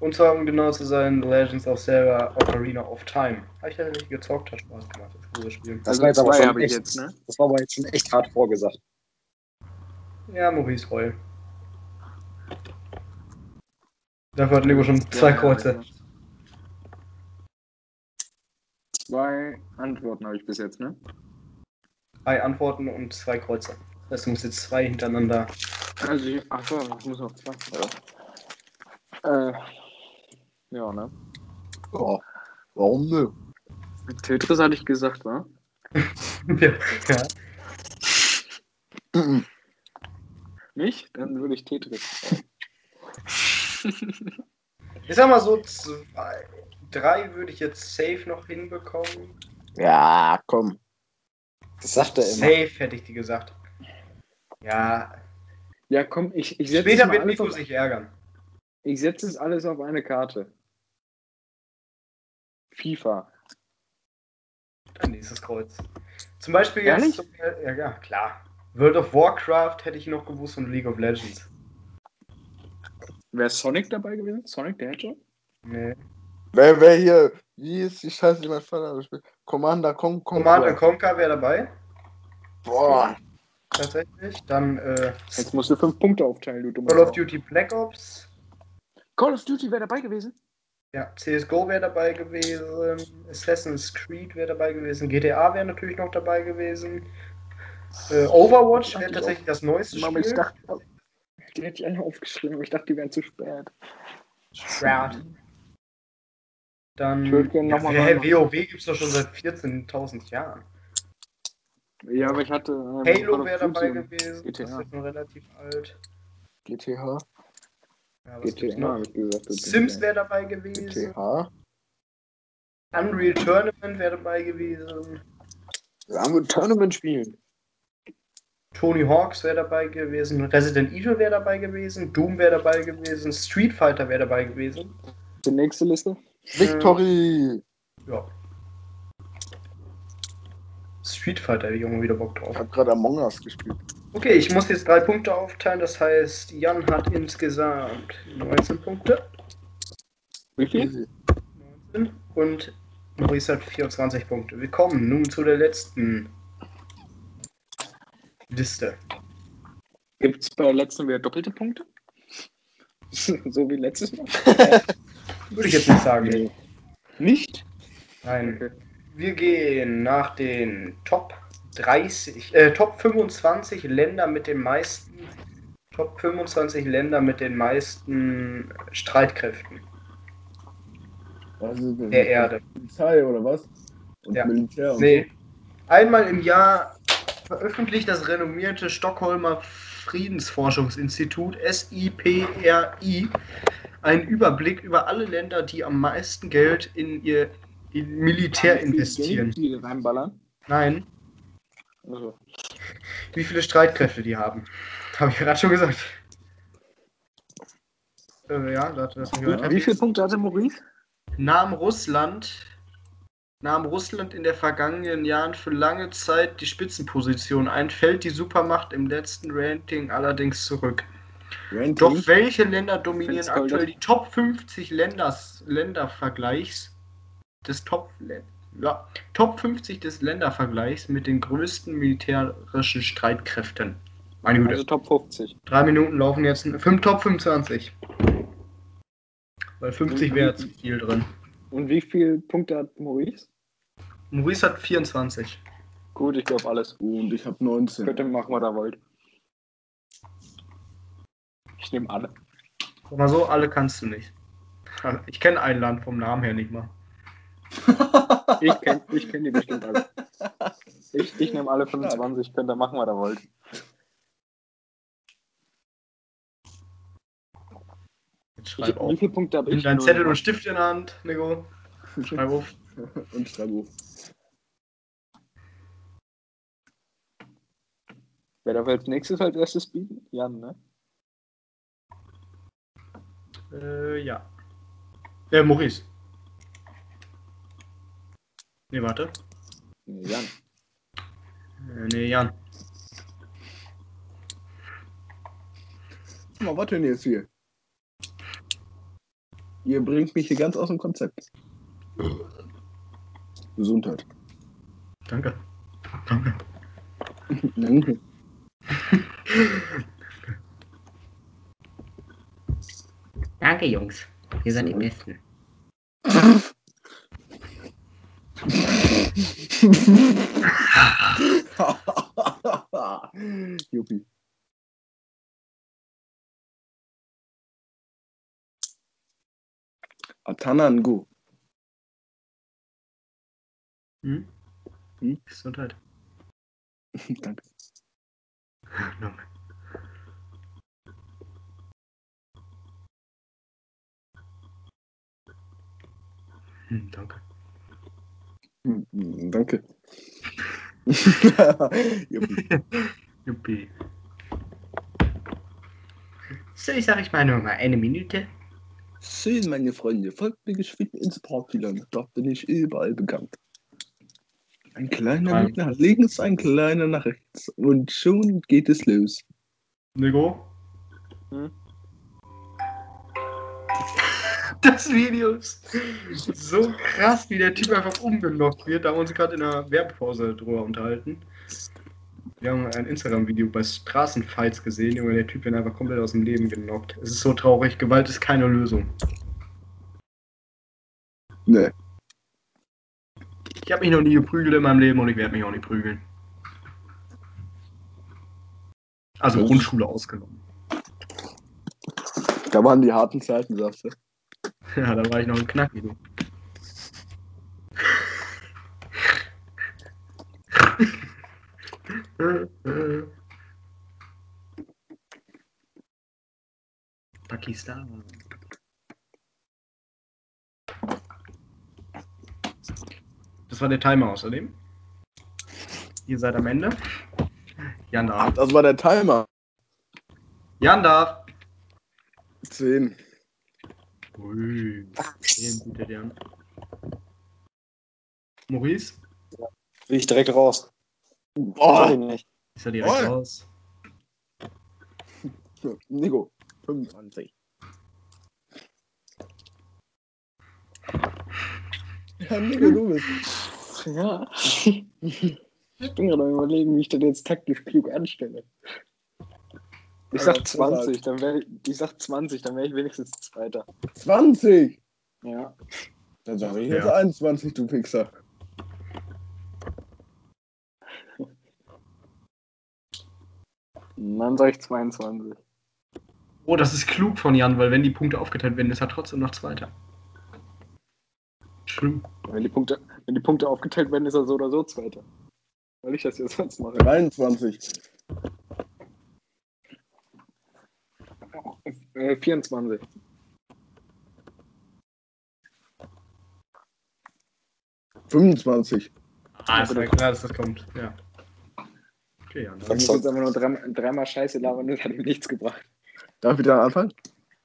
Und zwar, um genau zu sein, The Legends of Zelda Ocarina of Time. Habe ich leider nicht gezockt, hat Spaß gemacht, das Spiel. Das Also war jetzt aber schon habe ich echt, jetzt, ne? Das war aber jetzt schon echt hart vorgesagt. Ja, Maurice Reul. Dafür hat Nico schon zwei Ja, Kreuze. Zwei Antworten habe ich bis jetzt, ne? Drei Antworten und zwei Kreuze. Das heißt, du musst jetzt zwei hintereinander. Also, ich, ach so, ich muss noch zwei. Ja. Äh, ja, ne? Ja. Warum ne? Tetris hatte ich gesagt, wa? ja. ja. Nicht? Dann würde ich Tetris. Ich sag mal so, zwei, drei würde ich jetzt safe noch hinbekommen. Ja, komm. Das sagt er immer. Safe hätte ich dir gesagt. Ja, Ja, komm, ich, ich setze später wird Nico sich ärgern. ich setze es alles auf eine Karte. FIFA. Ein nächstes Kreuz. Zum Beispiel Ehrlich? jetzt. Ja, ja, klar. World of Warcraft hätte ich noch gewusst und League of Legends. Wäre Sonic dabei gewesen? Sonic der Hedgehog? Nee. Wer, wer hier, wie ist die Scheiße, die mein Vater spielt? Commander, komm, komm. Command and Conquer wäre dabei. Boah. Tatsächlich. Dann äh, Jetzt musst du fünf Punkte aufteilen, du dummer Call of. Duty Black Ops. Call of Duty wäre dabei gewesen? Ja, CSGO wäre dabei gewesen. Assassin's Creed wäre dabei gewesen. GTA wäre natürlich noch dabei gewesen. Äh, Overwatch wäre tatsächlich das neueste Aber ich Spiel. dachte, die hätte ich alle aufgeschrieben, aber ich dachte, die wären zu spät. Shroud. Dann. Gerne ja, noch mal hä, was- WoW gibt es doch schon seit 14.000 Jahren. Ja, aber ich hatte. ähm, Halo wäre dabei gewesen. GTA. Das ist schon relativ alt. GTH. Ja, GTA, habe ich gesagt. Sims wäre dabei gewesen. GTH. Unreal Tournament wäre dabei gewesen. Wir haben ein Tournament spielen. Tony Hawks wäre dabei gewesen. Resident Evil wäre dabei gewesen. Doom wäre dabei gewesen. Street Fighter wäre dabei gewesen. Die nächste Liste? Victory. Ja. Street Fighter hätte ich irgendwann wieder Bock Ich drauf. habe gerade Among Us gespielt. Okay, ich muss jetzt drei Punkte aufteilen. Das heißt, Jan hat insgesamt 19 Punkte. Wie viel? Easy. 19. Und Maurice hat 24 Punkte. Wir kommen nun zu der letzten Liste. Gibt es bei der letzten wieder doppelte Punkte? so wie letztes Mal? Würde ich jetzt nicht sagen. Nicht? Nein. Okay. Wir gehen nach den Top 30, äh, Top 25 Länder mit den meisten, Top 25 Länder mit den meisten Streitkräften Was ist denn? der Erde. Polizei oder was? Und Ja. Militär. Und Nee. Einmal im Jahr veröffentlicht das renommierte Stockholmer Friedensforschungsinstitut SIPRI einen Überblick über alle Länder, die am meisten Geld in ihr in Militär investieren. Die reinballern. Nein, Also, wie viele Streitkräfte die haben. Habe ich gerade schon gesagt. Äh, ja, lass mich weiter. wie viele Punkte hatte Maurice? nahm Russland, nahm Russland in den vergangenen Jahren für lange Zeit die Spitzenposition ein, fällt die Supermacht im letzten Ranking allerdings zurück. Ranking? Doch welche Länder dominieren aktuell die Top 50 Länders, Ländervergleichs des Top, ja, Top 50 des Ländervergleichs mit den größten militärischen Streitkräften? Meine Güte. Also Top 50. Drei Minuten laufen jetzt. Fünf, Top 25. Weil 50 wäre zu viel drin. Und wie viele Punkte hat Maurice? Maurice hat 24. Gut, ich glaube alles. Und ich habe 19. Könnt ihr machen, was ihr wollt. Ich nehme alle. Sag mal so, alle kannst du nicht. Ich kenne ein Land vom Namen her nicht mal. Ich kenne ich kenn die bestimmt alle. Ich, ich nehme alle 25, könnt ihr machen, was ihr wollt. Jetzt Ich, schreib wie auf. viele Punkte habe ich? Null. Zettel und Stift in der Hand, Nico. Schreib auf. Und Strabo. Wer darf als nächstes als erstes bieten? Jan, ne? Äh, ja. Äh, Maurice. Nee, warte. Nee, Jan. Äh, nee, Jan. Mal, was denn jetzt hier? Ihr bringt mich hier ganz aus dem Konzept. Gesundheit. Danke. Danke. Danke. Danke, Jungs. Ihr seid die Besten. Juppie. Atanango. Hm? Hm? Gesundheit. Danke. Danke. Hm, danke. Hm, hm, Danke. Juppie. Juppie. So, ich sag ich mal nur mal eine Minute. So, meine Freunde, folgt mir geschwind ins Partyland. Dort bin ich überall bekannt. Ein kleiner. Weg nach links, ein kleiner nach rechts. Und schon geht es los. Nico? Hm? Das Video ist so krass, wie der Typ einfach umgenockt wird. Da haben wir uns gerade in der Werbepause drüber unterhalten. Wir haben ein Instagram-Video bei Straßenfights gesehen, Junge, der Typ wird einfach komplett aus dem Leben genockt. Es ist so traurig, Gewalt ist keine Lösung. Nee. Ich habe mich noch nie geprügelt in meinem Leben und ich werde mich auch nicht prügeln. Also Grundschule ausgenommen. Da waren die harten Zeiten, sagst du. Ja, da war ich noch ein Knacki, du. Pakistan. Das war der Timer außerdem. Ihr seid am Ende. Jan darf. das war der Timer. Jan darf. Zehn. Ui. Bietet er an. Maurice? Will ich direkt raus. Sag Boah. ich nicht. Ist er direkt Oi. raus? Nico, 25. Ja, Nico, du bist. Ja. Ich bin gerade am überlegen, wie ich das jetzt taktisch klug anstelle. Ich sag 20, dann wäre ich, ich sag 20, dann wäre ich wenigstens Zweiter. 20! Ja. Dann sage ich jetzt Ja. 21, du. Und dann sag ich 22. Oh, das ist klug von Jan, weil wenn die Punkte aufgeteilt werden, ist er trotzdem noch Zweiter. Schlimm. Wenn die Punkte, wenn die Punkte aufgeteilt werden, ist er so oder so Zweiter. Weil ich das ja sonst mache. 23. Äh, 24. Fünfundzwanzig. Ah, ist ja klar, dass das kommt. Ja. Okay. Ich Dann, muss jetzt einfach nur dreimal, dreimal Scheiße labern, das hat ihm nichts gebracht. Darf ich dann anfangen?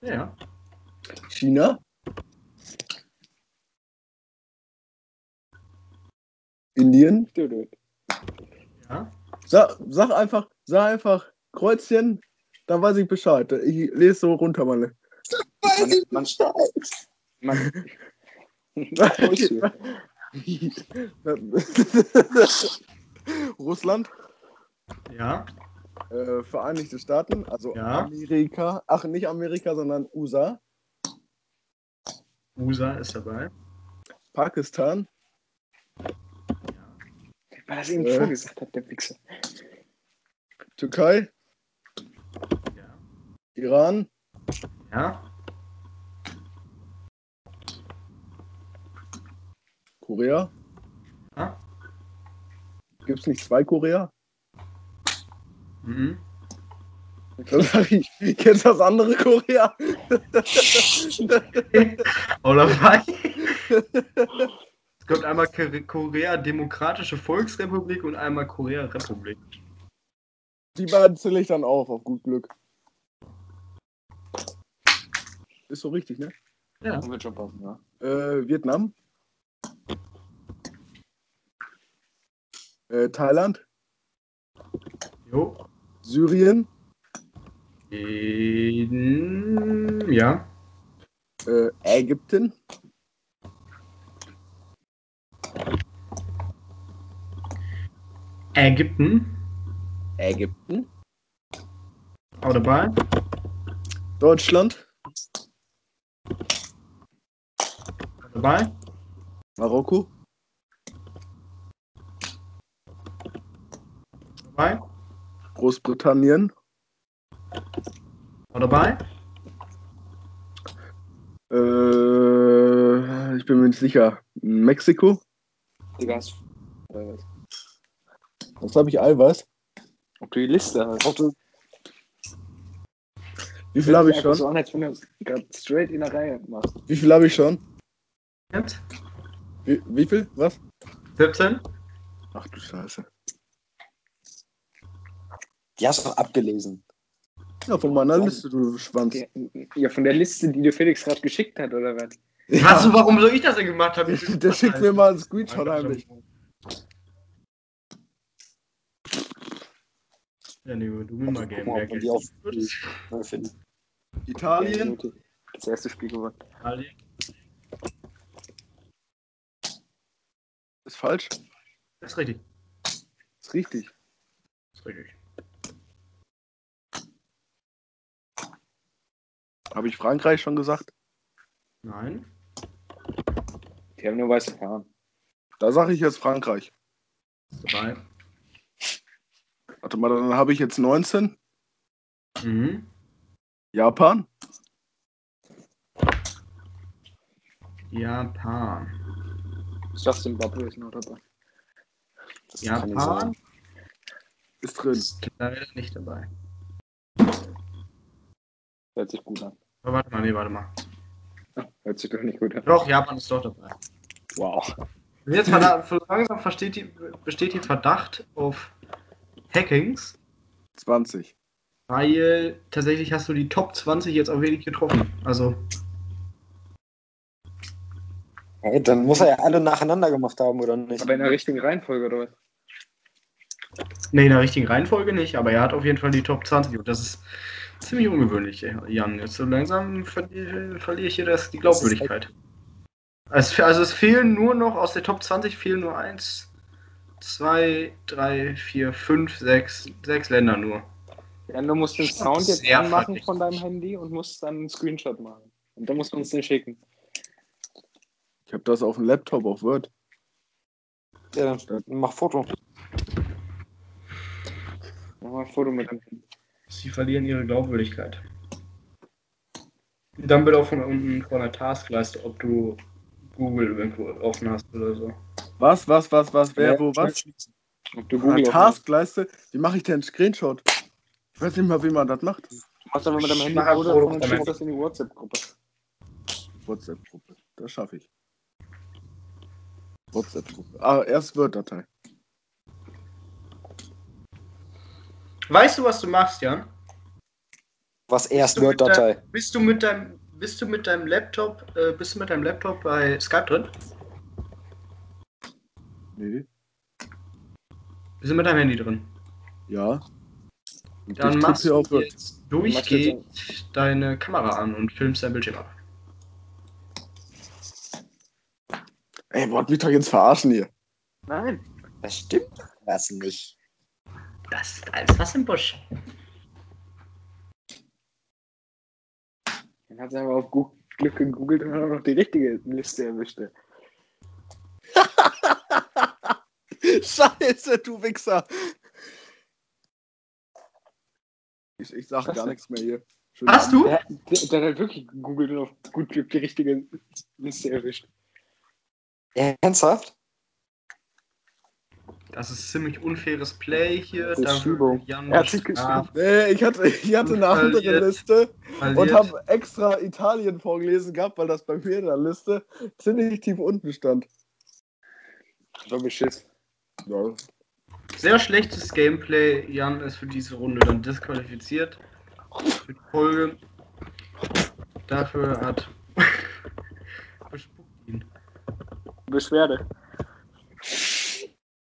ja. China. Indien. Ja. Sag, sag einfach, sag einfach Kreuzchen, dann weiß ich Bescheid. Ich lese so runter, meine. Man, man, man, Russland, Ja. äh, Vereinigte Staaten, also Ja. Amerika, ach nicht Amerika, sondern USA, USA ist dabei. Pakistan, weil das eben Äh. vorgesagt hat, der Wichser. Türkei, Ja. Iran, Ja. Korea. Ja. Gibt es nicht zwei Korea? Mhm. Dann sag ich, kennst das andere Korea? Auch dabei. es kommt einmal Kore- Korea Demokratische Volksrepublik und einmal Korea Republik. Die beiden zähle ich dann auf, auf gut Glück. Ist so richtig, ne? Ja. Wird schon passen, ja. Äh, Vietnam. Äh, Thailand, Jo. Syrien, Ähm, ja. äh, Ägypten, Ägypten. Ägypten, Auch dabei. Deutschland, Auch dabei. Marokko, Dabei. Großbritannien, dabei. äh, ich bin mir nicht sicher, Mexiko. Digga, was? Was habe ich Eiweiß? Ob du die Liste hast. Wie viel habe ich schon? An, straight in der Reihe machst. Wie viel habe ich schon? Wie, wie viel? Was? 17. Ach du Scheiße. Die hast du doch abgelesen. Ja, von meiner Liste, du Schwanz. Ja, ja, von der Liste, die dir Felix gerade geschickt hat, oder was? Was, du, warum soll ich das denn gemacht haben? Der schickt mir mal einen Screenshot heimlich. Ja, nee, du mir mal Game. mal, Geld. Italien, Das erste Spiel gewonnen. Italien. Ist falsch. Das ist richtig. Ist richtig. Das ist richtig. Habe ich Frankreich schon gesagt? Nein. Die haben nur weiße Haare. Da sage ich jetzt Frankreich. Dabei. Warte mal, dann habe ich jetzt 19. Mhm. Japan, Japan. Ich dachte, Zimbabwe ist noch dabei. Das Japan ist drin. ist leider nicht dabei. Hört sich gut an. Aber warte mal, nee, warte mal. Hört sich doch nicht gut an. Doch, Japan ist doch dabei. Wow. Jetzt langsam versteht die, besteht die Verdacht auf Hackings, 20. weil tatsächlich hast du die Top 20 jetzt auch wenig getroffen. Also, Hey, dann muss er ja alle nacheinander gemacht haben, oder nicht? Aber in der richtigen Reihenfolge, oder was? nee, in der richtigen Reihenfolge nicht, aber er hat auf jeden Fall die Top 20 und das ist ziemlich ungewöhnlich, Jan. Jetzt so langsam verli verliere ich hier das, die Glaubwürdigkeit. Es, fe- also es fehlen nur noch, aus der Top 20 fehlen nur 1, zwei, drei, vier, fünf, sechs, sechs Länder nur. Ja, du musst den Sound jetzt anmachen von deinem Handy und musst dann einen Screenshot machen. Und dann musst du uns den schicken. Ich habe das auf dem Laptop auf Word. Ja, dann mach Foto. Mach mal ein Foto mit dem. Sie verlieren ihre Glaubwürdigkeit. Dann bitte auch von unten von der Taskleiste, ob du Google irgendwo offen hast oder so. Was, was, was, was, wer, Ja, wo, was? Ob du Eine Google. Taskleiste? Wie mache ich denn einen Screenshot? Ich weiß nicht mal, wie man das macht. Du machst aber mit deinem Handy dann von das in die WhatsApp-Gruppe. WhatsApp-Gruppe. Das schaffe ich. WhatsApp-Gruppe. Ah, erst Word-Datei. Weißt du, was du machst, Jan? Was erst Bist du mit Word-Datei. Bist du mit deinem, bist du mit deinem Laptop, äh, bist du mit deinem Laptop bei Skype drin? Nee. Bist du mit deinem Handy drin? Ja. Und Dann machst du jetzt durchgehend deine Kamera an und filmst dein Bildschirm ab. Ey, wollt mich doch jetzt verarschen hier. Nein. Das stimmt das nicht. Das ist alles was im Busch. Dann hat sie aber auf Glück gegoogelt und hat auch noch die richtige Liste erwischt. Scheiße, du Wichser. Ich, ich sag Was gar nichts mehr hier. Hast du? Der, der, der hat wirklich gegoogelt und auf gut Glück die richtige Liste erwischt. Ernsthaft? Das ist ziemlich unfaires Play hier. Das Da. Jan Er hat sich Nee, ich hatte, ich hatte eine Und andere verliert. Liste und verliert. habe extra Italien vorgelesen gehabt, weil das bei mir in der Liste ziemlich tief unten stand. War beschiss. Ja. Sehr schlechtes Gameplay. Jan ist für diese Runde dann disqualifiziert. Für die Folge. Dafür hat. Bespuckt ihn. Beschwerde.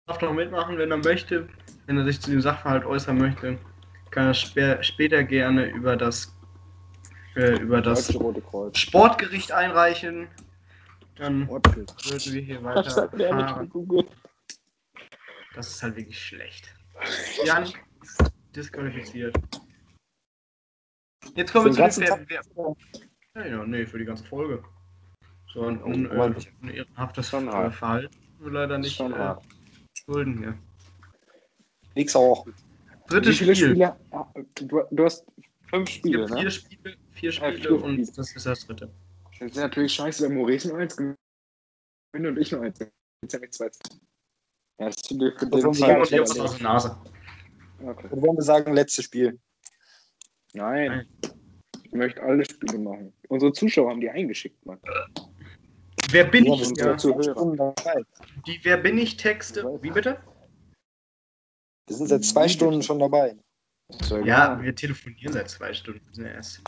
Darf noch mitmachen, wenn er möchte. Wenn er sich zu dem Sachverhalt äußern möchte, kann er spä später gerne über das, äh, über das. Sportgericht einreichen. Dann würden wir hier weiter. Das ist halt wirklich schlecht. Jan disqualifiziert. Jetzt kommen wir den zu dem ganzen Wer, wer, ja, ja, nee, für die ganze Folge. So ein äh, unehrenhaftes Schon äh, hart. Verhalten leider nicht Schon äh, schulden hier. Nix auch. Drittes Wie viele Spiel. Spiele? ah, Du, du hast fünf Spiele, ne? vier Spiele, vier Spiele vier und Spiele. das ist das dritte. Das ist natürlich scheiße, wenn Maurice nur eins gewinnt und ich nur eins. Jetzt habe ich zwei. Ja, das ist für den Das wollen wir Simon Ja, das- aus der Nase. Okay. Und wollen wir sagen, letztes Spiel. Nein. Ich möchte alle Spiele machen. Unsere Zuschauer haben die eingeschickt, Mann. Wer bin ich? wir sind Ja, die Wer bin ich Texte. Wie bitte? Wir sind seit zwei Stunden schon dabei. Ja, wir telefonieren seit zwei Stunden erst.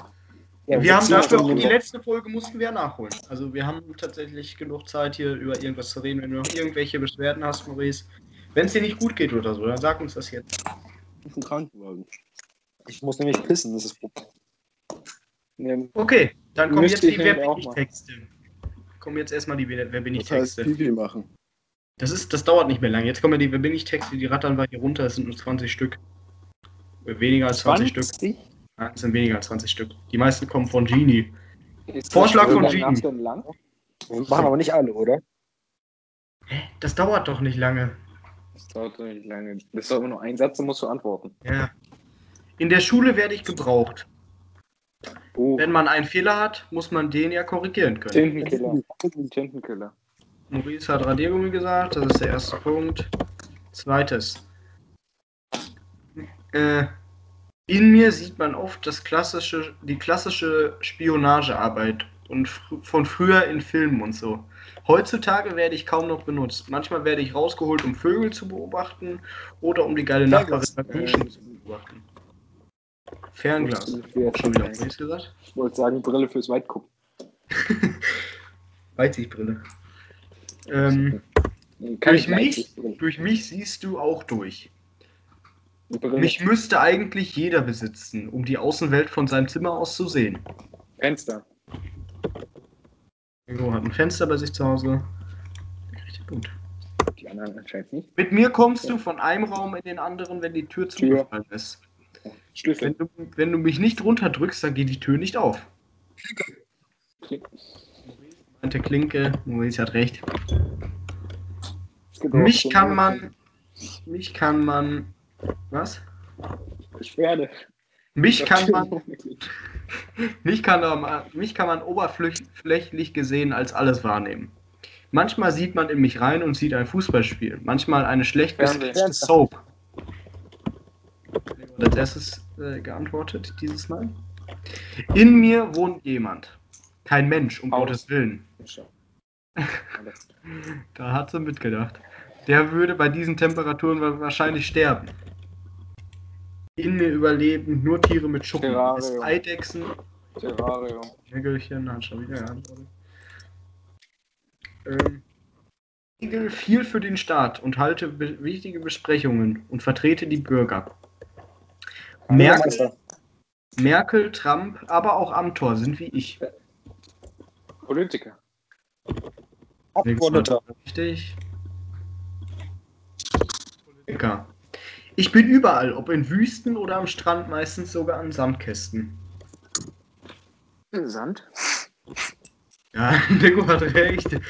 Ja, wir haben sind dafür auch die letzte Folge mussten wir nachholen. Also wir haben tatsächlich genug Zeit hier über irgendwas zu reden. Wenn du noch irgendwelche Beschwerden hast, Maurice, wenn es dir nicht gut geht oder so, dann sag uns das jetzt. Ist ein Krankenwagen. Ich muss nämlich pissen, das ist Problem. Okay, dann kommen jetzt ich die Wer Kommen jetzt erstmal die Wer bin ich Das heißt, Texte. Pipi machen. Das ist, das dauert nicht mehr lang. Jetzt kommen ja die Wer bin ich Texte, die rattern wir hier runter. Es sind nur 20 Stück. Weniger als 20, Stück. 20? Nein, es sind weniger als 20 Stück. Die meisten kommen von Genie. Ist Vorschlag von Genie. Lang? Wir machen aber nicht alle, oder? Das dauert doch nicht lange. Das dauert doch nicht lange. Das ist doch immer nur ein Satz, dann musst du antworten. Ja. In der Schule werde ich gebraucht. Oh, Wenn man einen Fehler hat, muss man den ja korrigieren können. Tintenkiller. Tintenkiller. Maurice hat Radiergummi gesagt, das ist der erste Punkt. Zweites. Äh, in mir sieht man oft das klassische, die klassische Spionagearbeit und fr von früher in Filmen und so. Heutzutage werde ich kaum noch benutzt. Manchmal werde ich rausgeholt, um Vögel zu beobachten oder um die geile Nachbarin Duschen zu beobachten. Fernglas. Schon wieder Maurice gesagt. Ich wollte sagen, Brille fürs Weitgucken. Weitsichtbrille. Ähm, durch, ich mich, durch mich siehst du auch durch. Mich müsste eigentlich jeder besitzen, um die Außenwelt von seinem Zimmer aus zu sehen. Fenster. Ingo hat ein Fenster bei sich zu Hause. Den Punkt. Die anderen anscheinend nicht. Mit mir kommst du von einem Raum in den anderen, wenn die Tür Tür. zugefallen ist. Schlüssel. Wenn du, wenn du mich nicht runterdrückst, dann geht die Tür nicht auf. Meinte Klinke, Maurice hat recht. Mich kann man. Mich kann man. Was? Beschwerde. Mich kann man. Mich kann, man- mich kann man oberflächlich gesehen als alles wahrnehmen. Manchmal sieht man in mich rein und sieht ein Fußballspiel. Manchmal eine schlecht geskriptete Soap. Als erstes äh, geantwortet dieses Mal. In mir wohnt jemand. Kein Mensch, um. Gottes Willen. Da hat sie mitgedacht. Der würde bei diesen Temperaturen wa- wahrscheinlich sterben. In mir überleben nur Tiere mit Schuppen. Terrarium. Eidechsen, Terrarium. Nägelchen, hat schon wieder geantwortet. Ähm, viel für den Staat und halte wichtige Besprechungen und vertrete die Bürger. Merkel. Merkel, Trump, aber auch Amtor sind wie ich. Politiker. Abgeordneter. Richtig. Politiker. Ich bin überall, ob in Wüsten oder am Strand, meistens sogar an Sandkästen. Sand. Ja, Nico hat recht.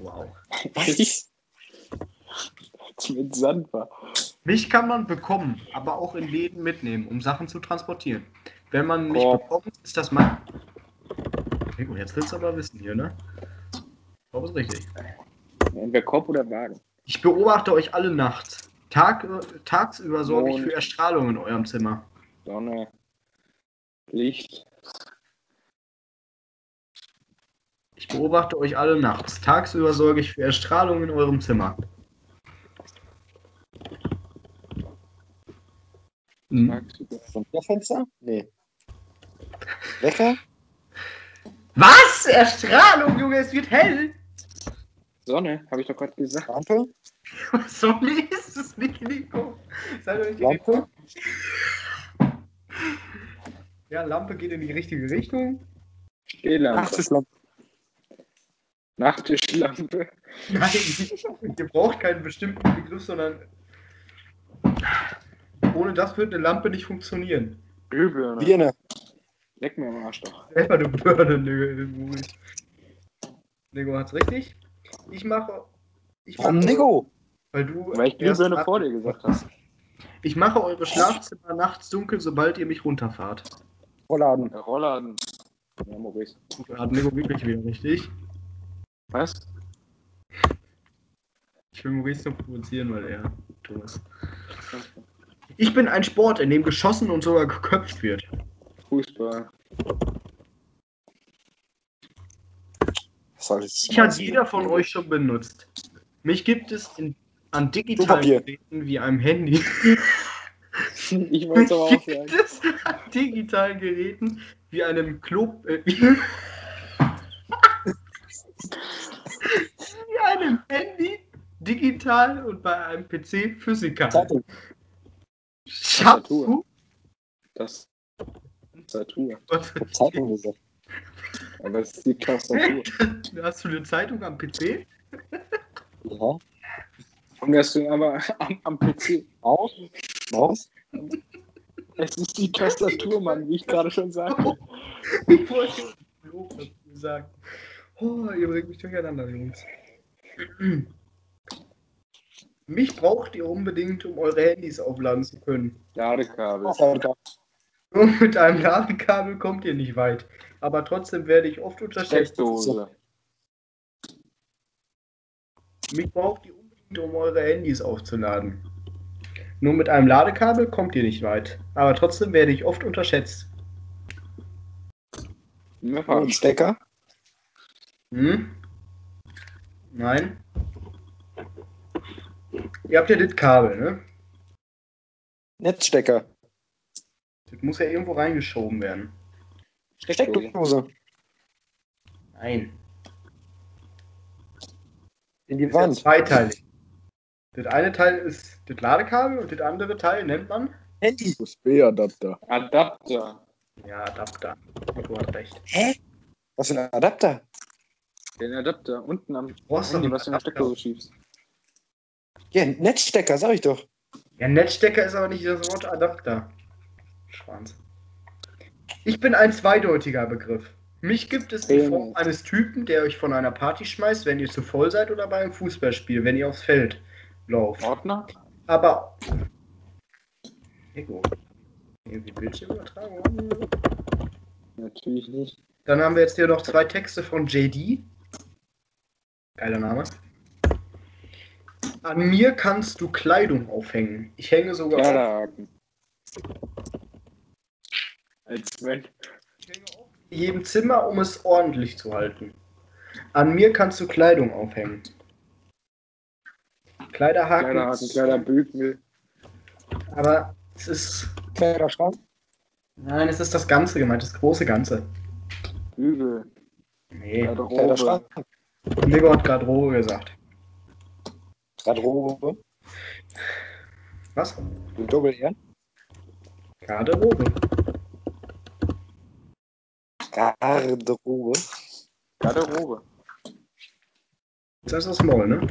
Wow. Was? Mit Sand war. Mich kann man bekommen, aber auch in Läden mitnehmen, um Sachen zu transportieren. Wenn man mich Korb. bekommt, ist das mein. Nico, jetzt willst du aber wissen hier, ne? Ich glaube, ist richtig. Entweder Korb oder Wagen. Ich beobachte euch alle nachts. Tag, tagsüber sorge ich Mond. für Erstrahlung in eurem Zimmer. Sonne. Licht. Ich beobachte euch alle nachts. Tagsüber sorge ich für Erstrahlung in eurem Zimmer. Hm. Tagsüber. Fenster? Nee. Wecker? Was? Erstrahlung, Junge, es wird hell. Sonne, habe ich doch gerade gesagt. Lampe? Sonne ist es nicht, Nico. Seid euch Lampe? Ja, Lampe geht in die richtige Richtung. Stehlampe. Nachttischlampe. Nachttischlampe. Nein, ihr braucht keinen bestimmten Begriff, sondern ohne das wird eine Lampe nicht funktionieren. Glühbirne. Birne. Leck mir am Arsch doch. Selber eine Birne, Nico. Nico hat's richtig. Ich mache. Ich Warum mache- Nico? Weil du. Weil ich Glühbirne vor dir gesagt hast. Ich mache eure Schlafzimmer nachts dunkel, sobald ihr mich runterfahrt. Rollladen. Der Rollladen. Ja, Maurice. Hat Nico wirklich wieder richtig. Was? Ich will Maurice nur provozieren, weil er dumm ist. Ich bin ein Sport, in dem geschossen und sogar geköpft wird. Fußball. Was soll ich Ich hat jeder von euch schon benutzt. Mich gibt es in, an digitalen. Geräten wie einem Handy. Ich wollte es aber auch Mich sagen. gibt es an digitalen Geräten wie einem Klo... Äh, wie, wie einem Handy, digital und bei einem PC physikal. Zeitung. Schaffst du? Das Tastatur. Zeitung gesagt. Aber es ist die Tastatur. Hast du eine Zeitung am PC? Ja. Und hast du aber am, am PC. Maus? Maus? Es ist die Tastatur, Mann, wie ich gerade schon sagte. Ich wollte Lob dazu sagen. Oh, ihr bringt mich durcheinander, Jungs. Mich braucht ihr unbedingt, um eure Handys aufladen zu können. Ladekabel. Nur mit einem Ladekabel kommt ihr nicht weit. Aber trotzdem werde ich oft unterschätzt. Steckdose. Mich braucht ihr unbedingt, um eure Handys aufzuladen. Nur mit einem Ladekabel kommt ihr nicht weit. Aber trotzdem werde ich oft unterschätzt. Ein Stecker? Hm? Nein? Ihr habt ja das Kabel, ne? Netzstecker. Das muss ja irgendwo reingeschoben werden. Steckdose. Nein. In die Das ist ja Wand. zweiteilig. Das eine Teil ist das Ladekabel und das andere Teil nennt man Handy. USB-Adapter. Adapter. ja Adapter. Du hast recht. Hä? Was für ein Adapter? Den Adapter unten am Handy, was du in der. Steckdose schiebst. Ja, Netzstecker, sag ich doch. Ja, Netzstecker ist aber nicht das Wort Adapter. Schwanz. Ich bin ein zweideutiger Begriff. Mich gibt es in. Form eines Typen, der euch von einer Party schmeißt, wenn ihr zu voll seid oder beim Fußballspiel, wenn ihr aufs Feld lauft. Ordner? Aber. Ego. Irgendwie Bildschirmübertragung. Natürlich nicht. Dann haben wir jetzt hier noch zwei Texte von JD. Geiler Name. An mir kannst du Kleidung aufhängen. Ich hänge sogar auf. Kleiderhaken. Als wenn. Ich hänge auf in jedem Zimmer, um es ordentlich zu halten. An mir kannst du Kleidung aufhängen. Kleiderhaken. Kleiderhaken, Kleiderbügel. Aber es ist. Kleiderschrank. Nein, es ist das Ganze gemeint, das große Ganze. Bügel. Nee. Garderobe. Kleiderschrank. Nico hat gerade Rohe gesagt. Garderobe. Was? Doppel R. Garderobe. Garderobe. Garderobe. Das ist das Maul, ne?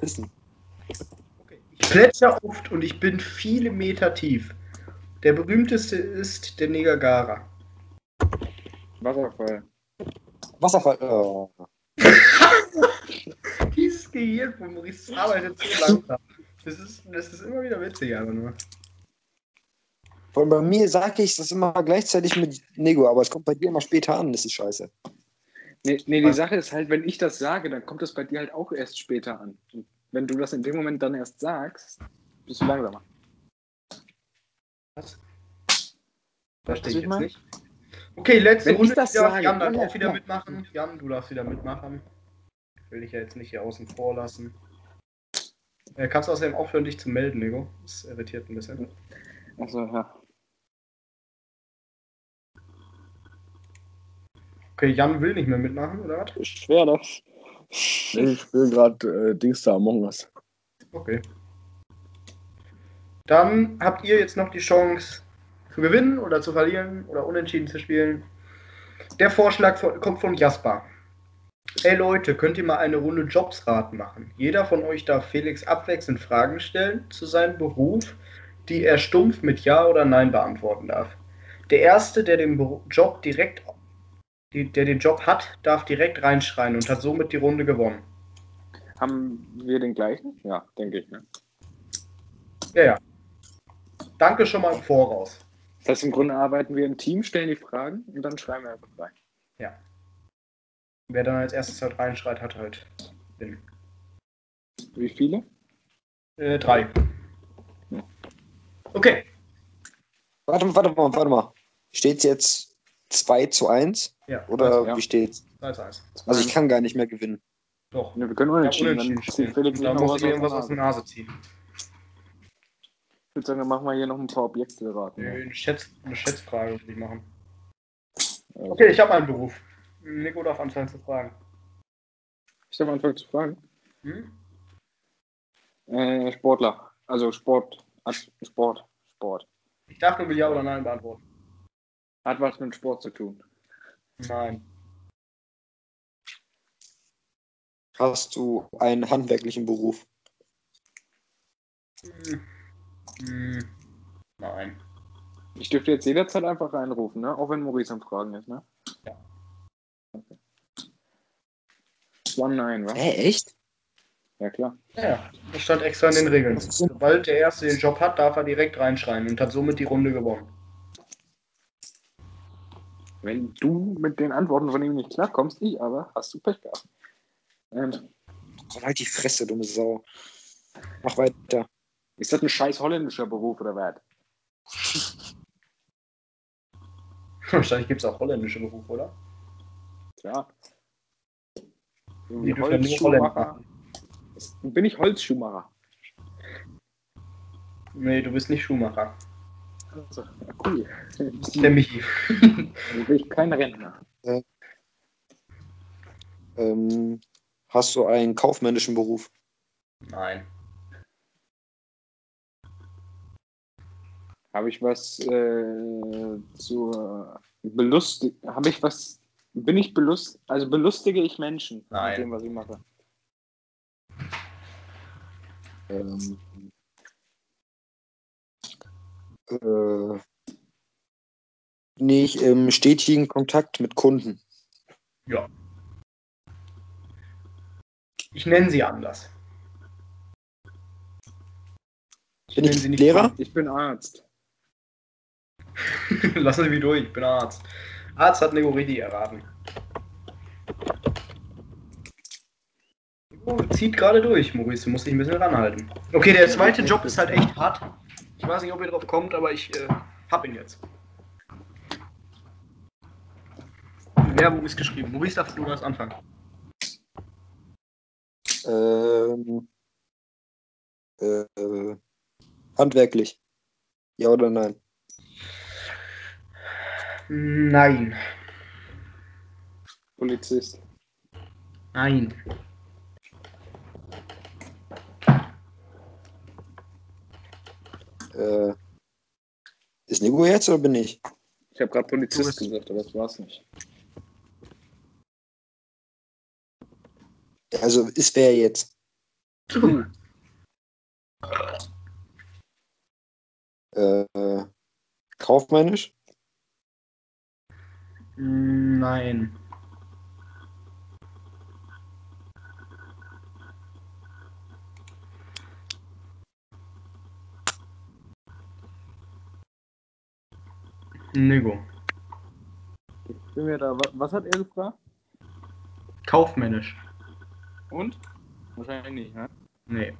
Wissen. Okay. Ich plätscher oft und ich bin viele Meter tief. Der berühmteste ist der Niagara. Wasserfall. Wasserfall. Oh. Gehirn von Maurice arbeitet so langsam. Das ist, das ist immer wieder witzig, aber nur. Vor allem bei mir sage ich das immer gleichzeitig mit Nego, aber es kommt bei dir immer später an, das ist scheiße. Nee, nee, die Was? Sache ist halt, wenn ich das sage, dann kommt das bei dir halt auch erst später an. Und wenn du das in dem Moment dann erst sagst, bist du langsamer. Was? Verstehe du, ich jetzt ich mein? nicht. Okay, letzte Wenn ich Runde. das wieder. sage, Jan darf ja, auch wieder mitmachen. Jan, du darfst wieder mitmachen. Ich will dich ja jetzt nicht hier außen vor lassen. Äh, kannst du außerdem aufhören, dich zu melden, Nico? Das irritiert ein bisschen. Also, ja. Okay, Jan will nicht mehr mitmachen, oder was? Schwer. Nee, ich spiele gerade äh, Dings da Among Us. Okay. Dann habt ihr jetzt noch die Chance zu gewinnen oder zu verlieren oder unentschieden zu spielen. Der Vorschlag von, kommt von Jasper. Hey Leute, könnt ihr mal eine Runde Jobsraten machen? Jeder von euch darf Felix abwechselnd Fragen stellen zu seinem Beruf, die er stumpf mit Ja oder Nein beantworten darf. Der Erste, der den Job direkt, der den Job hat, darf direkt reinschreien und hat somit die Runde gewonnen. Haben wir den gleichen? Ja, denke ich. Ne? Ja, ja. Danke schon mal im Voraus. Das heißt, im Grunde arbeiten wir im Team, stellen die Fragen und dann schreiben wir einfach rein. Ja. Wer dann als erstes halt reinschreit, hat halt den. Wie viele? Äh, drei. Okay. Warte, mal, warte mal, warte mal. Steht jetzt 2 zu 1? Ja. Oder Ja. wie steht's? 3 zu 1. Also ich kann gar nicht mehr gewinnen. Doch. Ne, wir können Ja, unentschieden. unentschieden dann Da muss was ich irgendwas aus der Nase. Ziehen. Ich würde sagen, dann machen wir hier noch ein paar Objekte raten. Eine, Schätz, eine Schätzfrage will ich machen. Also, Okay, ich habe einen Beruf. Nico darf anfangen zu fragen. Ich darf anfangen zu fragen. Hm? Äh, Sportler. Also Sport. Sport. Sport. Ich darf nur mit Ja oder Nein beantworten. Hat was mit Sport zu tun. Nein. Hast du einen handwerklichen Beruf? Hm. Hm. Nein. Ich dürfte jetzt jederzeit einfach reinrufen, ne? Auch wenn Maurice am Fragen ist, ne? 619, was? Hä, echt? Ja, klar. Ja, das stand extra in den Regeln. Sobald der Erste den Job hat, darf er direkt reinschreien und hat somit die Runde gewonnen. Wenn du mit den Antworten von ihm nicht klarkommst, ich aber, hast du Pech gehabt. Ähm, halt die Fresse, dumme Sau. Mach weiter. Ist das ein scheiß holländischer Beruf oder was? Wahrscheinlich gibt es auch holländische Berufe, oder? Ja nur Holländer Bin ich Holzschuhmacher? Nee, du bist nicht Schuhmacher. Also, cool. Der Michi. Dann bin ich kein Rentner. Ähm, hast du einen kaufmännischen Beruf? Nein. Habe ich was äh, zur belustig? Habe ich was? Bin ich belust? Also belustige ich Menschen Nein. mit dem, was ich mache? Ähm, äh, bin ich im stetigen Kontakt mit Kunden. Ja. Ich nenne sie anders. Ich Bin ich sie nicht Lehrer? Ich bin Arzt. Lassen Sie mich durch, ich bin Arzt. Arzt hat richtig erraten. Nico zieht gerade durch, Maurice, du musst dich ein bisschen ranhalten. Okay, der zweite Job ist halt echt hart. Ich weiß nicht, ob ihr drauf kommt, aber ich äh, hab ihn jetzt. Werbung ist geschrieben. Maurice darf du das anfangen. Ähm, äh, handwerklich. Ja oder nein? Nein. Polizist. Nein. Äh, ist Nico jetzt oder bin ich? Ich habe gerade Polizist bist- gesagt, aber das war's nicht. Also ist wer jetzt? Äh, kaufmännisch? Nein. Ich bin mir da. wa- Was hat er gefragt? Kaufmännisch. Und? Wahrscheinlich nicht, ne? Nee.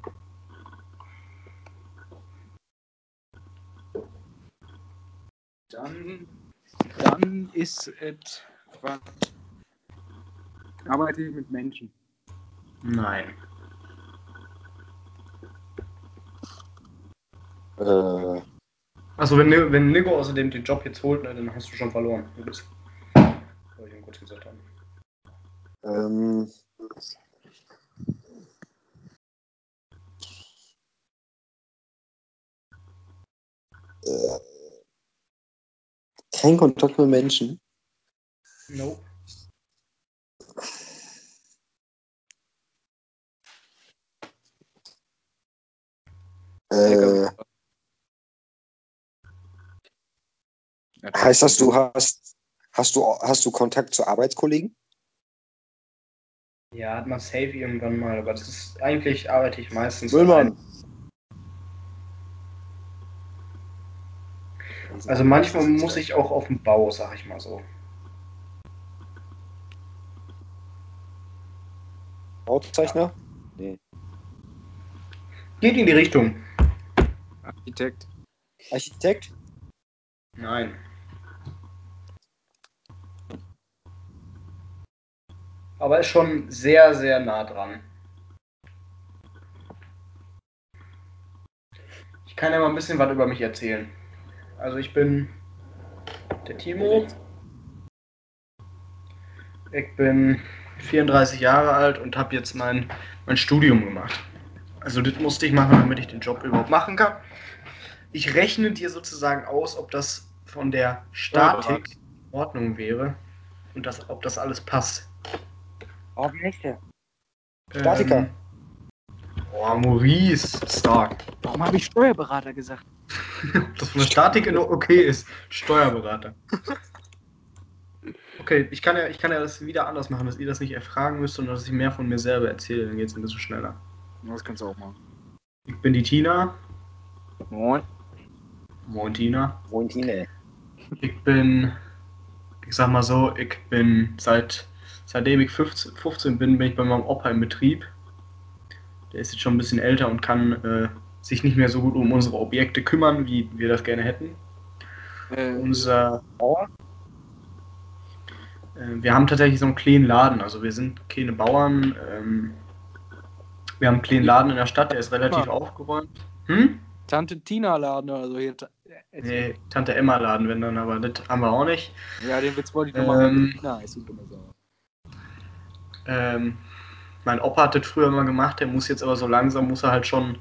Dann, dann ist es. was- Arbeite ich mit Menschen. Nein. Äh, Also wenn, wenn Nigo außerdem den Job jetzt holt, ne, dann hast du schon verloren. Du bist. Soll ich ihm kurz gesagt haben. ähm, äh, kein Kontakt mit Menschen. Nope. Äh, heißt das, du hast, hast du, hast du Kontakt zu Arbeitskollegen? Ja, hat man safe irgendwann mal, aber das ist eigentlich arbeite ich meistens. Müllmann. Also manchmal muss ich auch auf dem Bau, sag ich mal so. Bauzeichner? Geht in die Richtung. Architekt. Architekt? Nein. Aber ist schon sehr, sehr nah dran. Ich kann ja mal ein bisschen was über mich erzählen. Also ich bin der Timo. Ich bin 34 Jahre alt und habe jetzt mein, mein Studium gemacht. Also das musste ich machen, damit ich den Job überhaupt machen kann. Ich rechne dir sozusagen aus, ob das von der Statik in Ordnung wäre und das, ob das alles passt. Oh, wie heißt der? Statiker. Ähm, boah, Maurice, stark. Warum habe ich Steuerberater gesagt? Ob das von der Statik in okay ist. Steuerberater. Okay, ich kann, ja, ich kann ja das wieder anders machen, dass ihr das nicht erfragen müsst, sondern dass ich mehr von mir selber erzähle, dann geht es ein bisschen schneller. Das kannst du auch machen. Ich bin die Tina. Moin. Moin Tina. Moin, Tine. Ich bin, ich sag mal so, ich bin seit, seitdem ich 15, 15 bin, bin ich bei meinem Opa im Betrieb. Der ist jetzt schon ein bisschen älter und kann äh, sich nicht mehr so gut um unsere Objekte kümmern, wie wir das gerne hätten. Äh, Unser, Bauer? äh, wir haben tatsächlich so einen kleinen Laden, also wir sind keine Bauern. Ähm, wir haben einen kleinen Laden in der Stadt, der ist relativ Ja. aufgeräumt. Hm? Tante Tina Laden oder so hier. Nee, Tante Emma Laden, wenn dann, aber das haben wir auch nicht. Ja, den Witz wollte ich Ähm, noch machen. Sau. Ähm, mein Opa hat das früher immer gemacht, der muss jetzt aber so langsam, muss er halt schon,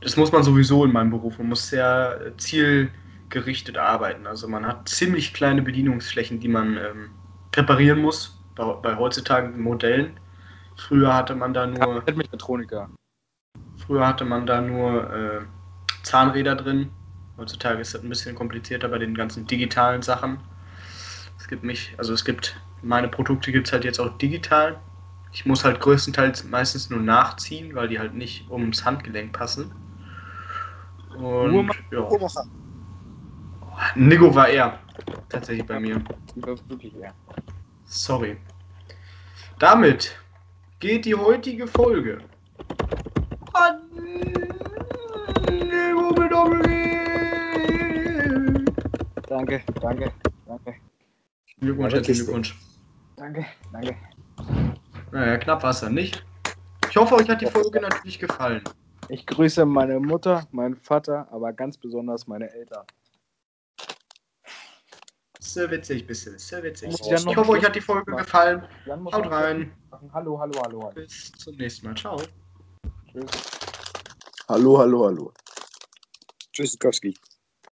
das muss man sowieso in meinem Beruf, man muss sehr äh, zielgerichtet arbeiten. Also man hat ziemlich kleine Bedienungsflächen, die man ähm, reparieren muss, bei, bei heutzutage Modellen. Früher hatte man da nur, Mechatroniker. Früher hatte man da nur äh, Zahnräder drin. Heutzutage ist das ein bisschen komplizierter bei den ganzen digitalen Sachen. Es gibt mich, also es gibt, meine Produkte gibt es halt jetzt auch digital. Ich muss halt größtenteils meistens nur nachziehen, weil die halt nicht ums Handgelenk passen. Und ja, Nigo war er tatsächlich bei mir. Wirklich. Sorry. Damit geht die heutige Folge an mit. Danke, danke, danke, Glückwunsch, herzlichen. Glückwunsch. danke, danke. Naja, knapp war es dann nicht. Ich hoffe, euch hat die Folge natürlich gefallen. Ich grüße meine Mutter, meinen Vater, aber ganz besonders meine Eltern. Sehr witzig, bist du. Sehr witzig. Muss ich hoffe, euch hat die Folge machen? gefallen. Haut rein. hallo, hallo. hallo. Bis zum nächsten Mal. Ciao. Tschüss. Hallo, hallo, hallo. Tschüss, Kowski.